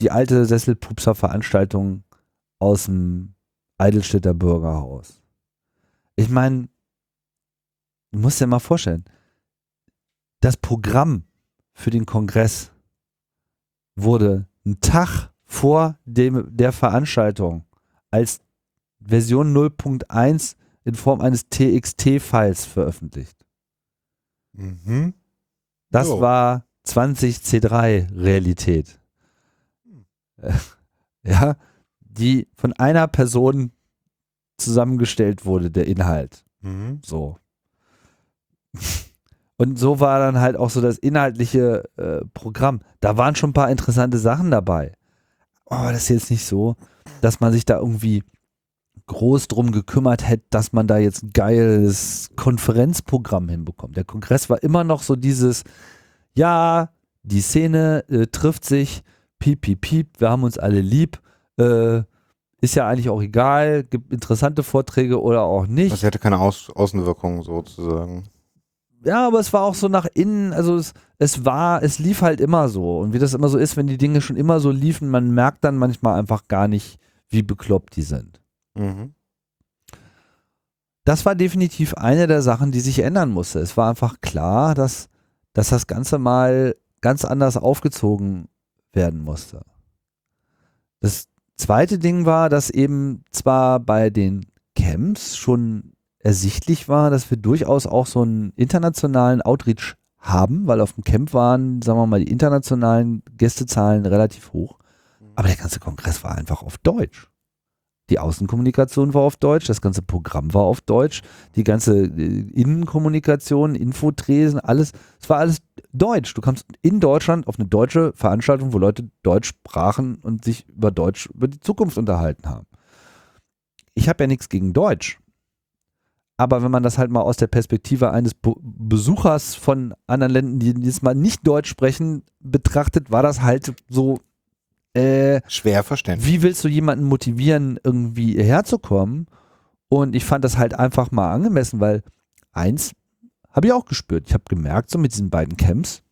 die alte Sesselpupser-Veranstaltung aus dem Eidelstädter Bürgerhaus. Ich meine, du musst dir mal vorstellen, das Programm für den Kongress wurde einen Tag vor dem, der Veranstaltung als Version 0.1 in Form eines TXT-Files veröffentlicht. Mhm. Das Jo. war 20C3 Realität. Äh, <laughs> Ja, die von einer Person zusammengestellt wurde, der Inhalt. Mhm. So. <laughs> Und so war dann halt auch so das inhaltliche äh, Programm. Da waren schon ein paar interessante Sachen dabei. Aber das ist jetzt nicht so, dass man sich da irgendwie groß drum gekümmert hätte, dass man da jetzt ein geiles Konferenzprogramm hinbekommt. Der Kongress war immer noch so dieses, ja, die Szene äh, trifft sich, piep, piep, piep, wir haben uns alle lieb, äh, ist ja eigentlich auch egal, gibt interessante Vorträge oder auch nicht. Das hätte keine Aus Außenwirkung sozusagen. Ja, aber es war auch so nach innen, also es, es war, es lief halt immer so. Und wie das immer so ist, wenn die Dinge schon immer so liefen, man merkt dann manchmal einfach gar nicht, wie bekloppt die sind. Mhm. Das war definitiv eine der Sachen, die sich ändern musste. Es war einfach klar, dass, dass das Ganze mal ganz anders aufgezogen werden musste. Das zweite Ding war, dass eben zwar bei den Camps schon ersichtlich war, dass wir durchaus auch so einen internationalen Outreach haben, weil auf dem Camp waren, sagen wir mal, die internationalen Gästezahlen relativ hoch. Aber der ganze Kongress war einfach auf Deutsch. Die Außenkommunikation war auf Deutsch, das ganze Programm war auf Deutsch, die ganze äh, Innenkommunikation, Infotresen, alles, es war alles Deutsch. Du kamst in Deutschland auf eine deutsche Veranstaltung, wo Leute Deutsch sprachen und sich über Deutsch, über die Zukunft unterhalten haben. Ich habe ja nichts gegen Deutsch. Aber wenn man das halt mal aus der Perspektive eines Be Besuchers von anderen Ländern, die jetzt mal nicht Deutsch sprechen, betrachtet, war das halt so, äh, Schwer verständlich. wie willst du jemanden motivieren, irgendwie herzukommen? Und ich fand das halt einfach mal angemessen, weil eins habe ich auch gespürt. Ich habe gemerkt, so mit diesen beiden Camps,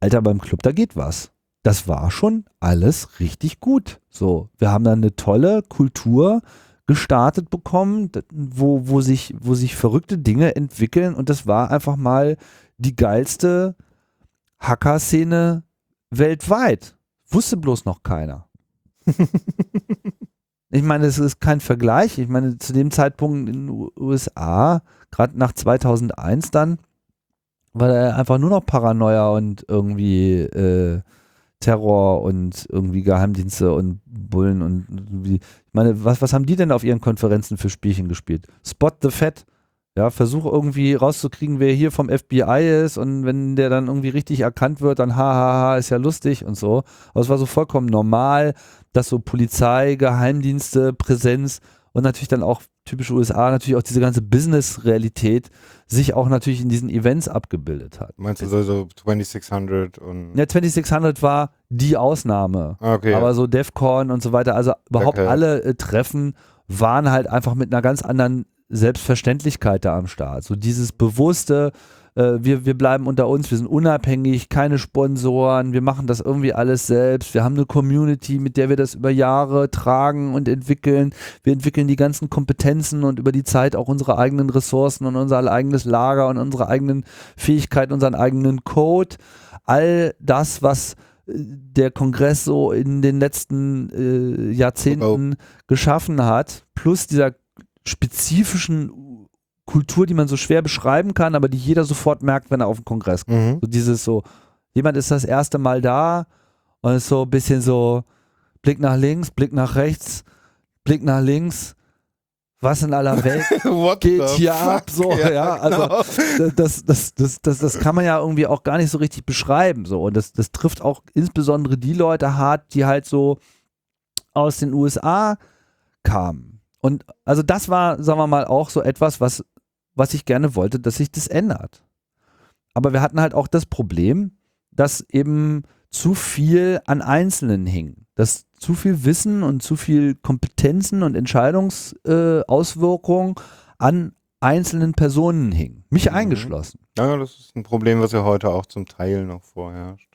Alter, beim Club, da geht was. Das war schon alles richtig gut. So, wir haben da eine tolle Kultur gestartet bekommen, wo, wo, sich, wo sich verrückte Dinge entwickeln und das war einfach mal die geilste Hacker-Szene weltweit. Wusste bloß noch keiner. <laughs> ich meine, es ist kein Vergleich. Ich meine, zu dem Zeitpunkt in den USA, gerade nach 2001 dann, war da einfach nur noch Paranoia und irgendwie äh, Terror und irgendwie Geheimdienste und Bullen und irgendwie. Ich meine, was, was haben die denn auf ihren Konferenzen für Spielchen gespielt? Spot the Fat. Ja, versuch irgendwie rauszukriegen, wer hier vom FBI ist und wenn der dann irgendwie richtig erkannt wird, dann hahaha, ist ja lustig und so. Aber es war so vollkommen normal, dass so Polizei, Geheimdienste, Präsenz und natürlich dann auch typische USA, natürlich auch diese ganze Business-Realität sich auch natürlich in diesen Events abgebildet hat. Meinst du so, so 2600 und. Ja, 2600 war die Ausnahme. Ah, okay. Aber so DEFCON und so weiter, also überhaupt Okay. alle äh, Treffen waren halt einfach mit einer ganz anderen Selbstverständlichkeit da am Start. So dieses bewusste, äh, wir, wir bleiben unter uns, wir sind unabhängig, keine Sponsoren, wir machen das irgendwie alles selbst, wir haben eine Community, mit der wir das über Jahre tragen und entwickeln. Wir entwickeln die ganzen Kompetenzen und über die Zeit auch unsere eigenen Ressourcen und unser eigenes Lager und unsere eigenen Fähigkeiten, unseren eigenen Code. All das, was äh, der Kongress so in den letzten äh, Jahrzehnten geschaffen hat, plus dieser spezifischen Kultur, die man so schwer beschreiben kann, aber die jeder sofort merkt, wenn er auf den Kongress kommt. Mhm. So dieses so, jemand ist das erste Mal da und ist so ein bisschen so Blick nach links, Blick nach rechts, Blick nach links. Was in aller Welt <laughs> geht hier fuck? ab? So, ja, also genau. das, das, das, das, das kann man ja irgendwie auch gar nicht so richtig beschreiben. So. Und das, das trifft auch insbesondere die Leute hart, die halt so aus den USA kamen. Und also das war, sagen wir mal, auch so etwas, was, was ich gerne wollte, dass sich das ändert. Aber wir hatten halt auch das Problem, dass eben zu viel an Einzelnen hing. Dass zu viel Wissen und zu viel Kompetenzen und Entscheidungsauswirkungen äh, an einzelnen Personen hing. Mich Mhm. eingeschlossen. Ja, das ist ein Problem, was ja heute auch zum Teil noch vorherrscht.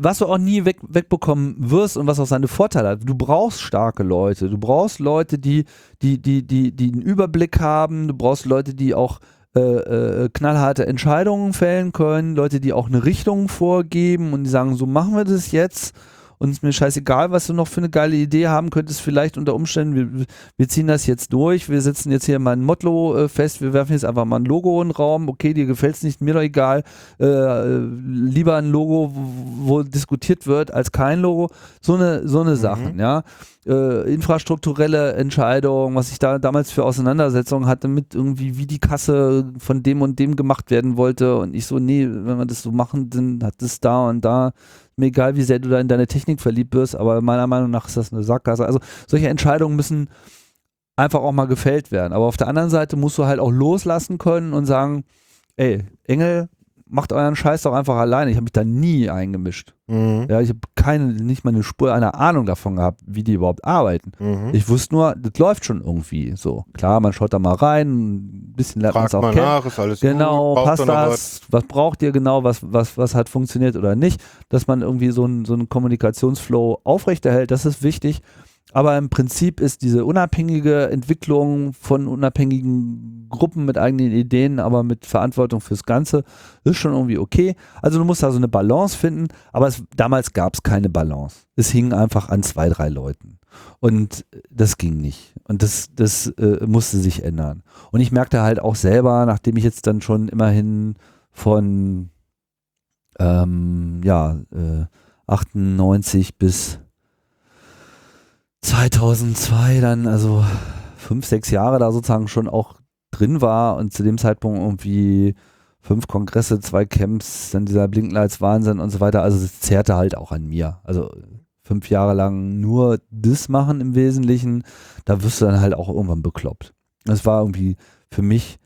Was du auch nie weg, wegbekommen wirst und was auch seine Vorteile hat. Du brauchst starke Leute. Du brauchst Leute, die, die, die, die, die einen Überblick haben. Du brauchst Leute, die auch äh, äh, knallharte Entscheidungen fällen können. Leute, die auch eine Richtung vorgeben und die sagen, so machen wir das jetzt. Und es ist mir scheißegal, was du noch für eine geile Idee haben könntest. Vielleicht unter Umständen, wir, wir ziehen das jetzt durch. Wir setzen jetzt hier mal ein Motto äh, fest. Wir werfen jetzt einfach mal ein Logo in den Raum. Okay, dir gefällt es nicht, mir doch egal. Äh, lieber ein Logo, wo, wo diskutiert wird, als kein Logo. So eine, so eine Sachen, ja. Äh, infrastrukturelle Entscheidungen, was ich da damals für Auseinandersetzungen hatte mit irgendwie, wie die Kasse von dem und dem gemacht werden wollte. Und ich so, nee, wenn wir das so machen, dann hat das da und da. Egal, wie sehr du da in deine Technik verliebt wirst, aber meiner Meinung nach ist das eine Sackgasse. Also solche Entscheidungen müssen einfach auch mal gefällt werden. Aber auf der anderen Seite musst du halt auch loslassen können und sagen, ey, Engel, macht euren Scheiß doch einfach alleine. Ich habe mich da nie eingemischt. Mhm. Ja, ich habe keine, nicht mal eine Spur einer Ahnung davon gehabt, wie die überhaupt arbeiten. Mhm. Ich wusste nur, das läuft schon irgendwie so. Klar, man schaut da mal rein, ein bisschen lernt man es auch mal kennen. nach, ist alles Genau, gut? Passt das? Was braucht ihr genau? Was, was, was hat funktioniert oder nicht? Dass man irgendwie so einen so einen Kommunikationsflow aufrechterhält, das ist wichtig. Aber im Prinzip ist diese unabhängige Entwicklung von unabhängigen Gruppen mit eigenen Ideen, aber mit Verantwortung fürs Ganze, ist schon irgendwie okay. Also du musst da so eine Balance finden, aber es, damals gab es keine Balance. Es hing einfach an zwei, drei Leuten. Und das ging nicht. Und das, das äh, musste sich ändern. Und ich merkte halt auch selber, nachdem ich jetzt dann schon immerhin von ähm, ja, äh, 98 bis 2002 dann, also fünf, sechs Jahre da sozusagen schon auch drin war und zu dem Zeitpunkt irgendwie fünf Kongresse, zwei Camps, dann dieser Blinklights Wahnsinn und so weiter. Also es zehrte halt auch an mir. Also fünf Jahre lang nur das machen im Wesentlichen, da wirst du dann halt auch irgendwann bekloppt. Es war irgendwie für mich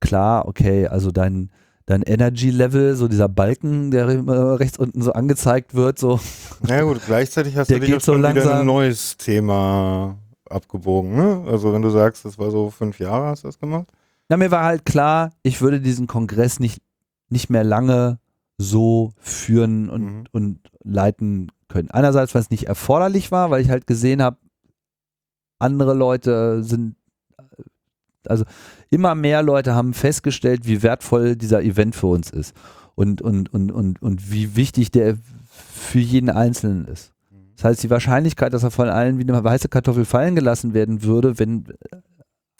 klar, okay, also dein, dein Energy-Level, so dieser Balken, der immer rechts unten so angezeigt wird, so Na ja, gut, gleichzeitig hast Der du dich auch so schon wieder langsam- ein neues Thema abgebogen. Ne? Also wenn du sagst, das war so fünf Jahre, hast du das gemacht? Na, mir war halt klar, ich würde diesen Kongress nicht, nicht mehr lange so führen und, Mhm. und leiten können. Einerseits, weil es nicht erforderlich war, weil ich halt gesehen habe, andere Leute sind, also immer mehr Leute haben festgestellt, wie wertvoll dieser Event für uns ist und, und, und, und, und wie wichtig der für jeden Einzelnen ist. Das heißt, die Wahrscheinlichkeit, dass er von allen wie eine weiße Kartoffel fallen gelassen werden würde, wenn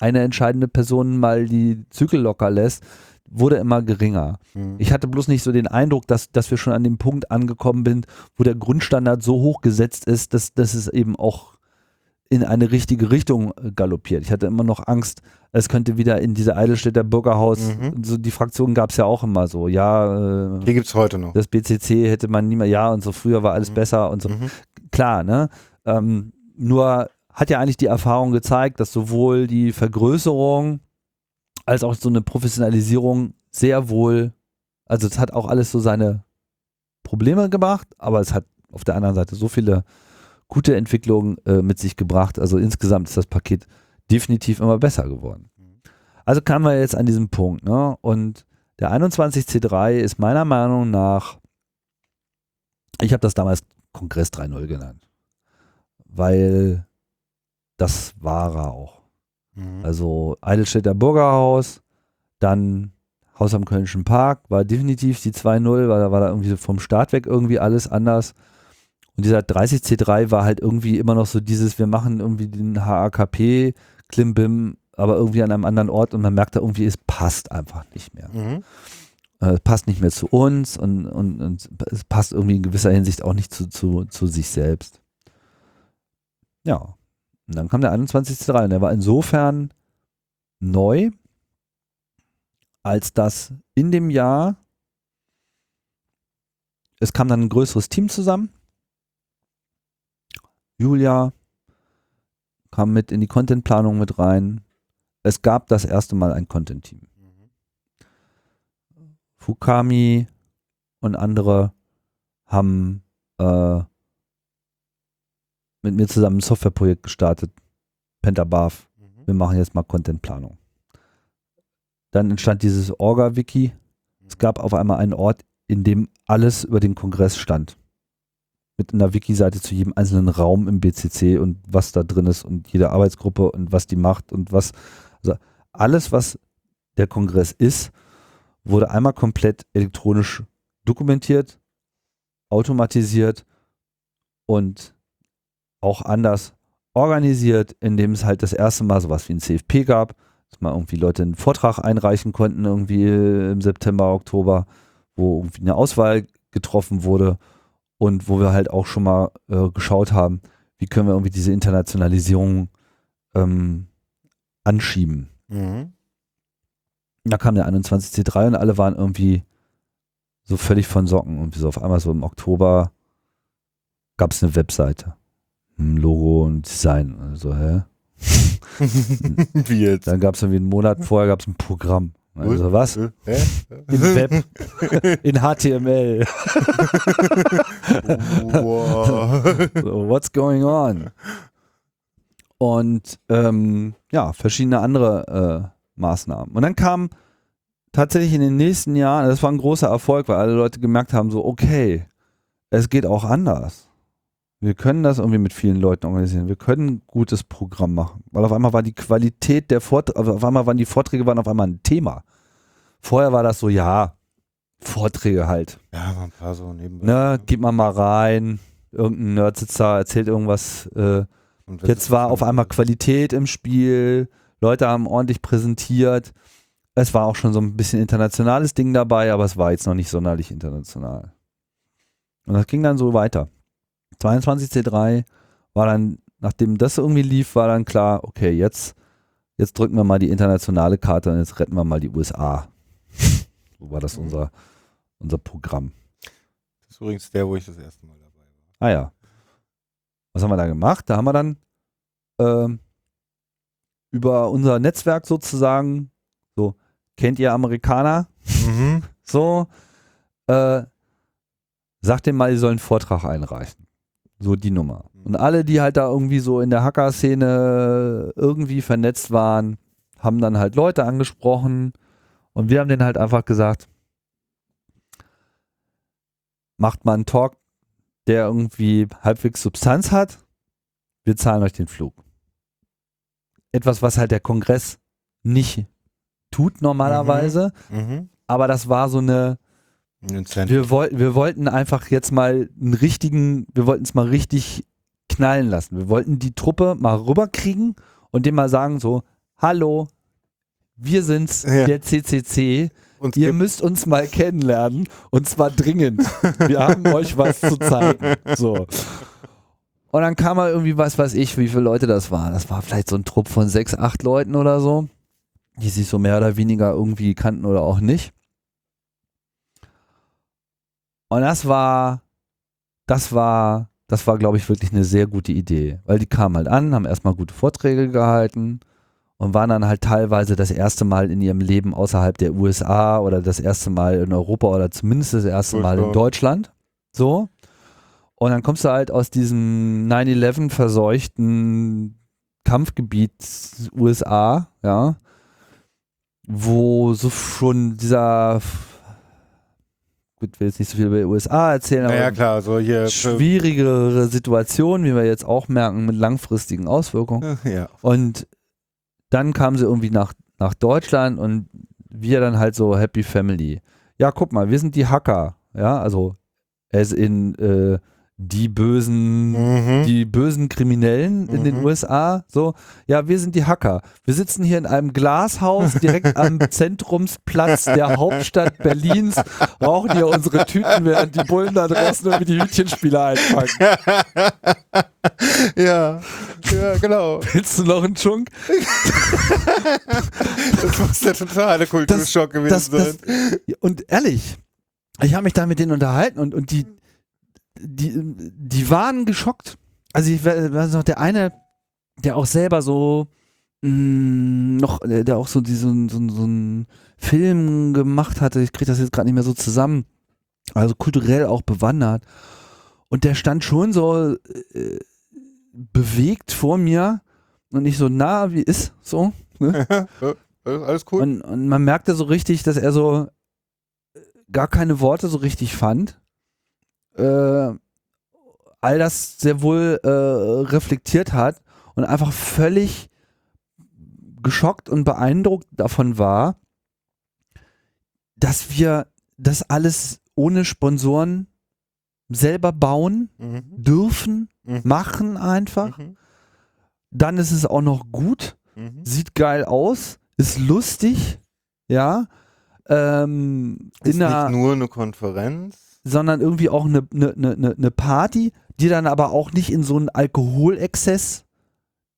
eine entscheidende Person mal die Zügel locker lässt, wurde immer geringer. Mhm. Ich hatte bloß nicht so den Eindruck, dass, dass wir schon an dem Punkt angekommen sind, wo der Grundstandard so hoch gesetzt ist, dass, dass es eben auch in eine richtige Richtung äh, galoppiert. Ich hatte immer noch Angst, es könnte wieder in diese Eidelstädter Bürgerhaus, Mhm. so die Fraktion gab es ja auch immer so, ja, äh, Die gibt es heute noch. das BCC hätte man nie mehr, ja und so früher war alles Mhm. besser und so Mhm. klar, ne? Ähm, nur hat ja eigentlich die Erfahrung gezeigt, dass sowohl die Vergrößerung als auch so eine Professionalisierung sehr wohl, also es hat auch alles so seine Probleme gemacht, aber es hat auf der anderen Seite so viele gute Entwicklungen äh, mit sich gebracht. Also insgesamt ist das Paket definitiv immer besser geworden. Also kamen wir jetzt an diesem Punkt. Ne? Und der 21C3 ist meiner Meinung nach, ich habe das damals Kongress 3.0 genannt, weil das war er auch. Mhm. Also Eidelstädter Bürgerhaus, dann Haus am Kölnischen Park, war definitiv die 2.0, weil da war da irgendwie vom Start weg irgendwie alles anders. Und dieser 30C3 war halt irgendwie immer noch so dieses, wir machen irgendwie den HAKP, Klimbim, aber irgendwie an einem anderen Ort und man merkt da irgendwie, es passt einfach nicht mehr. Mhm. Äh, Es passt nicht mehr zu uns und, und, und es passt irgendwie in gewisser Hinsicht auch nicht zu, zu, zu sich selbst. Ja. Und dann kam der 21.3 und der war insofern neu, als dass in dem Jahr es kam dann ein größeres Team zusammen. Julia kam mit in die Contentplanung mit rein. Es gab das erste Mal ein Content-Team. Fukami und andere haben äh, mit mir zusammen ein Softwareprojekt gestartet, Pentabarf. Wir machen jetzt mal Contentplanung. Dann entstand dieses Orga-Wiki. Es gab auf einmal einen Ort, in dem alles über den Kongress stand. Mit einer Wiki-Seite zu jedem einzelnen Raum im BCC und was da drin ist und jede Arbeitsgruppe und was die macht und was. Also alles, was der Kongress ist, wurde einmal komplett elektronisch dokumentiert, automatisiert und auch anders organisiert, indem es halt das erste Mal sowas wie ein CFP gab, dass mal irgendwie Leute einen Vortrag einreichen konnten, irgendwie im September, Oktober, wo irgendwie eine Auswahl getroffen wurde und wo wir halt auch schon mal äh, geschaut haben, wie können wir irgendwie diese Internationalisierung ähm, anschieben. Mhm. Da kam der 21C3 und alle waren irgendwie so völlig von Socken. Und so auf einmal so im Oktober gab es eine Webseite. Ein Logo und Design. Also, hä? <laughs> Wie jetzt? Dann gab es irgendwie einen Monat vorher gab es ein Programm. Also was? Im <laughs> Web. In HTML. <laughs> Wow. So, what's going on? Und ähm, ja, verschiedene andere äh, Maßnahmen. Und dann kam tatsächlich in den nächsten Jahren, das war ein großer Erfolg, weil alle Leute gemerkt haben, so, okay, es geht auch anders. Wir können das irgendwie mit vielen Leuten organisieren. Wir können ein gutes Programm machen. Weil auf einmal war die Qualität der Vorträge, auf einmal waren die Vorträge waren auf einmal ein Thema. Vorher war das so, ja, Vorträge halt. Ja, war ein paar so nebenbei. Ne, geht man mal rein, irgendein Nerdsitzer erzählt irgendwas. Äh, jetzt war auf einmal Qualität im Spiel, Leute haben ordentlich präsentiert. Es war auch schon so ein bisschen internationales Ding dabei, aber es war jetzt noch nicht sonderlich international. Und das ging dann so weiter. 22C3 war dann, nachdem das irgendwie lief, war dann klar, okay, jetzt, jetzt drücken wir mal die internationale Karte und jetzt retten wir mal die USA. <laughs> so war das Mhm. unser, unser Programm. Das ist übrigens der, wo ich das erste Mal dabei war. Ah ja. Was haben wir da gemacht? Da haben wir dann ähm, über unser Netzwerk sozusagen, so, kennt ihr Amerikaner? Mhm. <laughs> So, äh, sagt dem mal, ihr sollen einen Vortrag einreichen. So die Nummer. Und alle, die halt da irgendwie so in der Hacker-Szene irgendwie vernetzt waren, haben dann halt Leute angesprochen und wir haben denen halt einfach gesagt, macht mal einen Talk, der irgendwie halbwegs Substanz hat, wir zahlen euch den Flug. Etwas, was halt der Kongress nicht tut normalerweise, Mhm. aber das war so eine. Wir, woll wir wollten einfach jetzt mal einen richtigen, wir wollten es mal richtig knallen lassen. Wir wollten die Truppe mal rüberkriegen und dem mal sagen so, hallo, wir sind's, Ja. der CCC, Uns ihr müsst uns mal kennenlernen und zwar dringend. Wir haben <laughs> euch was zu zeigen. So. Und dann kam mal irgendwie, was weiß ich, wie viele Leute das waren. Das war vielleicht so ein Trupp von sechs, acht Leuten oder so, die sich so mehr oder weniger irgendwie kannten oder auch nicht. Und das war, das war das war, glaube ich, wirklich eine sehr gute Idee. Weil die kamen halt an, haben erstmal gute Vorträge gehalten und waren dann halt teilweise das erste Mal in ihrem Leben außerhalb der USA oder das erste Mal in Europa oder zumindest das erste Mal in. Deutschland. So. Und dann kommst du halt aus diesem 9-11 verseuchten Kampfgebiet USA, ja, wo so schon dieser gut, will jetzt nicht so viel über die USA erzählen, aber Naja, klar, so hier. schwierigere Situation, wie wir jetzt auch merken, mit langfristigen Auswirkungen. Ja. Und dann kamen sie irgendwie nach, nach Deutschland und wir dann halt so Happy Family. Ja, guck mal, wir sind die Hacker, ja, also as in äh, die bösen, Mhm. die bösen Kriminellen in den Mhm. USA, so, ja, wir sind die Hacker. Wir sitzen hier in einem Glashaus direkt am <laughs> Zentrumsplatz der Hauptstadt Berlins, rauchen hier unsere Tüten, während die Bullen da draußen irgendwie die Hütchenspieler einfangen. <laughs> ja, ja, genau. Willst du noch einen Chunk? <laughs> Das muss der totale Kulturschock gewesen das, das, sein. und ehrlich, ich habe mich da mit denen unterhalten und, und die, die, die waren geschockt. Also ich we- weiß noch, der eine, der auch selber so mh, noch, der, der auch so diesen so, so einen Film gemacht hatte, ich kriege das jetzt gerade nicht mehr so zusammen, also kulturell auch bewandert. Und der stand schon so äh, bewegt vor mir und nicht so nah wie ist, so. Ne? <laughs> Alles cool. Und, und man merkte so richtig, dass er so äh, gar keine Worte so richtig fand. Äh, all das sehr wohl äh, reflektiert hat und einfach völlig geschockt und beeindruckt davon war, dass wir das alles ohne Sponsoren selber bauen Mhm. dürfen, Mhm. machen einfach. Mhm. Dann ist es auch noch gut Mhm. sieht geil aus, ist lustig, ja, ähm, Ist nicht nur eine Konferenz. Sondern irgendwie auch eine, eine, eine, eine Party, die dann aber auch nicht in so einen Alkoholexzess.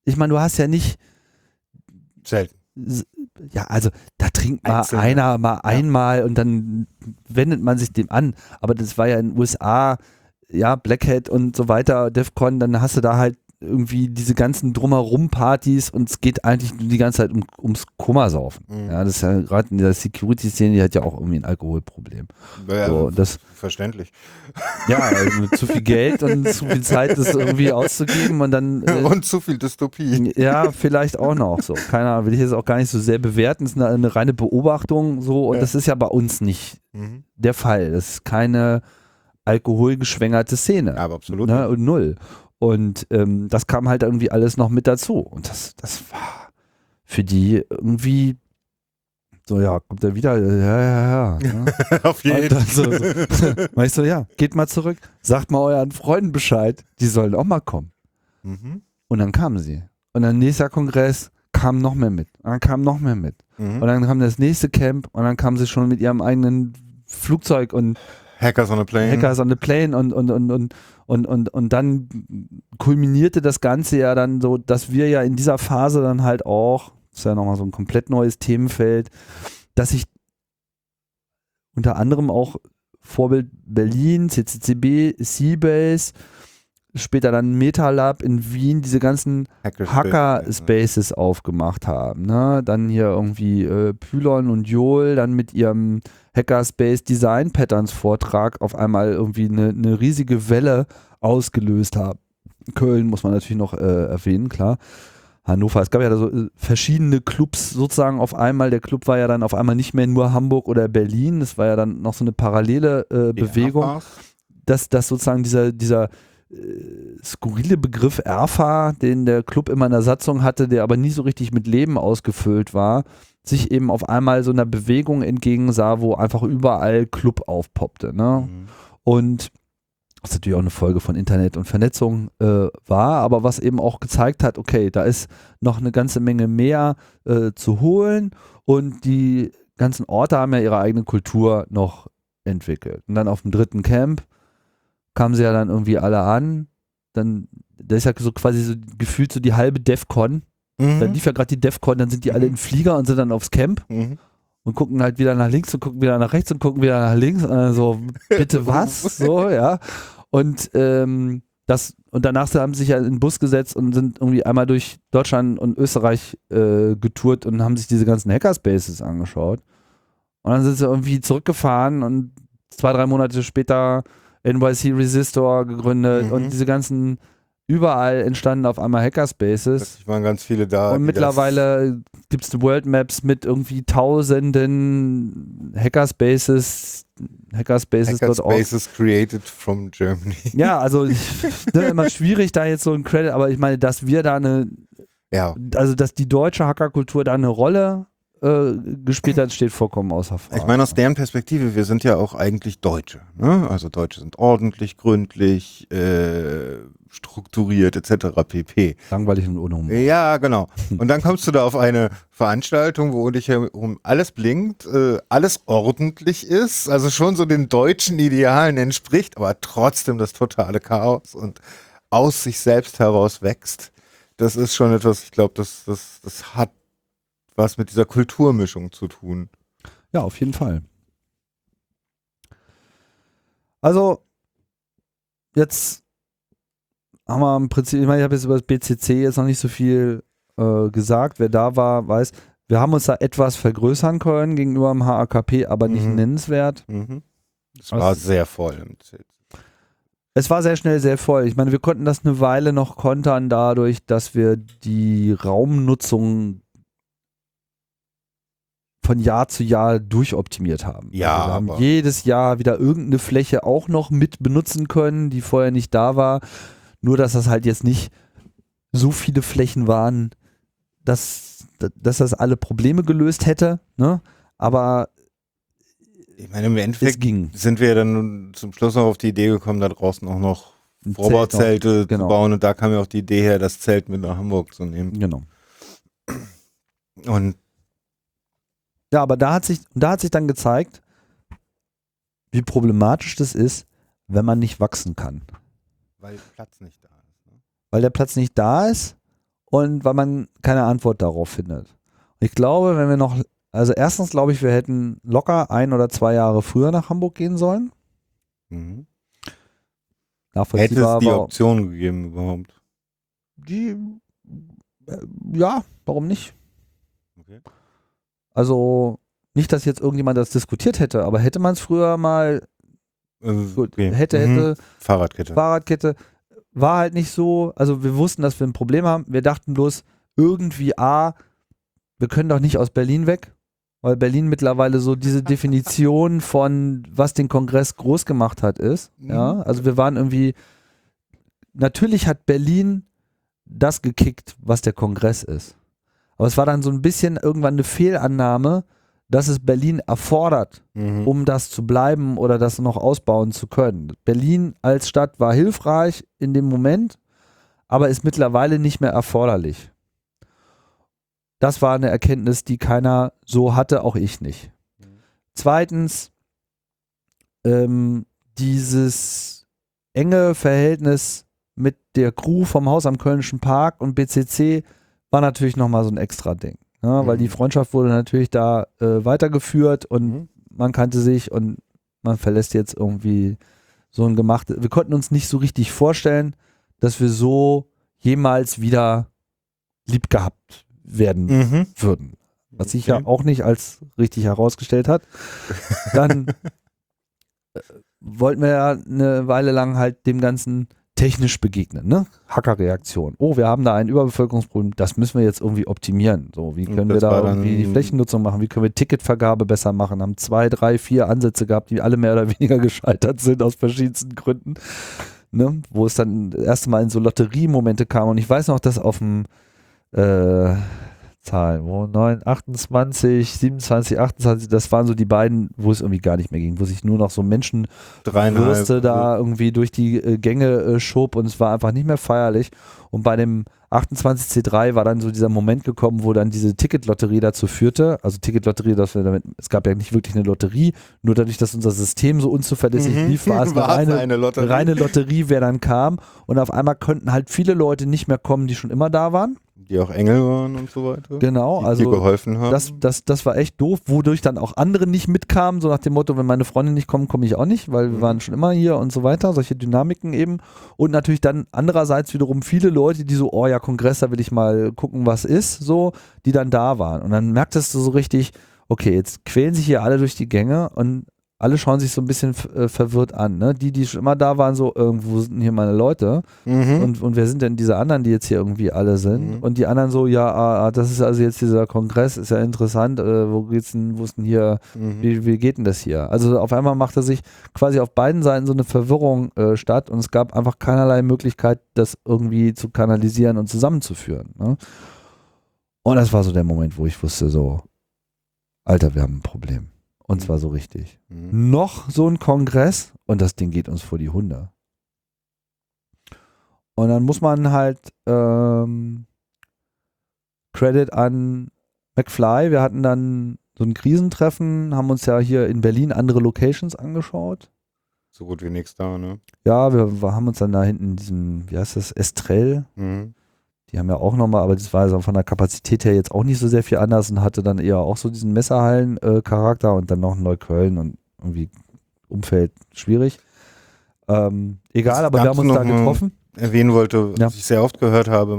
Ich meine, du hast ja nicht, Selten. ja, also da trinkt mal Einzelne. einer mal einmal und dann wendet man sich dem an. Aber das war ja in den USA, ja, Black Hat und so weiter, DEFCON, dann hast du da halt irgendwie diese ganzen Drumherum-Partys und es geht eigentlich nur die ganze Zeit um, ums Kummersaufen. Mhm. Ja, das ist ja gerade in der Security-Szene, die hat ja auch irgendwie ein Alkoholproblem. Ja, So, das, verständlich. ja, also zu viel Geld und <laughs> zu viel Zeit, das irgendwie auszugeben und dann äh, <laughs> Und zu viel Dystopie. ja, vielleicht auch noch so. Keine Ahnung, will ich jetzt auch gar nicht so sehr bewerten. Das ist eine, eine reine Beobachtung so und Ja. das ist ja bei uns nicht Mhm. der Fall. Das ist keine alkoholgeschwängerte Szene. Aber absolut. Ne? Und null. Und ähm, das kam halt irgendwie alles noch mit dazu. Und das, das war für die irgendwie so, ja, kommt er wieder? Ja, ja, ja. <laughs> ne? Auf jeden dann so, so. <laughs> Ich so, ja, geht mal zurück, sagt mal euren Freunden Bescheid, die sollen auch mal kommen. Mhm. Und dann kamen sie. Und dann nächster Kongress kam noch mehr mit. Und dann kam noch mehr mit. Mhm. Und dann kam das nächste Camp und dann kamen sie schon mit ihrem eigenen Flugzeug und Hackers on a Plane. Hackers on the Plane und, und, und, und, und, und, und dann kulminierte das Ganze ja dann so, dass wir ja in dieser Phase dann halt auch, das ist ja nochmal so ein komplett neues Themenfeld, dass ich unter anderem auch Vorbild Berlin, CCCB, Seabase, später dann MetaLab in Wien, diese ganzen Hacker-Spaces aufgemacht haben. Ne? Dann hier irgendwie äh, Pylon und Joel dann mit ihrem Hackerspace Design Patterns Vortrag auf einmal irgendwie eine, eine riesige Welle ausgelöst haben. Köln muss man natürlich noch äh, erwähnen, klar. Hannover, es gab ja da so äh, verschiedene Clubs sozusagen auf einmal. Der Club war ja dann auf einmal nicht mehr nur Hamburg oder Berlin, es war ja dann noch so eine parallele äh, Bewegung dass, dass sozusagen dieser, dieser skurrile Begriff Erfa, den der Club immer in der Satzung hatte, der aber nie so richtig mit Leben ausgefüllt war, sich eben auf einmal so einer Bewegung entgegensah, wo einfach überall Club aufpoppte. Ne? Mhm. Und was natürlich auch eine Folge von Internet und Vernetzung äh, war, aber was eben auch gezeigt hat, okay, da ist noch eine ganze Menge mehr äh, zu holen und die ganzen Orte haben ja ihre eigene Kultur noch entwickelt. Und dann auf dem dritten Camp kamen sie ja dann irgendwie alle an, dann, da ist ja so quasi so gefühlt so die halbe DEFCON, Mhm. dann lief ja gerade die DEFCON, dann sind die alle Mhm. im Flieger und sind dann aufs Camp Mhm. und gucken halt wieder nach links und gucken wieder nach rechts und gucken wieder nach links. So, bitte <laughs> was? So, ja. Und ähm, das, und danach haben sie sich ja in den Bus gesetzt und sind irgendwie einmal durch Deutschland und Österreich äh, getourt und haben sich diese ganzen Hackerspaces angeschaut. Und dann sind sie irgendwie zurückgefahren und zwei, drei Monate später NYC Resistor gegründet Mhm. und diese ganzen überall entstanden auf einmal Hackerspaces. Plötzlich waren ganz viele da. Und mittlerweile gibt es World Maps mit irgendwie tausenden Hackerspaces, Hackerspaces.org. Hackerspaces created from Germany. Ja, also <laughs> ich, ne, immer schwierig da jetzt so ein Credit, aber ich meine, dass wir da eine, Ja. also dass die deutsche Hackerkultur da eine Rolle äh, gespielt hat, steht vollkommen außer Frage. Ich meine, aus deren Perspektive, wir sind ja auch eigentlich Deutsche. Ne? Also Deutsche sind ordentlich, gründlich, äh, strukturiert etc. pp. langweilig und ohne Humor. Ja, genau. Und dann kommst du da auf eine Veranstaltung, wo dich herum alles blinkt, äh, alles ordentlich ist, also schon so den deutschen Idealen entspricht, aber trotzdem das totale Chaos und aus sich selbst heraus wächst. Das ist schon etwas, ich glaube, das, das, das hat was mit dieser Kulturmischung zu tun. Ja, auf jeden Fall. Also, jetzt haben wir im Prinzip, ich meine, ich habe jetzt über das BCC jetzt noch nicht so viel äh, gesagt. Wer da war, weiß, wir haben uns da etwas vergrößern können gegenüber dem HAKP, aber nicht Mhm. nennenswert. Mhm. Es Also- war sehr voll. Es war sehr schnell sehr voll. Ich meine, wir konnten das eine Weile noch kontern dadurch, dass wir die Raumnutzung von Jahr zu Jahr durchoptimiert haben. Ja, also wir haben aber- jedes Jahr wieder irgendeine Fläche auch noch mit benutzen können, die vorher nicht da war. Nur, dass das halt jetzt nicht so viele Flächen waren, dass, dass das alle Probleme gelöst hätte. Ne? Aber Ich meine, im es Endeffekt ging. sind wir dann zum Schluss noch auf die Idee gekommen, da draußen auch noch Vorbauzelte genau. zu bauen und da kam ja auch die Idee her, das Zelt mit nach Hamburg zu nehmen. Genau. Und Ja, aber da hat sich, da hat sich dann gezeigt, wie problematisch das ist, wenn man nicht wachsen kann. weil Platz nicht da ist. Ne? Weil der Platz nicht da ist und weil man keine Antwort darauf findet. Und ich glaube, wenn wir noch, also erstens glaube ich, wir hätten locker ein oder zwei Jahre früher nach Hamburg gehen sollen. Mhm. Hätte es die Option gegeben überhaupt? die, äh, ja, warum nicht? Okay. Also nicht, dass jetzt irgendjemand das diskutiert hätte, aber hätte man es früher mal, Äh, gut, okay. hätte, Mhm. hätte, Fahrradkette. Fahrradkette war halt nicht so, also wir wussten, dass wir ein Problem haben. Wir dachten bloß irgendwie, A, wir können doch nicht aus Berlin weg, weil Berlin mittlerweile so diese Definition von, was den Kongress groß gemacht hat, ist. Ja, Mhm. also wir waren irgendwie, natürlich hat Berlin das gekickt, was der Kongress ist. Aber es war dann so ein bisschen irgendwann eine Fehlannahme, dass es Berlin erfordert, Mhm. um das zu bleiben oder das noch ausbauen zu können. Berlin als Stadt war hilfreich in dem Moment, aber ist mittlerweile nicht mehr erforderlich. Das war eine Erkenntnis, die keiner so hatte, auch ich nicht. Zweitens, ähm, dieses enge Verhältnis mit der Crew vom Haus am Kölnischen Park und BCC war natürlich nochmal so ein extra Ding. Ne? Weil Mhm. die Freundschaft wurde natürlich da äh, weitergeführt und Mhm. man kannte sich und man verlässt jetzt irgendwie so ein gemachtes. Wir konnten uns nicht so richtig vorstellen, dass wir so jemals wieder lieb gehabt werden Mhm. würden. Was sich ja Okay. auch nicht als richtig herausgestellt hat. Dann <laughs> äh, wollten wir ja eine Weile lang halt dem Ganzen technisch begegnen, ne? Hackerreaktion. Oh, wir haben da ein Überbevölkerungsproblem, das müssen wir jetzt irgendwie optimieren. So, wie können wir da irgendwie die Flächennutzung machen? Wie können wir Ticketvergabe besser machen? Haben zwei, drei, vier Ansätze gehabt, die alle mehr oder <laughs> weniger gescheitert sind aus verschiedensten Gründen. Ne? Wo es dann das erste Mal in so Lotteriemomente kam. Und ich weiß noch, dass auf dem äh, Zahlen, wo 9, 28, 27, 28, das waren so die beiden, wo es irgendwie gar nicht mehr ging, wo sich nur noch so Menschen Dreieinhalb. Würste da irgendwie durch die äh, Gänge äh, schob und es war einfach nicht mehr feierlich. Und bei dem 28C3 war dann so dieser Moment gekommen, wo dann diese Ticketlotterie dazu führte. Also Ticketlotterie, dass wir damit, es gab ja nicht wirklich eine Lotterie, nur dadurch, dass unser System so unzuverlässig Mhm. lief, war es <laughs> eine War es reine, eine Lotterie. reine Lotterie, wer dann kam. Und auf einmal konnten halt viele Leute nicht mehr kommen, die schon immer da waren. Die auch Engel waren und so weiter. Genau, die also dir geholfen haben. das, das, das war echt doof, wodurch dann auch andere nicht mitkamen, so nach dem Motto, wenn meine Freunde nicht kommen, komme ich auch nicht, weil wir Mhm. waren schon immer hier und so weiter, solche Dynamiken eben. Und natürlich dann andererseits wiederum viele Leute, die so, oh ja, Kongress, da will ich mal gucken, was ist, so, die dann da waren. Und dann merktest du so richtig, okay, jetzt quälen sich hier alle durch die Gänge und alle schauen sich so ein bisschen äh, verwirrt an. Ne? Die, die schon immer da waren, so, irgendwo sind hier meine Leute? mhm. Und, und wer sind denn diese anderen, die jetzt hier irgendwie alle sind? Mhm. Und die anderen so, ja, ah, ah, das ist also jetzt dieser Kongress, ist ja interessant, äh, wo geht's denn, wo ist denn hier, mhm. wie, wie geht denn das hier? Also auf einmal machte sich quasi auf beiden Seiten so eine Verwirrung äh, statt und es gab einfach keinerlei Möglichkeit, das irgendwie zu kanalisieren und zusammenzuführen. Ne? Und das war so der Moment, wo ich wusste, so, Alter, wir haben ein Problem. Und Mhm. zwar so richtig. Mhm. Noch so ein Kongress und das Ding geht uns vor die Hunde. Und dann muss man halt ähm, Credit an McFly. Wir hatten dann so ein Krisentreffen, haben uns ja hier in Berlin andere Locations angeschaut. So gut wie nichts da, ne? Ja, wir, wir haben uns dann da hinten in diesem, wie heißt das, Estrell, Mhm. Die haben ja auch nochmal, aber das war also von der Kapazität her jetzt auch nicht so sehr viel anders und hatte dann eher auch so diesen Messerhallen-Charakter und dann noch Neukölln und irgendwie Umfeld schwierig. Ähm, egal, aber wir haben uns da getroffen. Erwähnen wollte, Ja. was ich sehr oft gehört habe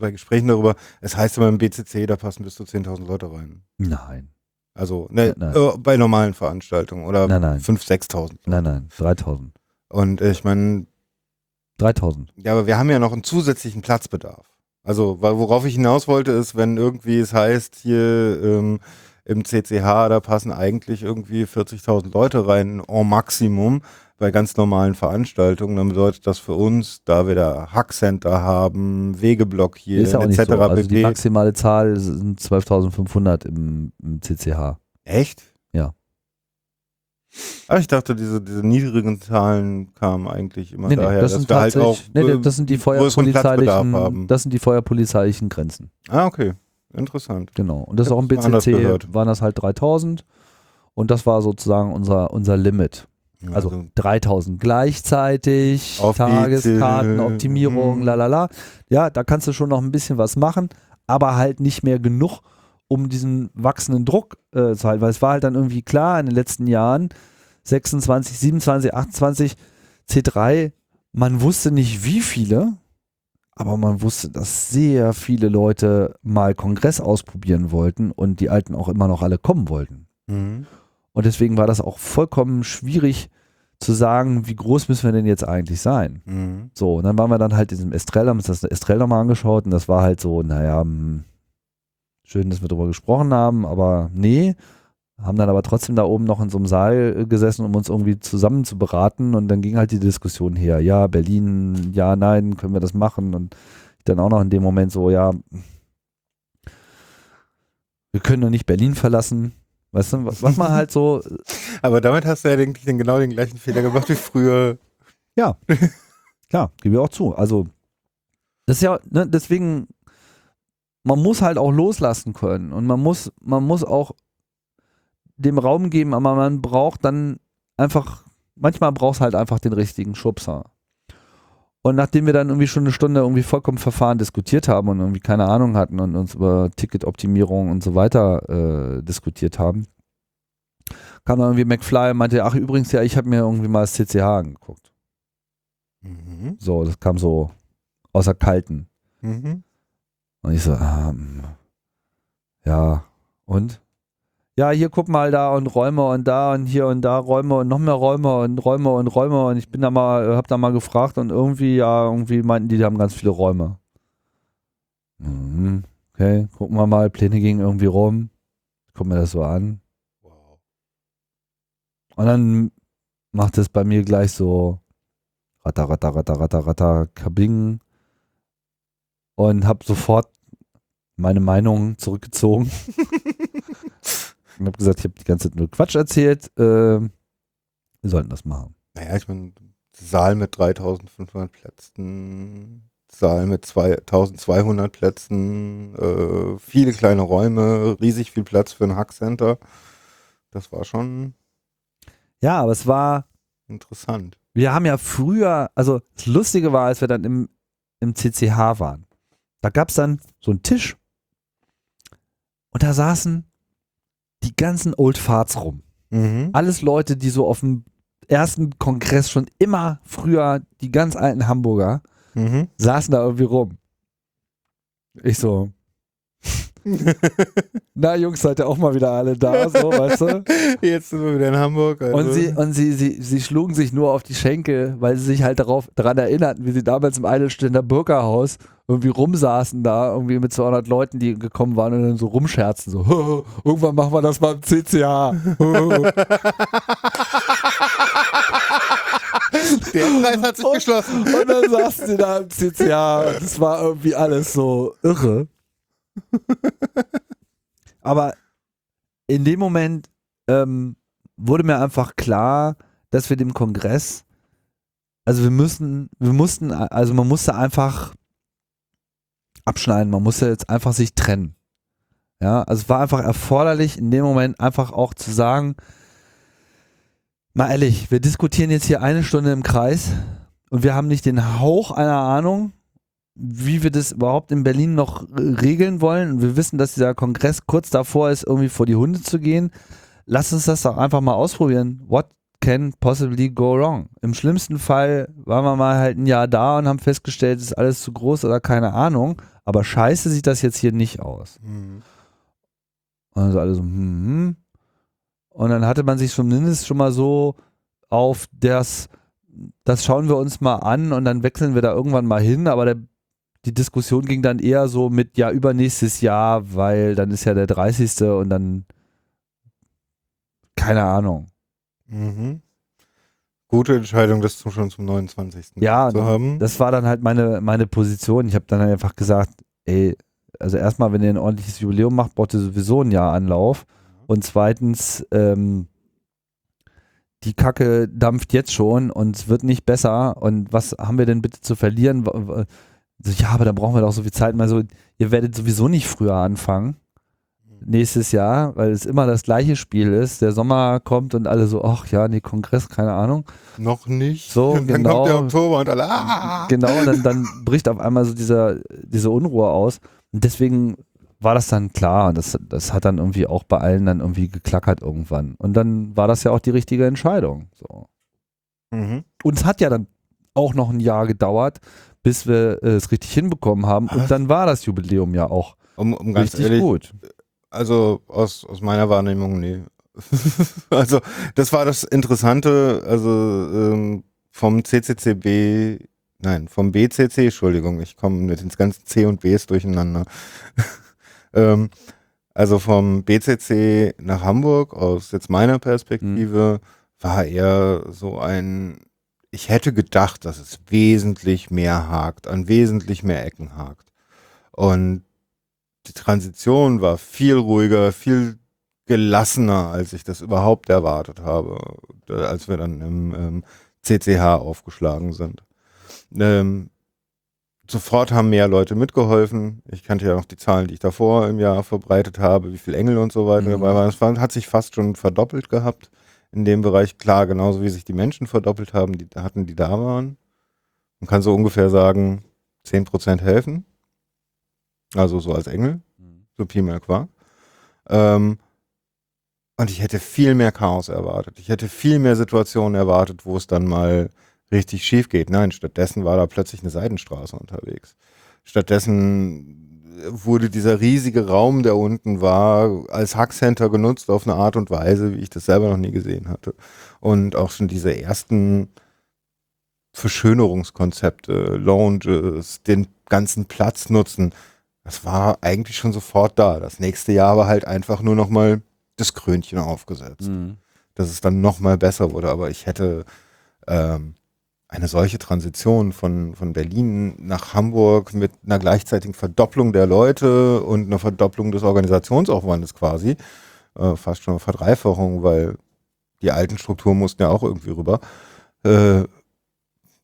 bei Gesprächen darüber, es heißt immer im BCC, da passen bis zu 10.000 Leute rein. Nein, Also ne, Nein. äh, bei normalen Veranstaltungen oder Nein, nein. 5.000, 6.000. nein, nein, 3000. Und ich meine, 3000. ja, aber wir haben ja noch einen zusätzlichen Platzbedarf. Also, weil- worauf ich hinaus wollte, ist, wenn irgendwie es heißt, hier ähm, im CCH, da passen eigentlich irgendwie 40.000 Leute rein, en Maximum, bei ganz normalen Veranstaltungen, dann bedeutet das für uns, da wir da Hackcenter haben, Wegeblock hier, ist ja etc. so. Also die maximale Zahl sind 12.500 im, im CCH. Echt? Aber ich dachte, diese, diese niedrigen Zahlen kamen eigentlich immer Nee, nee, daher, das dass sind wir halt auch nee, nee, äh, das sind die feuerpolizeilichen, haben. das sind die feuerpolizeilichen Grenzen. Ah, okay. Interessant. Genau. Und das ist auch im BCC, waren das halt 3000. Und das war sozusagen unser, unser Limit. Also 3000 gleichzeitig, Auf Tageskarten, die- Optimierung, Mhm. lalala. Ja, da kannst du schon noch ein bisschen was machen, aber halt nicht mehr genug, um diesen wachsenden Druck äh, zu halten. Weil es war halt dann irgendwie klar in den letzten Jahren, 26, 27, 28, C3, man wusste nicht wie viele, aber man wusste, dass sehr viele Leute mal Kongress ausprobieren wollten und die Alten auch immer noch alle kommen wollten. Mhm. Und deswegen war das auch vollkommen schwierig zu sagen, wie groß müssen wir denn jetzt eigentlich sein? Mhm. So, und dann waren wir dann halt in diesem Estrell, haben uns das Estrell nochmal angeschaut und das war halt so, naja, hm, schön, dass wir darüber gesprochen haben, aber nee. Haben dann aber trotzdem da oben noch in so einem Saal äh, gesessen, um uns irgendwie zusammen zu beraten und dann ging halt die Diskussion her, ja, Berlin, ja, nein, können wir das machen und dann auch noch in dem Moment so, ja, wir können doch nicht Berlin verlassen. Weißt du, was was man halt so, <laughs> Aber damit hast du ja eigentlich den, genau den gleichen Fehler gemacht wie früher. Klar, gebe ich auch zu. Also, das ist ja, ne, deswegen, man muss halt auch loslassen können und man muss, man muss auch dem Raum geben, aber man braucht dann einfach, manchmal braucht es halt einfach den richtigen Schubser. Und nachdem wir dann irgendwie schon eine Stunde irgendwie vollkommen verfahren diskutiert haben und irgendwie keine Ahnung hatten und uns über Ticketoptimierung und so weiter äh, diskutiert haben, kam dann irgendwie McFly und meinte, ach übrigens, ja, ich habe mir irgendwie mal das CCH angeguckt. Mhm. So, das kam so aus der Kalten. Mhm. Und ich so, ähm, ja, und? Ja, hier guck mal da und Räume und da und hier und da Räume und noch mehr Räume und Räume und Räume und ich bin da mal, hab da mal gefragt und irgendwie, ja, irgendwie meinten die, die haben ganz viele Räume. Mhm, okay, gucken wir mal, Pläne gingen irgendwie rum. Guck mir das so an. Wow. Und dann macht es bei mir gleich so ratter, ratter, ratter, ratter, ratter, kabing und habe sofort meine Meinung zurückgezogen <laughs> und habe gesagt, ich habe die ganze Zeit nur Quatsch erzählt. ähm, wir sollten das machen. Naja, ich meine, Saal mit 3500 Plätzen, Saal mit 2200 Plätzen, äh, viele kleine Räume, riesig viel Platz für ein Hackcenter. Das war schon Ja, aber es war, interessant. wir haben ja früher, also das Lustige war, als wir dann im, im CCH waren, da gab es dann so einen Tisch und da saßen die ganzen Old Farts rum. Mhm. Alles Leute, die so auf dem ersten Kongress schon immer früher, die ganz alten Hamburger, Mhm. saßen da irgendwie rum. Ich so, <laughs> na Jungs, seid ihr auch mal wieder alle da, so, weißt du? <laughs> Jetzt sind wir wieder in Hamburg. Also. Und, sie, und sie, sie, sie schlugen sich nur auf die Schenkel, weil sie sich halt darauf, daran erinnerten, wie sie damals im Eidelständer Bürgerhaus irgendwie rumsaßen da, irgendwie mit 200 Leuten, die gekommen waren und dann so rumscherzen, so, irgendwann machen wir das mal im CCH. <laughs> Der Preis hat sich Und- geschlossen. Und dann saßen sie da im CCH. Das war irgendwie alles so irre. <laughs> Aber in dem Moment ähm, wurde mir einfach klar, dass wir dem Kongress, also wir müssen, wir mussten, also man musste einfach abschneiden, man musste jetzt einfach sich trennen. Ja, also es war einfach erforderlich, in dem Moment einfach auch zu sagen, mal ehrlich, wir diskutieren jetzt hier eine Stunde im Kreis und wir haben nicht den Hauch einer Ahnung, wie wir das überhaupt in Berlin noch regeln wollen. Wir wissen, dass dieser Kongress kurz davor ist, irgendwie vor die Hunde zu gehen. Lass uns das doch einfach mal ausprobieren. What can possibly go wrong? Im schlimmsten Fall waren wir mal halt ein Jahr da und haben festgestellt, es ist alles zu groß oder keine Ahnung. Aber scheiße sieht das jetzt hier nicht aus. Mhm. Und dann so alle so, hm, hm. Und dann hatte man sich zumindest schon mal so auf das, das schauen wir uns mal an und dann wechseln wir da irgendwann mal hin, aber der, die Diskussion ging dann eher so mit, ja, übernächstes Jahr, weil dann ist ja der 30. und dann, keine Ahnung. Mhm. Gute Entscheidung, das schon zum 29. Ja, zu haben. Das war dann halt meine, meine Position. Ich habe dann einfach gesagt, ey, also erstmal, wenn ihr ein ordentliches Jubiläum macht, braucht ihr sowieso ein Jahr Anlauf. Und zweitens, ähm, die Kacke dampft jetzt schon und es wird nicht besser. Und was haben wir denn bitte zu verlieren? So, ja, aber dann brauchen wir doch so viel Zeit. Mal so, ihr werdet sowieso nicht früher anfangen. Nächstes Jahr, weil es immer das gleiche Spiel ist. Der Sommer kommt und alle so, ach ja, nee, Kongress, keine Ahnung. Noch nicht. So, Und <laughs> dann genau. kommt der Oktober und alle. Ah! Genau, und dann, dann bricht auf einmal so dieser, diese Unruhe aus. Und deswegen war das dann klar. Und das, das hat dann irgendwie auch bei allen dann irgendwie geklackert irgendwann. Und dann war das ja auch die richtige Entscheidung. So. Mhm. Und es hat ja dann auch noch ein Jahr gedauert, bis wir äh, es richtig hinbekommen haben. Was? Und dann war das Jubiläum ja auch Um, um ganz richtig ehrlich, gut. also aus, aus meiner Wahrnehmung, nee. <laughs> also das war das Interessante, also ähm, vom CCCB, nein, vom BCC, Entschuldigung, ich komme mit den ganzen C und Bs durcheinander. <laughs> ähm, also vom BCC nach Hamburg, aus jetzt meiner Perspektive, war eher so ein, ich hätte gedacht, dass es wesentlich mehr hakt, an wesentlich mehr Ecken hakt. Und die Transition war viel ruhiger, viel gelassener, als ich das überhaupt erwartet habe, äh, als wir dann im ähm, CCH aufgeschlagen sind. Ähm, sofort haben mehr Leute mitgeholfen. Ich kannte ja noch die Zahlen, die ich davor im Jahr verbreitet habe, wie viele Engel und so weiter Mhm. dabei waren. Es war, hat sich fast schon verdoppelt gehabt in dem Bereich. Klar, genauso wie sich die Menschen verdoppelt haben, die hatten, die da waren. Man kann so ungefähr sagen, 10% helfen. Also so als Engel so Pi mal Quark. Ähm, und ich hätte viel mehr Chaos erwartet. Ich hätte viel mehr Situationen erwartet, wo es dann mal richtig schief geht. Nein, stattdessen war da plötzlich eine Seitenstraße unterwegs. Stattdessen wurde dieser riesige Raum, der unten war, als Hackcenter genutzt auf eine Art und Weise, wie ich das selber noch nie gesehen hatte. Und auch schon diese ersten Verschönerungskonzepte, Lounges, den ganzen Platz nutzen, das war eigentlich schon sofort da. Das nächste Jahr war halt einfach nur noch mal das Krönchen aufgesetzt, Mhm. dass es dann noch mal besser wurde. Aber ich hätte ähm, eine solche Transition von, von Berlin nach Hamburg mit einer gleichzeitigen Verdopplung der Leute und einer Verdopplung des Organisationsaufwandes quasi, äh, fast schon eine Verdreifachung, weil die alten Strukturen mussten ja auch irgendwie rüber. Äh,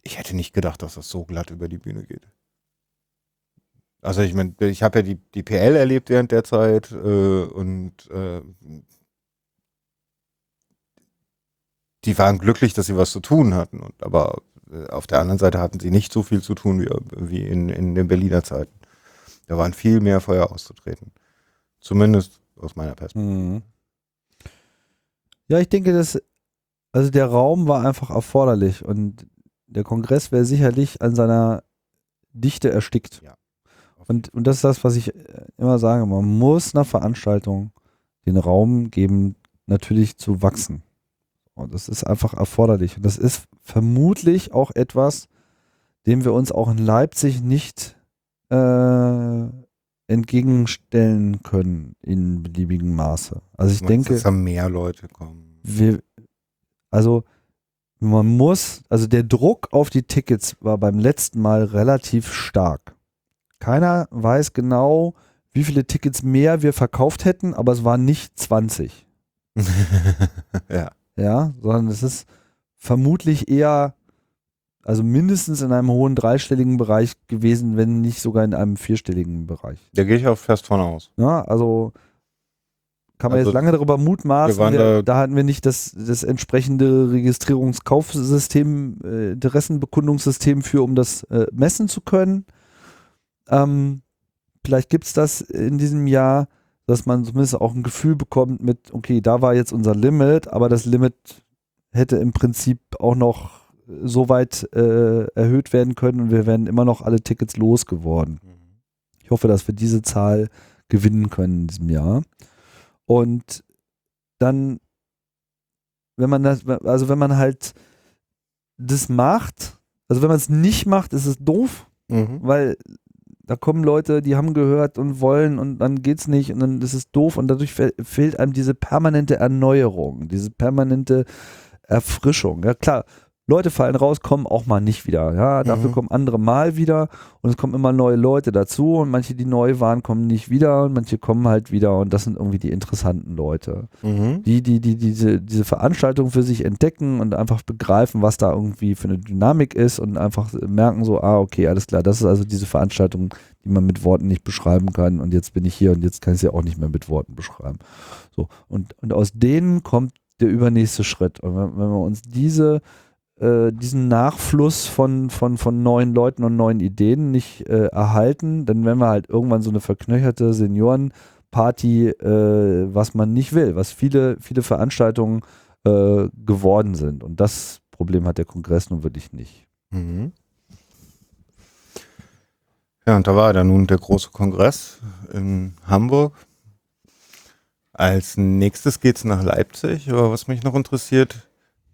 ich hätte nicht gedacht, dass das so glatt über die Bühne geht. Also ich meine, ich habe ja die, die PL erlebt während der Zeit äh, und äh, die waren glücklich, dass sie was zu tun hatten. Und, aber auf der anderen Seite hatten sie nicht so viel zu tun wie, wie in, in den Berliner Zeiten. Da waren viel mehr Feuer auszutreten. Zumindest aus meiner Perspektive. Mhm. Ja, ich denke, dass also der Raum war einfach erforderlich und der Kongress wäre sicherlich an seiner Dichte erstickt. Ja. Und, und das ist das, was ich äh, immer sage, man muss einer Veranstaltung den Raum geben, natürlich zu wachsen. Und das ist einfach erforderlich. Und das ist vermutlich auch etwas, dem wir uns auch in Leipzig nicht äh, entgegenstellen können in beliebigem Maße. Also ich denke, dass da mehr Leute kommen. wir, also man muss, also der Druck auf die Tickets war beim letzten Mal relativ stark. Keiner weiß genau, wie viele Tickets mehr wir verkauft hätten, aber es waren nicht 20, <laughs> ja. Ja, sondern es ist vermutlich eher, also mindestens in einem hohen dreistelligen Bereich gewesen, wenn nicht sogar in einem vierstelligen Bereich. Da gehe ich auch fest von aus. Ja, also kann man Also, jetzt lange darüber mutmaßen. wir da, hatten wir nicht das, das entsprechende Registrierungskaufsystem, äh, Interessenbekundungssystem für, um das äh, messen zu können. Ähm, vielleicht gibt es das in diesem Jahr, dass man zumindest auch ein Gefühl bekommt mit, okay, da war jetzt unser Limit, aber das Limit hätte im Prinzip auch noch so weit äh, erhöht werden können und wir wären immer noch alle Tickets losgeworden. Ich hoffe, dass wir diese Zahl gewinnen können in diesem Jahr. Und dann, wenn man das, also wenn man halt das macht, also wenn man es nicht macht, ist es doof, Mhm. weil da kommen Leute, die haben gehört und wollen und dann geht's nicht und dann ist es doof und dadurch fe fehlt einem diese permanente Erneuerung, diese permanente Erfrischung. Ja klar, Leute fallen raus, kommen auch mal nicht wieder. Ja, dafür Mhm. kommen andere mal wieder und es kommen immer neue Leute dazu und manche, die neu waren, kommen nicht wieder und manche kommen halt wieder und das sind irgendwie die interessanten Leute Mhm. die, die, die diese, diese Veranstaltung für sich entdecken und einfach begreifen, was da irgendwie für eine Dynamik ist und einfach merken so, ah, okay, alles klar, das ist also diese Veranstaltung, die man mit Worten nicht beschreiben kann und jetzt bin ich hier und jetzt kann ich sie auch nicht mehr mit Worten beschreiben. So, und, und aus denen kommt der übernächste Schritt. Und wenn, wenn wir uns diese äh, diesen Nachfluss von, von, von neuen Leuten und neuen Ideen nicht äh, erhalten, dann werden wir halt irgendwann so eine verknöcherte Seniorenparty, äh, was man nicht will, was viele, viele Veranstaltungen äh, geworden sind. Und das Problem hat der Kongress nun wirklich nicht. Mhm. Ja, und da war dann nun der große Kongress in Hamburg. Als nächstes geht's nach Leipzig, aber was mich noch interessiert,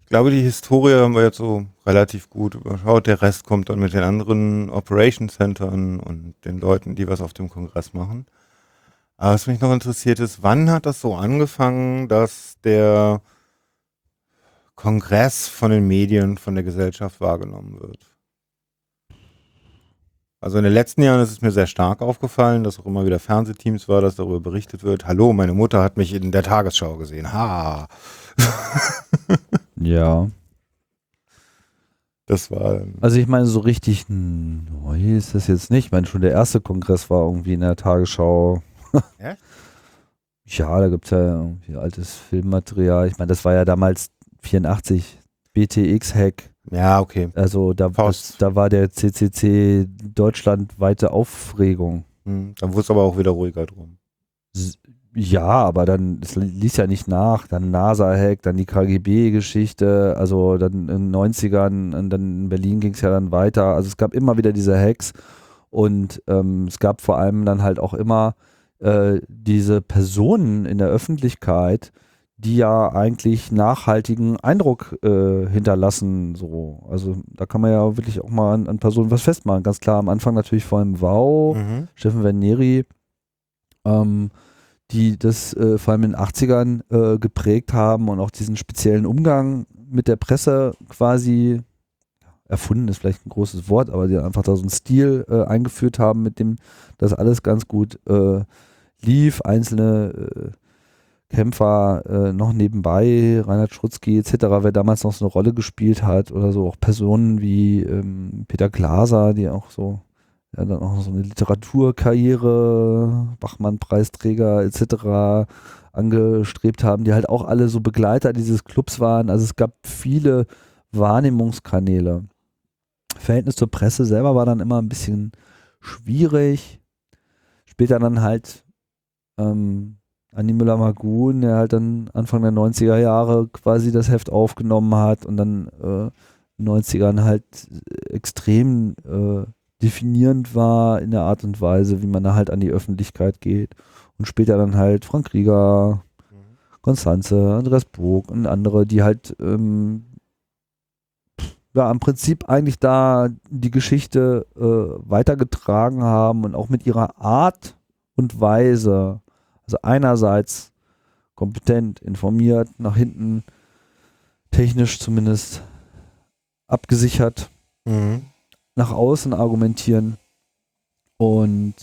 ich glaube, die Historie haben wir jetzt so relativ gut überschaut. Der Rest kommt dann mit den anderen Operation Centern und den Leuten, die was auf dem Kongress machen. Aber was mich noch interessiert ist, wann hat das so angefangen, dass der Kongress von den Medien, von der Gesellschaft wahrgenommen wird? Also in den letzten Jahren ist es mir sehr stark aufgefallen, dass auch immer wieder Fernsehteams war, dass darüber berichtet wird. Hallo, meine Mutter hat mich in der Tagesschau gesehen. Ha. <laughs> Ja. Das war Also ich meine, so richtig neu ist das jetzt nicht. Ich meine, schon der erste Kongress war irgendwie in der Tagesschau. <laughs> Echt? Ja, da gibt es ja irgendwie altes Filmmaterial. Ich meine, das war ja damals 84 BTX-Hack. ja okay. Also da, das, da war der CCC deutschlandweite Aufregung. Hm, Dann wurde es aber auch wieder ruhiger drum. Ja, aber dann, es ließ ja nicht nach. Dann NASA-Hack, dann die KGB-Geschichte, also dann in den 90ern, und dann in Berlin ging es ja dann weiter. Also es gab immer wieder diese Hacks und ähm, es gab vor allem dann halt auch immer äh, diese Personen in der Öffentlichkeit, die ja eigentlich nachhaltigen Eindruck äh, hinterlassen. So. Also da kann man ja wirklich auch mal an, an Personen was festmachen. Ganz klar am Anfang natürlich vor allem Wow. Mhm. Steffen Verneri, ähm, die das äh, vor allem in den 80ern äh, geprägt haben und auch diesen speziellen Umgang mit der Presse quasi erfunden ist vielleicht ein großes Wort, aber die einfach da so einen Stil äh, eingeführt haben, mit dem das alles ganz gut äh, lief. Einzelne äh, Kämpfer äh, noch nebenbei, Reinhard Schrutzky etc., wer damals noch so eine Rolle gespielt hat oder so, auch Personen wie ähm, Peter Glaser, die auch so ja, dann auch so eine Literaturkarriere, Bachmann-Preisträger etc. angestrebt haben, die halt auch alle so Begleiter dieses Clubs waren. Also es gab viele später dann halt ähm, Andi Müller-Magun, der halt dann Anfang der 90er Jahre quasi das Heft aufgenommen hat und dann äh, in den 90ern halt extrem äh, definierend war in der Art und Weise, wie man da halt an die Öffentlichkeit geht. Und später dann halt Frank Rieger, Konstanze, Andreas Burg und andere, die halt ähm, ja, im Prinzip eigentlich da die Geschichte äh, weitergetragen haben und auch mit ihrer Art und Weise, also einerseits kompetent, informiert, nach hinten technisch zumindest abgesichert, Mhm. Nach außen argumentieren und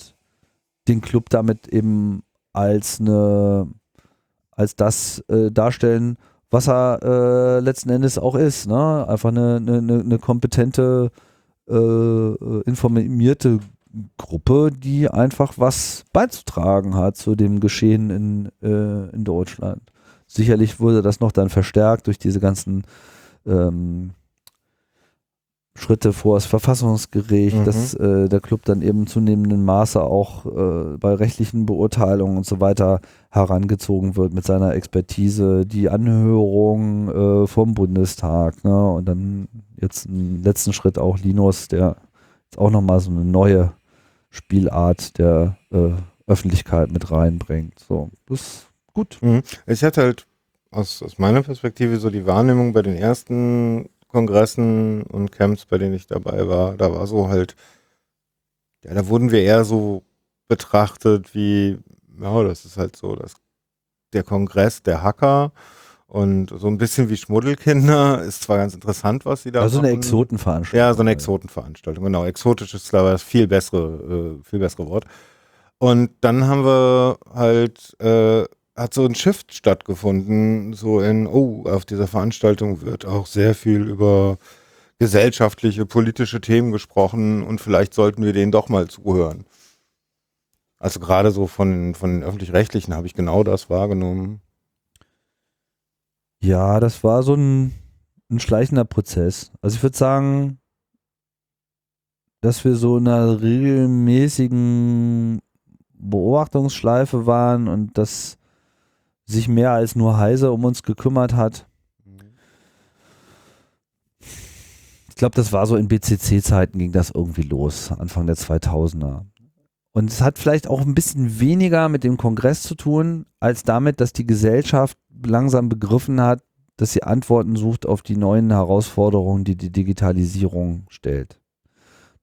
den Club damit eben als eine als das äh, darstellen, was er äh, letzten Endes auch ist, ne? Einfach eine, eine, eine kompetente, äh, äh, informierte Gruppe, die einfach was beizutragen hat zu dem Geschehen in, äh, in Deutschland. Sicherlich wurde das noch dann verstärkt durch diese ganzen ähm, Schritte vor das Verfassungsgericht, Mhm. dass äh, der Club dann eben zunehmendem Maße auch äh, bei rechtlichen Beurteilungen und so weiter herangezogen wird mit seiner Expertise, die Anhörung äh, vom Bundestag ne? und dann jetzt im letzten Schritt auch Linus, der jetzt auch nochmal so eine neue Spielart der äh, Öffentlichkeit mit reinbringt. So, das ist gut. Mhm. Ich hatte halt aus, aus meiner Perspektive so die Wahrnehmung bei den ersten Kongressen und Camps, bei denen ich dabei war, da war so halt, ja, da wurden wir eher so betrachtet wie, ja, das ist halt so, dass der Kongress der Hacker und so ein bisschen wie Schmuddelkinder <laughs> ist zwar ganz interessant, was sie da Also eine machen. Exotenveranstaltung. Ja, so eine Exotenveranstaltung, genau. Exotisch ist ich das viel bessere, äh, viel bessere Wort. Und dann haben wir halt, äh, hat so ein Shift stattgefunden, so in, oh, auf dieser Veranstaltung wird auch sehr viel über gesellschaftliche, politische Themen gesprochen und vielleicht sollten wir denen doch mal zuhören. Also gerade so von, von den öffentlich-rechtlichen habe ich genau das wahrgenommen. Ja, das war so ein, ein schleichender Prozess. Also ich würde sagen, dass wir so in einer regelmäßigen Beobachtungsschleife waren und dass sich mehr als nur Heise um uns gekümmert hat. Ich glaube, das war so in BCC-Zeiten ging das irgendwie los, Anfang der 2000er. Und es hat vielleicht auch ein bisschen weniger mit dem Kongress zu tun, als damit, dass die Gesellschaft langsam begriffen hat, dass sie Antworten sucht auf die neuen Herausforderungen, die die Digitalisierung stellt.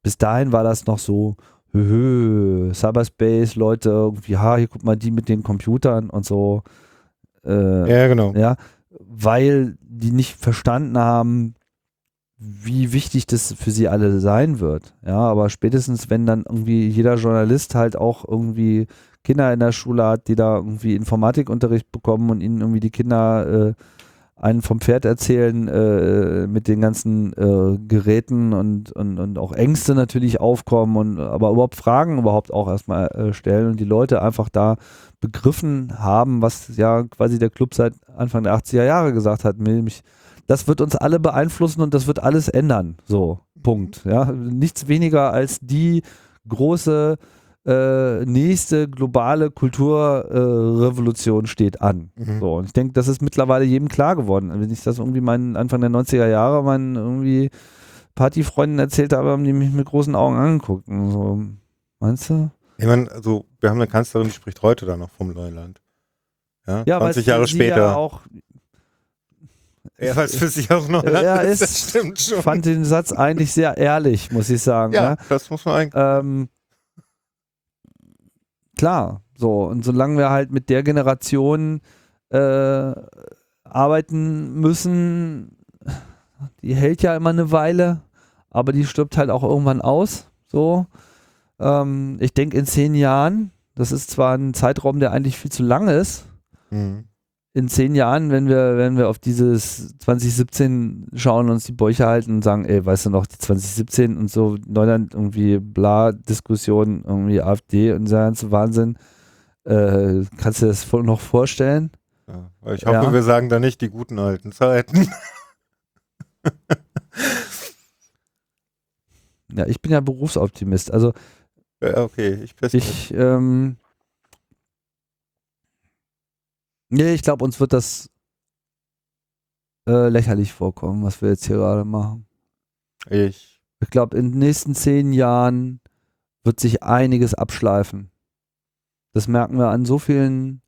Bis dahin war das noch so, hö, hö, Cyberspace, Leute, irgendwie, ha, hier guck mal die mit den Computern und so. Äh, Ja, genau. ja, weil die nicht verstanden haben, wie wichtig das für sie alle sein wird. Ja, aber spätestens, wenn dann irgendwie jeder Journalist halt auch irgendwie Kinder in der Schule hat, die da irgendwie Informatikunterricht bekommen und ihnen irgendwie die Kinder äh, einen vom Pferd erzählen äh, mit den ganzen äh, Geräten und, und, und auch Ängste natürlich aufkommen und aber überhaupt Fragen überhaupt auch erstmal äh, stellen und die Leute einfach da begriffen haben, was ja quasi der Club seit Anfang der 80er Jahre gesagt hat, nämlich das wird uns alle beeinflussen und das wird alles ändern. So, Punkt. Ja, nichts weniger als die große äh, nächste globale Kulturrevolution steht an. Mhm. So, und ich denke, das ist mittlerweile jedem klar geworden. Wenn ich das irgendwie meinen Anfang der 90er Jahre meinen irgendwie Partyfreunden erzählt habe, haben die mich mit großen Augen angeguckt. Und so, meinst du? Ich meine, also wir haben eine Kanzlerin, die spricht heute da noch vom Neuland. Ja, Ja, weil 20 Jahre sie später. Ja auch, Ja, weil es für sich auch Neuland <laughs> ja, ist, das stimmt schon. Ich fand den Satz eigentlich sehr ehrlich, muss ich sagen. ja, Ja. das muss man eigentlich. Ähm, klar, so. Und solange wir halt mit der Generation äh, arbeiten müssen, die hält ja immer eine Weile, aber die stirbt halt auch irgendwann aus. So. Ähm, ich denke in zehn Jahren, das ist zwar ein Zeitraum, der eigentlich viel zu lang ist, Mhm. In zehn Jahren, wenn wir, wenn wir auf dieses 2017 schauen, uns die Bäuche halten und sagen, ey, weißt du noch, die 2017 und so, Neuland irgendwie bla, Diskussion, irgendwie AfD und dieser ganze Wahnsinn, äh, kannst du dir das voll noch vorstellen? Ja, ich hoffe, Ja. wir sagen da nicht die guten alten Zeiten. <laughs> Ja, ich bin ja Berufsoptimist. Also Ja, okay, ich. Ich, ähm, nee, ich glaube, uns wird das äh, lächerlich vorkommen, was wir jetzt hier gerade machen. Ich. Ich glaube, in den nächsten zehn Jahren wird sich einiges abschleifen. Das merken wir an so vielen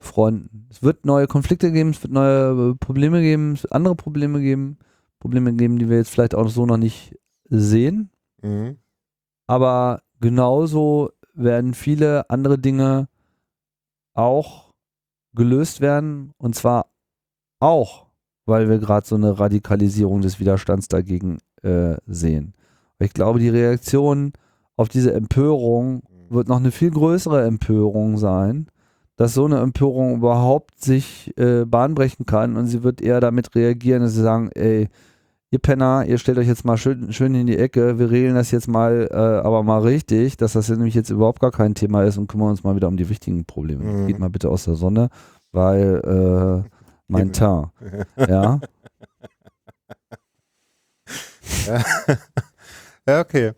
Fronten. Es wird neue Konflikte geben, es wird neue äh, Probleme geben, es wird andere Probleme geben, Probleme geben, die wir jetzt vielleicht auch so noch nicht sehen. Mhm. Aber genauso werden viele andere Dinge auch gelöst werden. Und zwar auch, weil wir gerade so eine Radikalisierung des Widerstands dagegen äh, sehen. Ich glaube, die Reaktion auf diese Empörung wird noch eine viel größere Empörung sein, dass so eine Empörung überhaupt sich äh, bahnbrechen kann und sie wird eher damit reagieren, dass sie sagen, ey, ihr Penner, ihr stellt euch jetzt mal schön, schön in die Ecke, wir regeln das jetzt mal, äh, aber mal richtig, dass das nämlich jetzt überhaupt gar kein Thema ist und kümmern uns mal wieder um die wichtigen Probleme. Mhm. Geht mal bitte aus der Sonne, weil äh, mein Teint, ja, <laughs> ja, okay.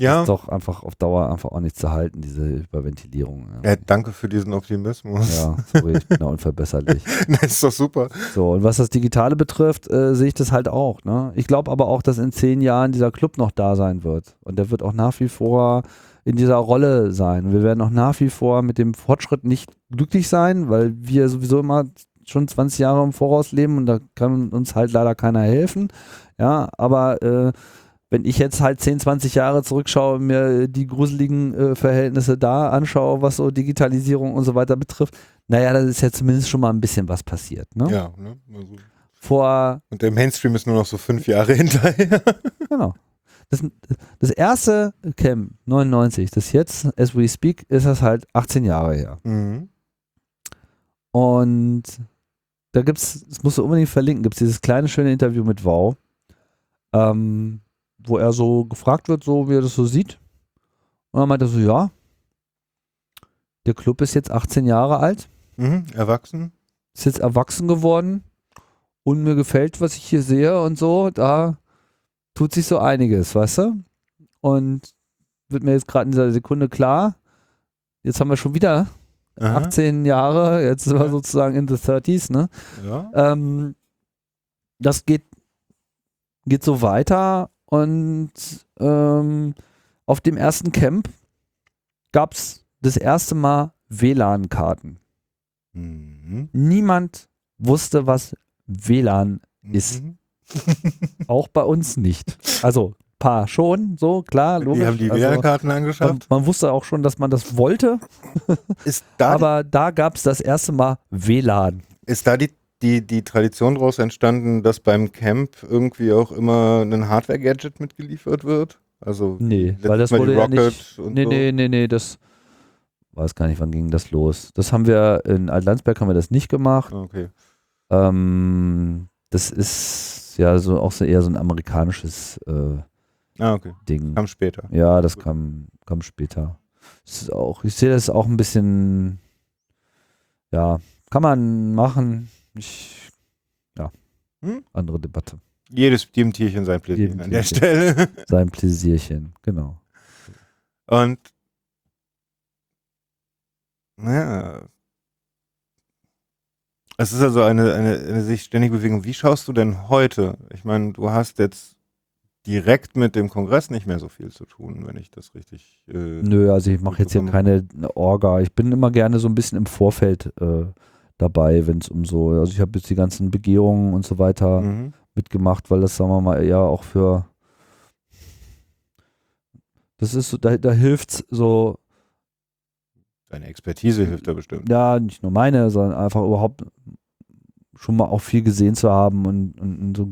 Ja. ist doch einfach auf Dauer einfach auch nicht zu halten, diese Überventilierung. Ja, danke für diesen Optimismus. ja <laughs> sorry, ich bin da unverbesserlich. <laughs> das ist doch super. So, und was das Digitale betrifft, äh, sehe ich das halt auch. Ne? Ich glaube aber auch, dass in zehn Jahren dieser Club noch da sein wird. Und der wird auch nach wie vor in dieser Rolle sein. Wir werden auch nach wie vor mit dem Fortschritt nicht glücklich sein, weil wir sowieso immer schon 20 Jahre im Voraus leben und da kann uns halt leider keiner helfen. Ja, aber äh, wenn ich jetzt halt 10, 20 Jahre zurückschaue, und mir die gruseligen äh, Verhältnisse da anschaue, was so Digitalisierung und so weiter betrifft, naja, da ist ja zumindest schon mal ein bisschen was passiert. Ne? Ja, ne? Also, Vor und der Mainstream ist nur noch so fünf Jahre <laughs> hinterher. Genau. Das, das erste Camp 99, das jetzt, as we speak, ist das halt 18 Jahre her. Mhm. Und da gibt's, das musst du unbedingt verlinken, gibt es dieses kleine schöne Interview mit Wow, ähm, wo er so gefragt wird, so wie er das so sieht. Und dann meint er so, ja, der Club ist jetzt 18 Jahre alt, Mhm. Erwachsen. ist jetzt erwachsen geworden und mir gefällt, was ich hier sehe und so, da tut sich so einiges, weißt du? Und wird mir jetzt gerade in dieser Sekunde klar, jetzt haben wir schon wieder Aha. 18 Jahre, jetzt sind wir sozusagen in the 30s, ne? Ja. Ähm, das geht, geht so weiter und ähm, auf dem ersten Camp gab es das erste Mal WLAN-Karten. Mhm. Niemand wusste, was WLAN ist. Mhm. Auch bei uns nicht. Also, paar schon, so, klar, logisch. Die haben die also, WLAN-Karten man, angeschafft. man wusste auch schon, dass man das wollte, Ist da, aber da gab es das erste Mal WLAN. ist da die, die, die Tradition daraus entstanden, dass beim Camp irgendwie auch immer ein Hardware-Gadget mitgeliefert wird? Also Nee, weil das Mal wurde ja nicht. Nee, so. nee, nee, nee, das weiß gar nicht, wann ging das los. Das haben wir in Altlandsberg haben wir das nicht gemacht. Okay. Ähm, das ist ja so auch so eher so ein amerikanisches äh, Ah, okay. Ding. Kam später. Ja, das kam, kam später. Das ist auch, ich sehe das auch ein bisschen, ja, kann man machen. Ich, ja, Hm? andere Debatte. Jedes jedem Tierchen sein Pläsier Jedem an der. Stelle. <laughs> Sein Pläsierchen, genau. Und naja. Es ist also eine, eine, eine sich ständige Bewegung. Wie schaust du denn heute? Ich meine, du hast jetzt direkt mit dem Kongress nicht mehr so viel zu tun, wenn ich das richtig. Äh, Nö, also ich mache jetzt hier keine Orga. Ich bin immer gerne so ein bisschen im Vorfeld äh, dabei, wenn es um so, also ich habe jetzt die ganzen Begehungen und so weiter Mhm. mitgemacht, weil das, sagen wir mal, eher auch für das ist so, da, da hilft's so, Deine Expertise hilft da bestimmt. ja, nicht nur meine, sondern einfach überhaupt schon mal auch viel gesehen zu haben und, und, und so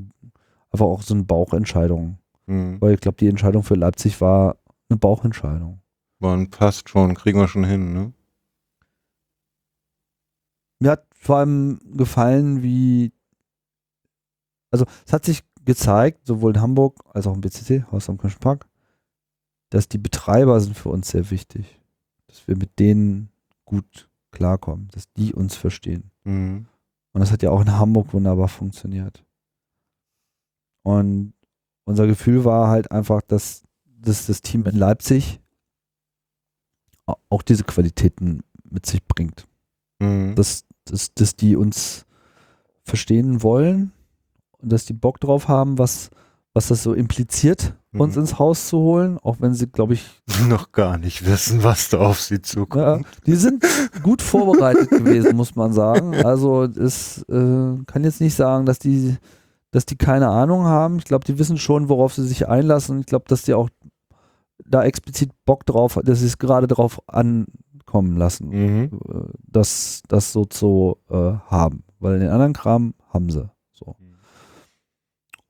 einfach auch so eine Bauchentscheidung. Mhm. Weil ich glaube, die Entscheidung für Leipzig war eine Bauchentscheidung. Man passt schon, kriegen wir schon hin, ne? Mir hat vor allem gefallen, wie, also es hat sich gezeigt, sowohl in Hamburg als auch im BCC, Haus am Kölnischen Park, dass die Betreiber sind für uns sehr wichtig. Dass wir mit denen gut klarkommen, dass die uns verstehen. Mhm. Und das hat ja auch in Hamburg wunderbar funktioniert. Und unser Gefühl war halt einfach, dass, dass das Team in Leipzig au- auch diese Qualitäten mit sich bringt. Mhm. Dass, dass, dass die uns verstehen wollen und dass die Bock drauf haben, was, was das so impliziert, uns Mhm. ins Haus zu holen, auch wenn sie, glaube ich, <laughs> noch gar nicht wissen, was da auf sie zukommt. Ja, die sind gut vorbereitet gewesen, muss man sagen. Also es äh, kann jetzt nicht sagen, dass die, dass die keine Ahnung haben. Ich glaube, die wissen schon, worauf sie sich einlassen. Ich glaube, dass die auch da explizit Bock drauf, dass sie es gerade drauf ankommen lassen, Mhm. äh, das, das so zu äh, haben. Weil den anderen Kram haben sie. So.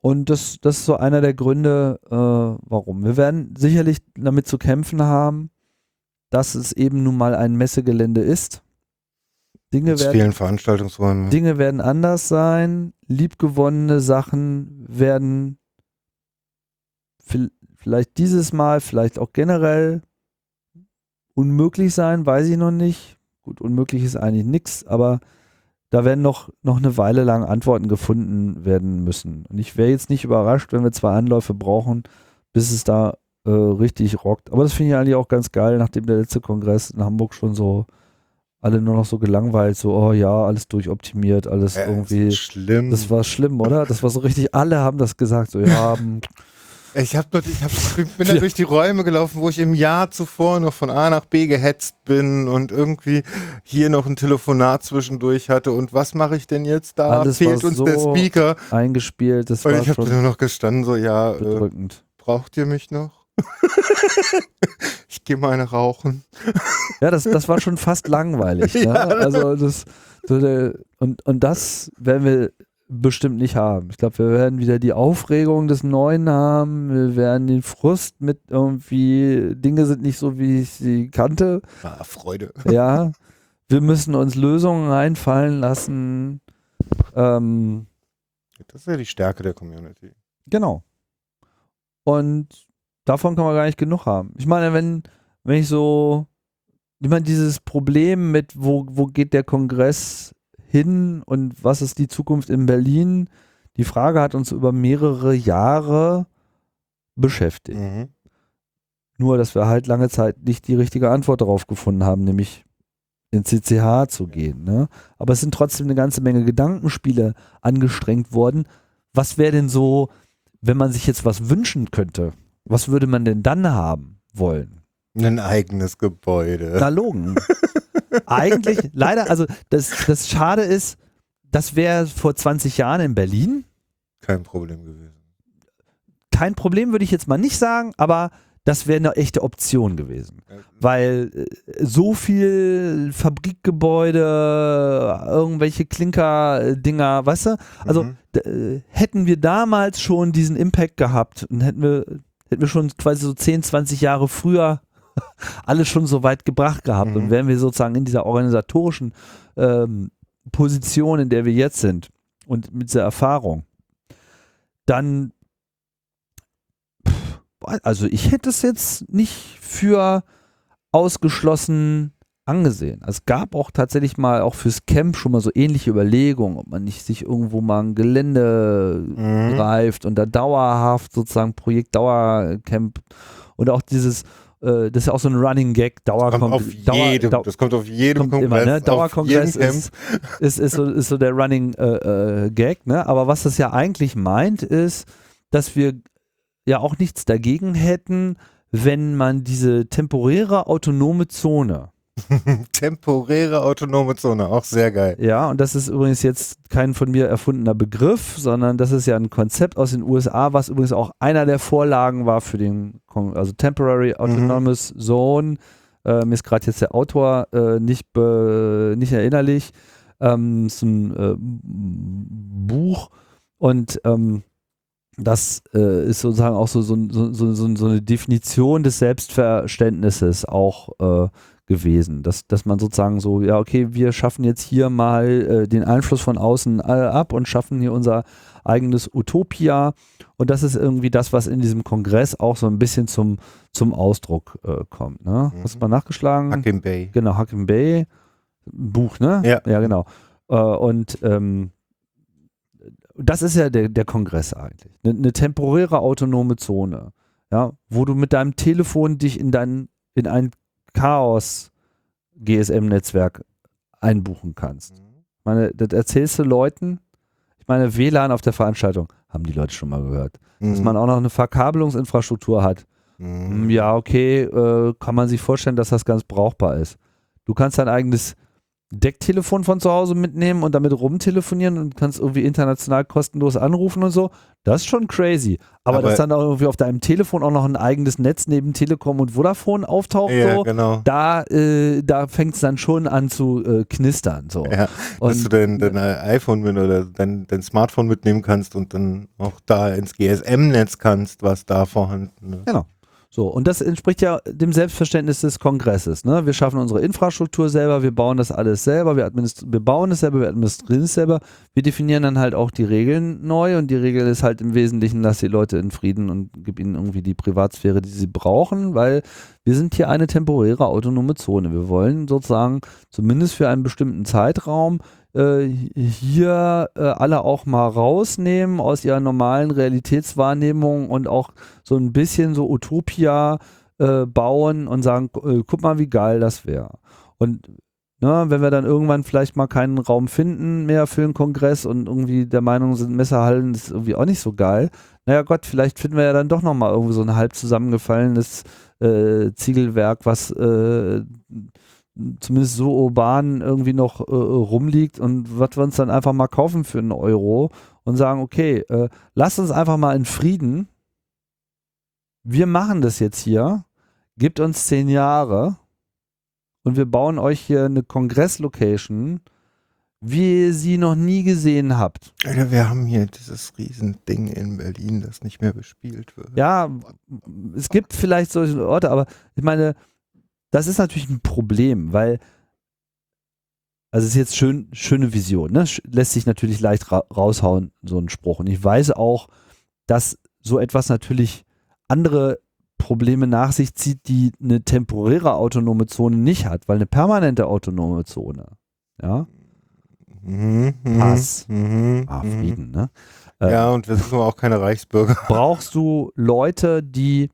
Und das, das ist so einer der Gründe, äh, warum. Wir werden sicherlich damit zu kämpfen haben, dass es eben nun mal ein Messegelände ist. Dinge werden, fehlen Veranstaltungsräume. Dinge werden anders sein, liebgewonnene Sachen werden vielleicht dieses Mal, vielleicht auch generell unmöglich sein, weiß ich noch nicht. Gut, unmöglich ist eigentlich nichts, aber da werden noch, noch eine Weile lang Antworten gefunden werden müssen. Und ich wäre jetzt nicht überrascht, wenn wir zwei Anläufe brauchen, bis es da äh, richtig rockt. Aber das finde ich eigentlich auch ganz geil, nachdem der letzte Kongress in Hamburg schon so alle nur noch so gelangweilt, so, oh ja, alles durchoptimiert, alles Äh, irgendwie. schlimm. Das war schlimm, oder? Das war so richtig, alle haben das gesagt, so, ja, <laughs> Ich, hab dort, ich, hab, ich bin da durch die Räume gelaufen, wo ich im Jahr zuvor noch von A nach B gehetzt bin und irgendwie hier noch ein Telefonat zwischendurch hatte. Und was mache ich denn jetzt da? Alles Fehlt uns so der Speaker? eingespielt, das Und war ich habe nur noch gestanden, so, ja, äh, braucht ihr mich noch? <laughs> ich gehe mal eine rauchen. <laughs> Ja, das, das war schon fast langweilig. <laughs> Ne? Ja. Also das, so der, und, und das werden wir bestimmt nicht haben. Ich glaube, wir werden wieder die Aufregung des Neuen haben. Wir werden den Frust mit irgendwie, Dinge sind nicht so, wie ich sie kannte. Ah, Freude. <laughs> Ja, wir müssen uns Lösungen einfallen lassen. Ähm, Das ist ja die Stärke der Community. Genau. Und davon kann man gar nicht genug haben. Ich meine, wenn, wenn ich so, ich meine, dieses Problem mit, wo, wo geht der Kongress hin und was ist die Zukunft in Berlin, die Frage hat uns über mehrere Jahre beschäftigt. Mhm. Nur, dass wir halt lange Zeit nicht die richtige Antwort darauf gefunden haben, nämlich in CCH zu gehen. Ne? Aber es sind trotzdem eine ganze Menge Gedankenspiele angestrengt worden. Was wäre denn so, wenn man sich jetzt was wünschen könnte? Was würde man denn dann haben wollen? Ein eigenes Gebäude. Na, logen. <laughs> Eigentlich, leider, also das, das Schade ist, das wäre vor 20 Jahren in Berlin. Kein Problem gewesen. Kein Problem, würde ich jetzt mal nicht sagen, aber das wäre eine echte Option gewesen. weil äh, so viel Fabrikgebäude, irgendwelche Klinker-Dinger, weißt du? Also Mhm. äh, hätten wir damals schon diesen Impact gehabt und hätten wir, hätten wir schon quasi so 10, 20 Jahre früher <laughs> alles schon so weit gebracht gehabt Mhm. und wären wir sozusagen in dieser organisatorischen ähm, Position, in der wir jetzt sind und mit dieser Erfahrung, dann also ich hätte es jetzt nicht für ausgeschlossen angesehen. Also Es gab auch tatsächlich mal auch fürs Camp schon mal so ähnliche Überlegungen, ob man nicht sich irgendwo mal ein Gelände Mhm. greift und da dauerhaft sozusagen Projekt Dauercamp und auch dieses, das ist ja auch so ein Running Gag, Dauerkongress. auf jedem, das kommt auf jedem kommt immer, Kongress. ne? auf Dauerkongress ist, ist, ist, so, ist so der Running äh, äh, Gag, ne? Aber was das ja eigentlich meint, ist, dass wir ja auch nichts dagegen hätten, wenn man diese temporäre autonome Zone, <laughs> Temporäre autonome Zone, auch sehr geil. ja, und das ist übrigens jetzt kein von mir erfundener Begriff, sondern das ist ja ein Konzept aus den USA, was übrigens auch einer der Vorlagen war für den, also Temporary Autonomous Zone. Äh, mir ist gerade jetzt der Autor äh, nicht, be, nicht erinnerlich. Ähm, ist ein äh, Buch und ähm, das äh, ist sozusagen auch so, so, so, so eine Definition des Selbstverständnisses auch äh, gewesen, dass, dass man sozusagen so, ja, okay, wir schaffen jetzt hier mal äh, den Einfluss von außen äh, ab und schaffen hier unser eigenes Utopia. Und das ist irgendwie das, was in diesem Kongress auch so ein bisschen zum, zum Ausdruck äh, kommt. Ne? Mhm. Hast du mal nachgeschlagen? Hakim Bay. Genau, Hakim Bay, Buch, ne? Ja. Ja, genau. Äh, und ähm, das ist ja der, der Kongress eigentlich. Eine ne temporäre autonome Zone, ja, wo du mit deinem Telefon dich in dein, in ein Chaos GSM-Netzwerk einbuchen kannst. Ich meine, das erzählst du Leuten. Ich meine, WLAN auf der Veranstaltung haben die Leute schon mal gehört. Dass Mhm. man auch noch eine Verkabelungsinfrastruktur hat. Mhm. Mm, Ja, okay, äh, kann man sich vorstellen, dass das ganz brauchbar ist. Du kannst dein eigenes Decktelefon von zu Hause mitnehmen und damit rumtelefonieren und kannst irgendwie international kostenlos anrufen und so. Das ist schon crazy. Aber, Aber- dass dann auch irgendwie auf deinem Telefon auch noch ein eigenes Netz neben Telekom und Vodafone auftaucht, Ja, so, genau. da, äh, da fängt es dann schon an zu äh, knistern. So. Ja, dass du Und dein, dein iPhone mit oder dein, dein Smartphone mitnehmen kannst und dann auch da ins GSM-Netz kannst, was da vorhanden ist. Genau. So, und das entspricht ja dem Selbstverständnis des Kongresses. Ne? Wir schaffen unsere Infrastruktur selber, wir bauen das alles selber, wir, wir bauen es selber, wir administrieren es selber. Wir definieren dann halt auch die Regeln neu und die Regel ist halt im Wesentlichen, lass die Leute in Frieden und gib ihnen irgendwie die Privatsphäre, die sie brauchen, weil wir sind hier eine temporäre autonome Zone. Wir wollen sozusagen zumindest für einen bestimmten Zeitraum äh, hier äh, alle auch mal rausnehmen aus ihrer normalen Realitätswahrnehmung und auch so ein bisschen so Utopia äh, bauen und sagen, äh, guck mal, wie geil das wäre. Und ne, wenn wir dann irgendwann vielleicht mal keinen Raum finden mehr für einen Kongress und irgendwie der Meinung sind, Messerhallen ist irgendwie auch nicht so geil, naja Gott, vielleicht finden wir ja dann doch nochmal irgendwie so ein halb zusammengefallenes äh, Ziegelwerk, was äh, zumindest so urban irgendwie noch äh, rumliegt und was wir uns dann einfach mal kaufen für einen Euro und sagen, okay, äh, lasst uns einfach mal in Frieden. Wir machen das jetzt hier, gibt uns zehn Jahre und wir bauen euch hier eine Kongresslocation, wie ihr sie noch nie gesehen habt. Alter, wir haben hier dieses Riesending in Berlin, das nicht mehr bespielt wird. Ja, es gibt vielleicht solche Orte, aber ich meine, das ist natürlich ein Problem, weil also es ist jetzt schön, schöne Vision, ne? Lässt sich natürlich leicht ra raushauen, so ein Spruch. Und ich weiß auch, dass so etwas natürlich andere Probleme nach sich zieht, die eine temporäre autonome Zone nicht hat, weil eine permanente autonome Zone, ja, Mhm, mhm, Hass. Mhm, ah, mhm. Frieden, ne? Äh, Ja, und wir sind aber auch keine Reichsbürger. brauchst du Leute, die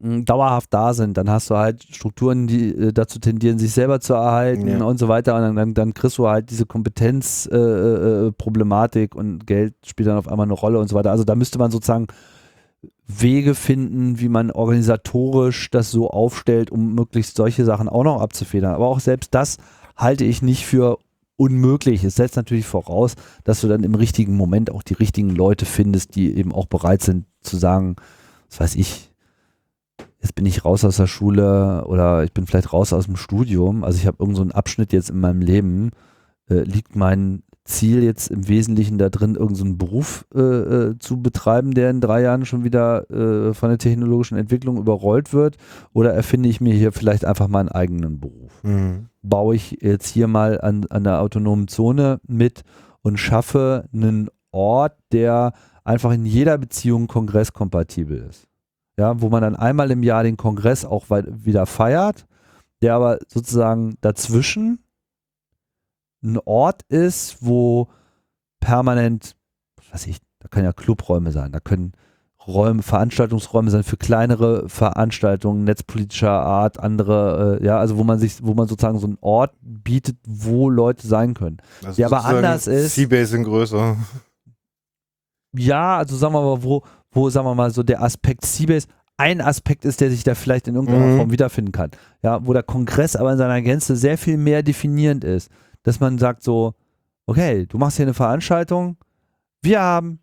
dauerhaft da sind. Dann hast du halt Strukturen, die äh, dazu tendieren, sich selber zu erhalten Ja. und so weiter. Und dann, dann, dann kriegst du halt diese Kompetenzproblematik äh, äh, Problematik und Geld spielt dann auf einmal eine Rolle und so weiter. Also da müsste man sozusagen Wege finden, wie man organisatorisch das so aufstellt, um möglichst solche Sachen auch noch abzufedern. Aber auch selbst das halte ich nicht für unmöglich. Es setzt natürlich voraus, dass du dann im richtigen Moment auch die richtigen Leute findest, die eben auch bereit sind zu sagen, was weiß ich, jetzt bin ich raus aus der Schule oder ich bin vielleicht raus aus dem Studium. Also ich habe irgendeinen so einen Abschnitt jetzt in meinem Leben. Äh, liegt mein Ziel jetzt im Wesentlichen da drin, irgendeinen so Beruf äh, äh, zu betreiben, der in drei Jahren schon wieder äh, von der technologischen Entwicklung überrollt wird? Oder erfinde ich mir hier vielleicht einfach meinen eigenen Beruf? Mhm. baue ich jetzt hier mal an, an der autonomen Zone mit und schaffe einen Ort, der einfach in jeder Beziehung kongresskompatibel ist. Ja, wo man dann einmal im Jahr den Kongress auch wieder feiert, der aber sozusagen dazwischen ein Ort ist, wo permanent, was weiß ich, da können ja Clubräume sein, da können Räume, Veranstaltungsräume sein für kleinere Veranstaltungen, netzpolitischer Art, andere, äh, ja, also wo man sich, wo man sozusagen so einen Ort bietet, wo Leute sein können. Also Der aber anders ist- Seabase in größer. Ja, also sagen wir mal, wo, wo, sagen wir mal, so der Aspekt Seabase ein Aspekt ist, der sich da vielleicht in irgendeiner Mhm. Form wiederfinden kann. Ja, wo der Kongress aber in seiner Gänze sehr viel mehr definierend ist. Dass man sagt so, okay, du machst hier eine Veranstaltung, wir haben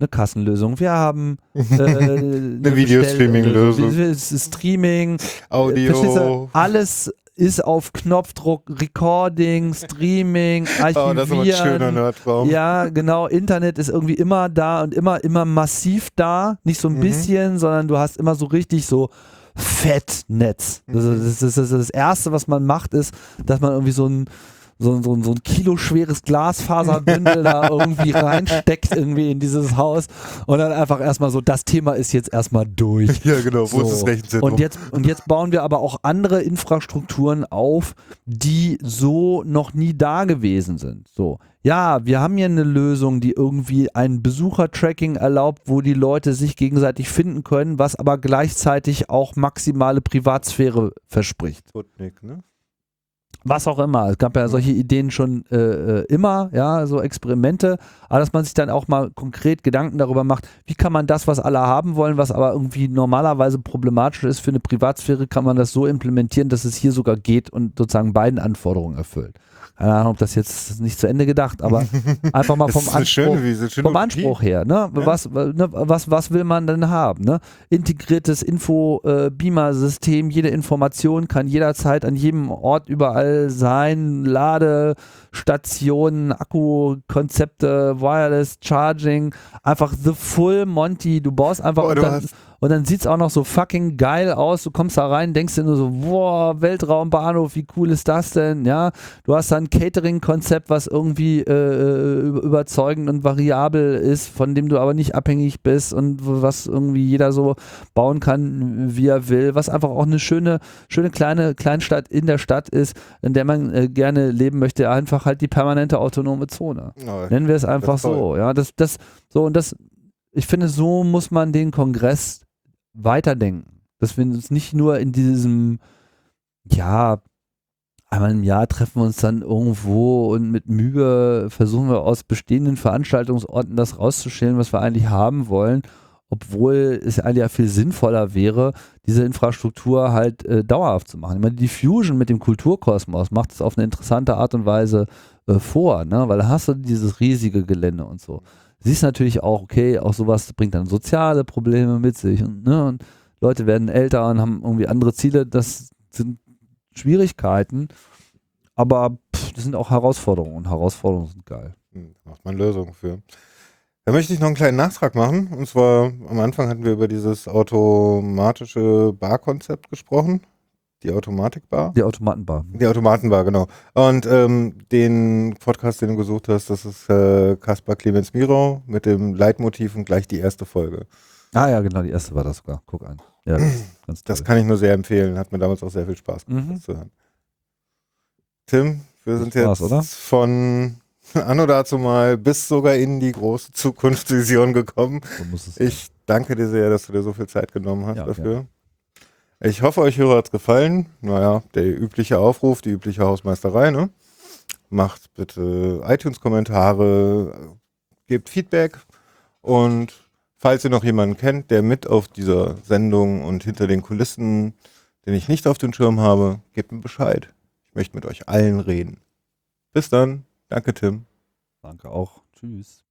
eine Kassenlösung, wir haben <laughs> äh, eine Videostreaming-Lösung. Äh, Streaming? Audio. alles ist auf Knopfdruck, Recording, Streaming, <laughs> Oh, das ist aber ein schöner Archivieren. Nerdraum. Ja, genau. Internet ist irgendwie immer da und immer, immer massiv da. Nicht so ein Mhm. bisschen, sondern du hast immer so richtig so Fettnetz. Das, Mhm. das, das, ist das Erste, was man macht, ist, dass man irgendwie so ein so, so, so ein Kilo schweres Glasfaserbündel da irgendwie reinsteckt irgendwie in dieses Haus und dann einfach erstmal so, das Thema ist jetzt erstmal durch. <laughs> Ja, genau. Wo ist So. das Rechenzentrum? Und jetzt, und jetzt bauen wir aber auch andere Infrastrukturen auf, die so noch nie da gewesen sind. So. Ja, wir haben hier eine Lösung, die irgendwie ein Besuchertracking erlaubt, wo die Leute sich gegenseitig finden können, was aber gleichzeitig auch maximale Privatsphäre verspricht Sputnik, ne? Was auch immer. Es gab ja solche Ideen schon äh, äh, immer, ja, so Experimente, aber dass man sich dann auch mal konkret Gedanken darüber macht, wie kann man das, was alle haben wollen, was aber irgendwie normalerweise problematisch ist für eine Privatsphäre, kann man das so implementieren, dass es hier sogar geht und sozusagen beiden Anforderungen erfüllt. Keine Ahnung, ob das jetzt nicht zu Ende gedacht, aber <laughs> einfach mal vom Anspruch, schöne, vom. Anspruch her, ne? Was, ne? was, was will man denn haben? Ne? Integriertes Info-Beamer-System, jede Information kann jederzeit an jedem Ort überall sein, Ladestationen, Akkukonzepte, Wireless Charging, einfach the full Monty, du baust einfach Boah, und dann, und dann sieht es auch noch so fucking geil aus. Du kommst da rein, denkst dir nur so, boah, Weltraumbahnhof, wie cool ist das denn? Ja, du hast da ein Catering-Konzept, was irgendwie äh, über- überzeugend und variabel ist, von dem du aber nicht abhängig bist und was irgendwie jeder so bauen kann, wie er will, was einfach auch eine schöne, schöne kleine Kleinstadt in der Stadt ist, in der man äh, gerne leben möchte, einfach halt die permanente autonome Zone. Ja, Nennen wir es einfach so. Ja, das, das, so und das, ich finde, so muss man den Kongress weiterdenken. Dass wir uns nicht nur in diesem, ja, einmal im Jahr treffen wir uns dann irgendwo und mit Mühe versuchen wir aus bestehenden Veranstaltungsorten das rauszuschälen, was wir eigentlich haben wollen, obwohl es eigentlich ja viel sinnvoller wäre, diese Infrastruktur halt äh, dauerhaft zu machen. Ich meine, die Fusion mit dem Kulturkosmos macht es auf eine interessante Art und Weise äh, vor, ne? weil da hast du dieses riesige Gelände und so. Siehst natürlich auch, okay, auch sowas bringt dann soziale Probleme mit sich und, ne? und Leute werden älter und haben irgendwie andere Ziele, das sind Schwierigkeiten, aber pff, das sind auch Herausforderungen und Herausforderungen sind geil. Hm, macht man Lösungen für. Da möchte ich noch einen kleinen Nachtrag machen. Und zwar am Anfang hatten wir über dieses automatische Barkonzept gesprochen. Die Automatikbar. Die Automatenbar. Die Automatenbar, genau. Und ähm, den Podcast, den du gesucht hast, das ist äh, Kaspar Clemens Miro mit dem Leitmotiv und gleich die erste Folge. Ah ja, genau, die erste war das sogar. Guck an. Ja, <clears throat> ganz Das toll. kann ich nur sehr empfehlen. Hat mir damals auch sehr viel Spaß gemacht, Mhm. das zu hören. Tim, wir Das sind jetzt oder? von <laughs> anno dazu mal bis sogar in die große Zukunftsvision gekommen. So. Ich danke dir sehr, dass du dir so viel Zeit genommen hast Ja, dafür. Ich hoffe, euch Hörer hat es gefallen. Naja, der übliche Aufruf, die übliche Hausmeisterei, ne? Macht bitte iTunes-Kommentare, gebt Feedback und falls ihr noch jemanden kennt, der mit auf dieser Sendung und hinter den Kulissen, den ich nicht auf den Schirm habe, gebt mir Bescheid. Ich möchte mit euch allen reden. Bis dann. Danke, Tim. Danke auch. Tschüss.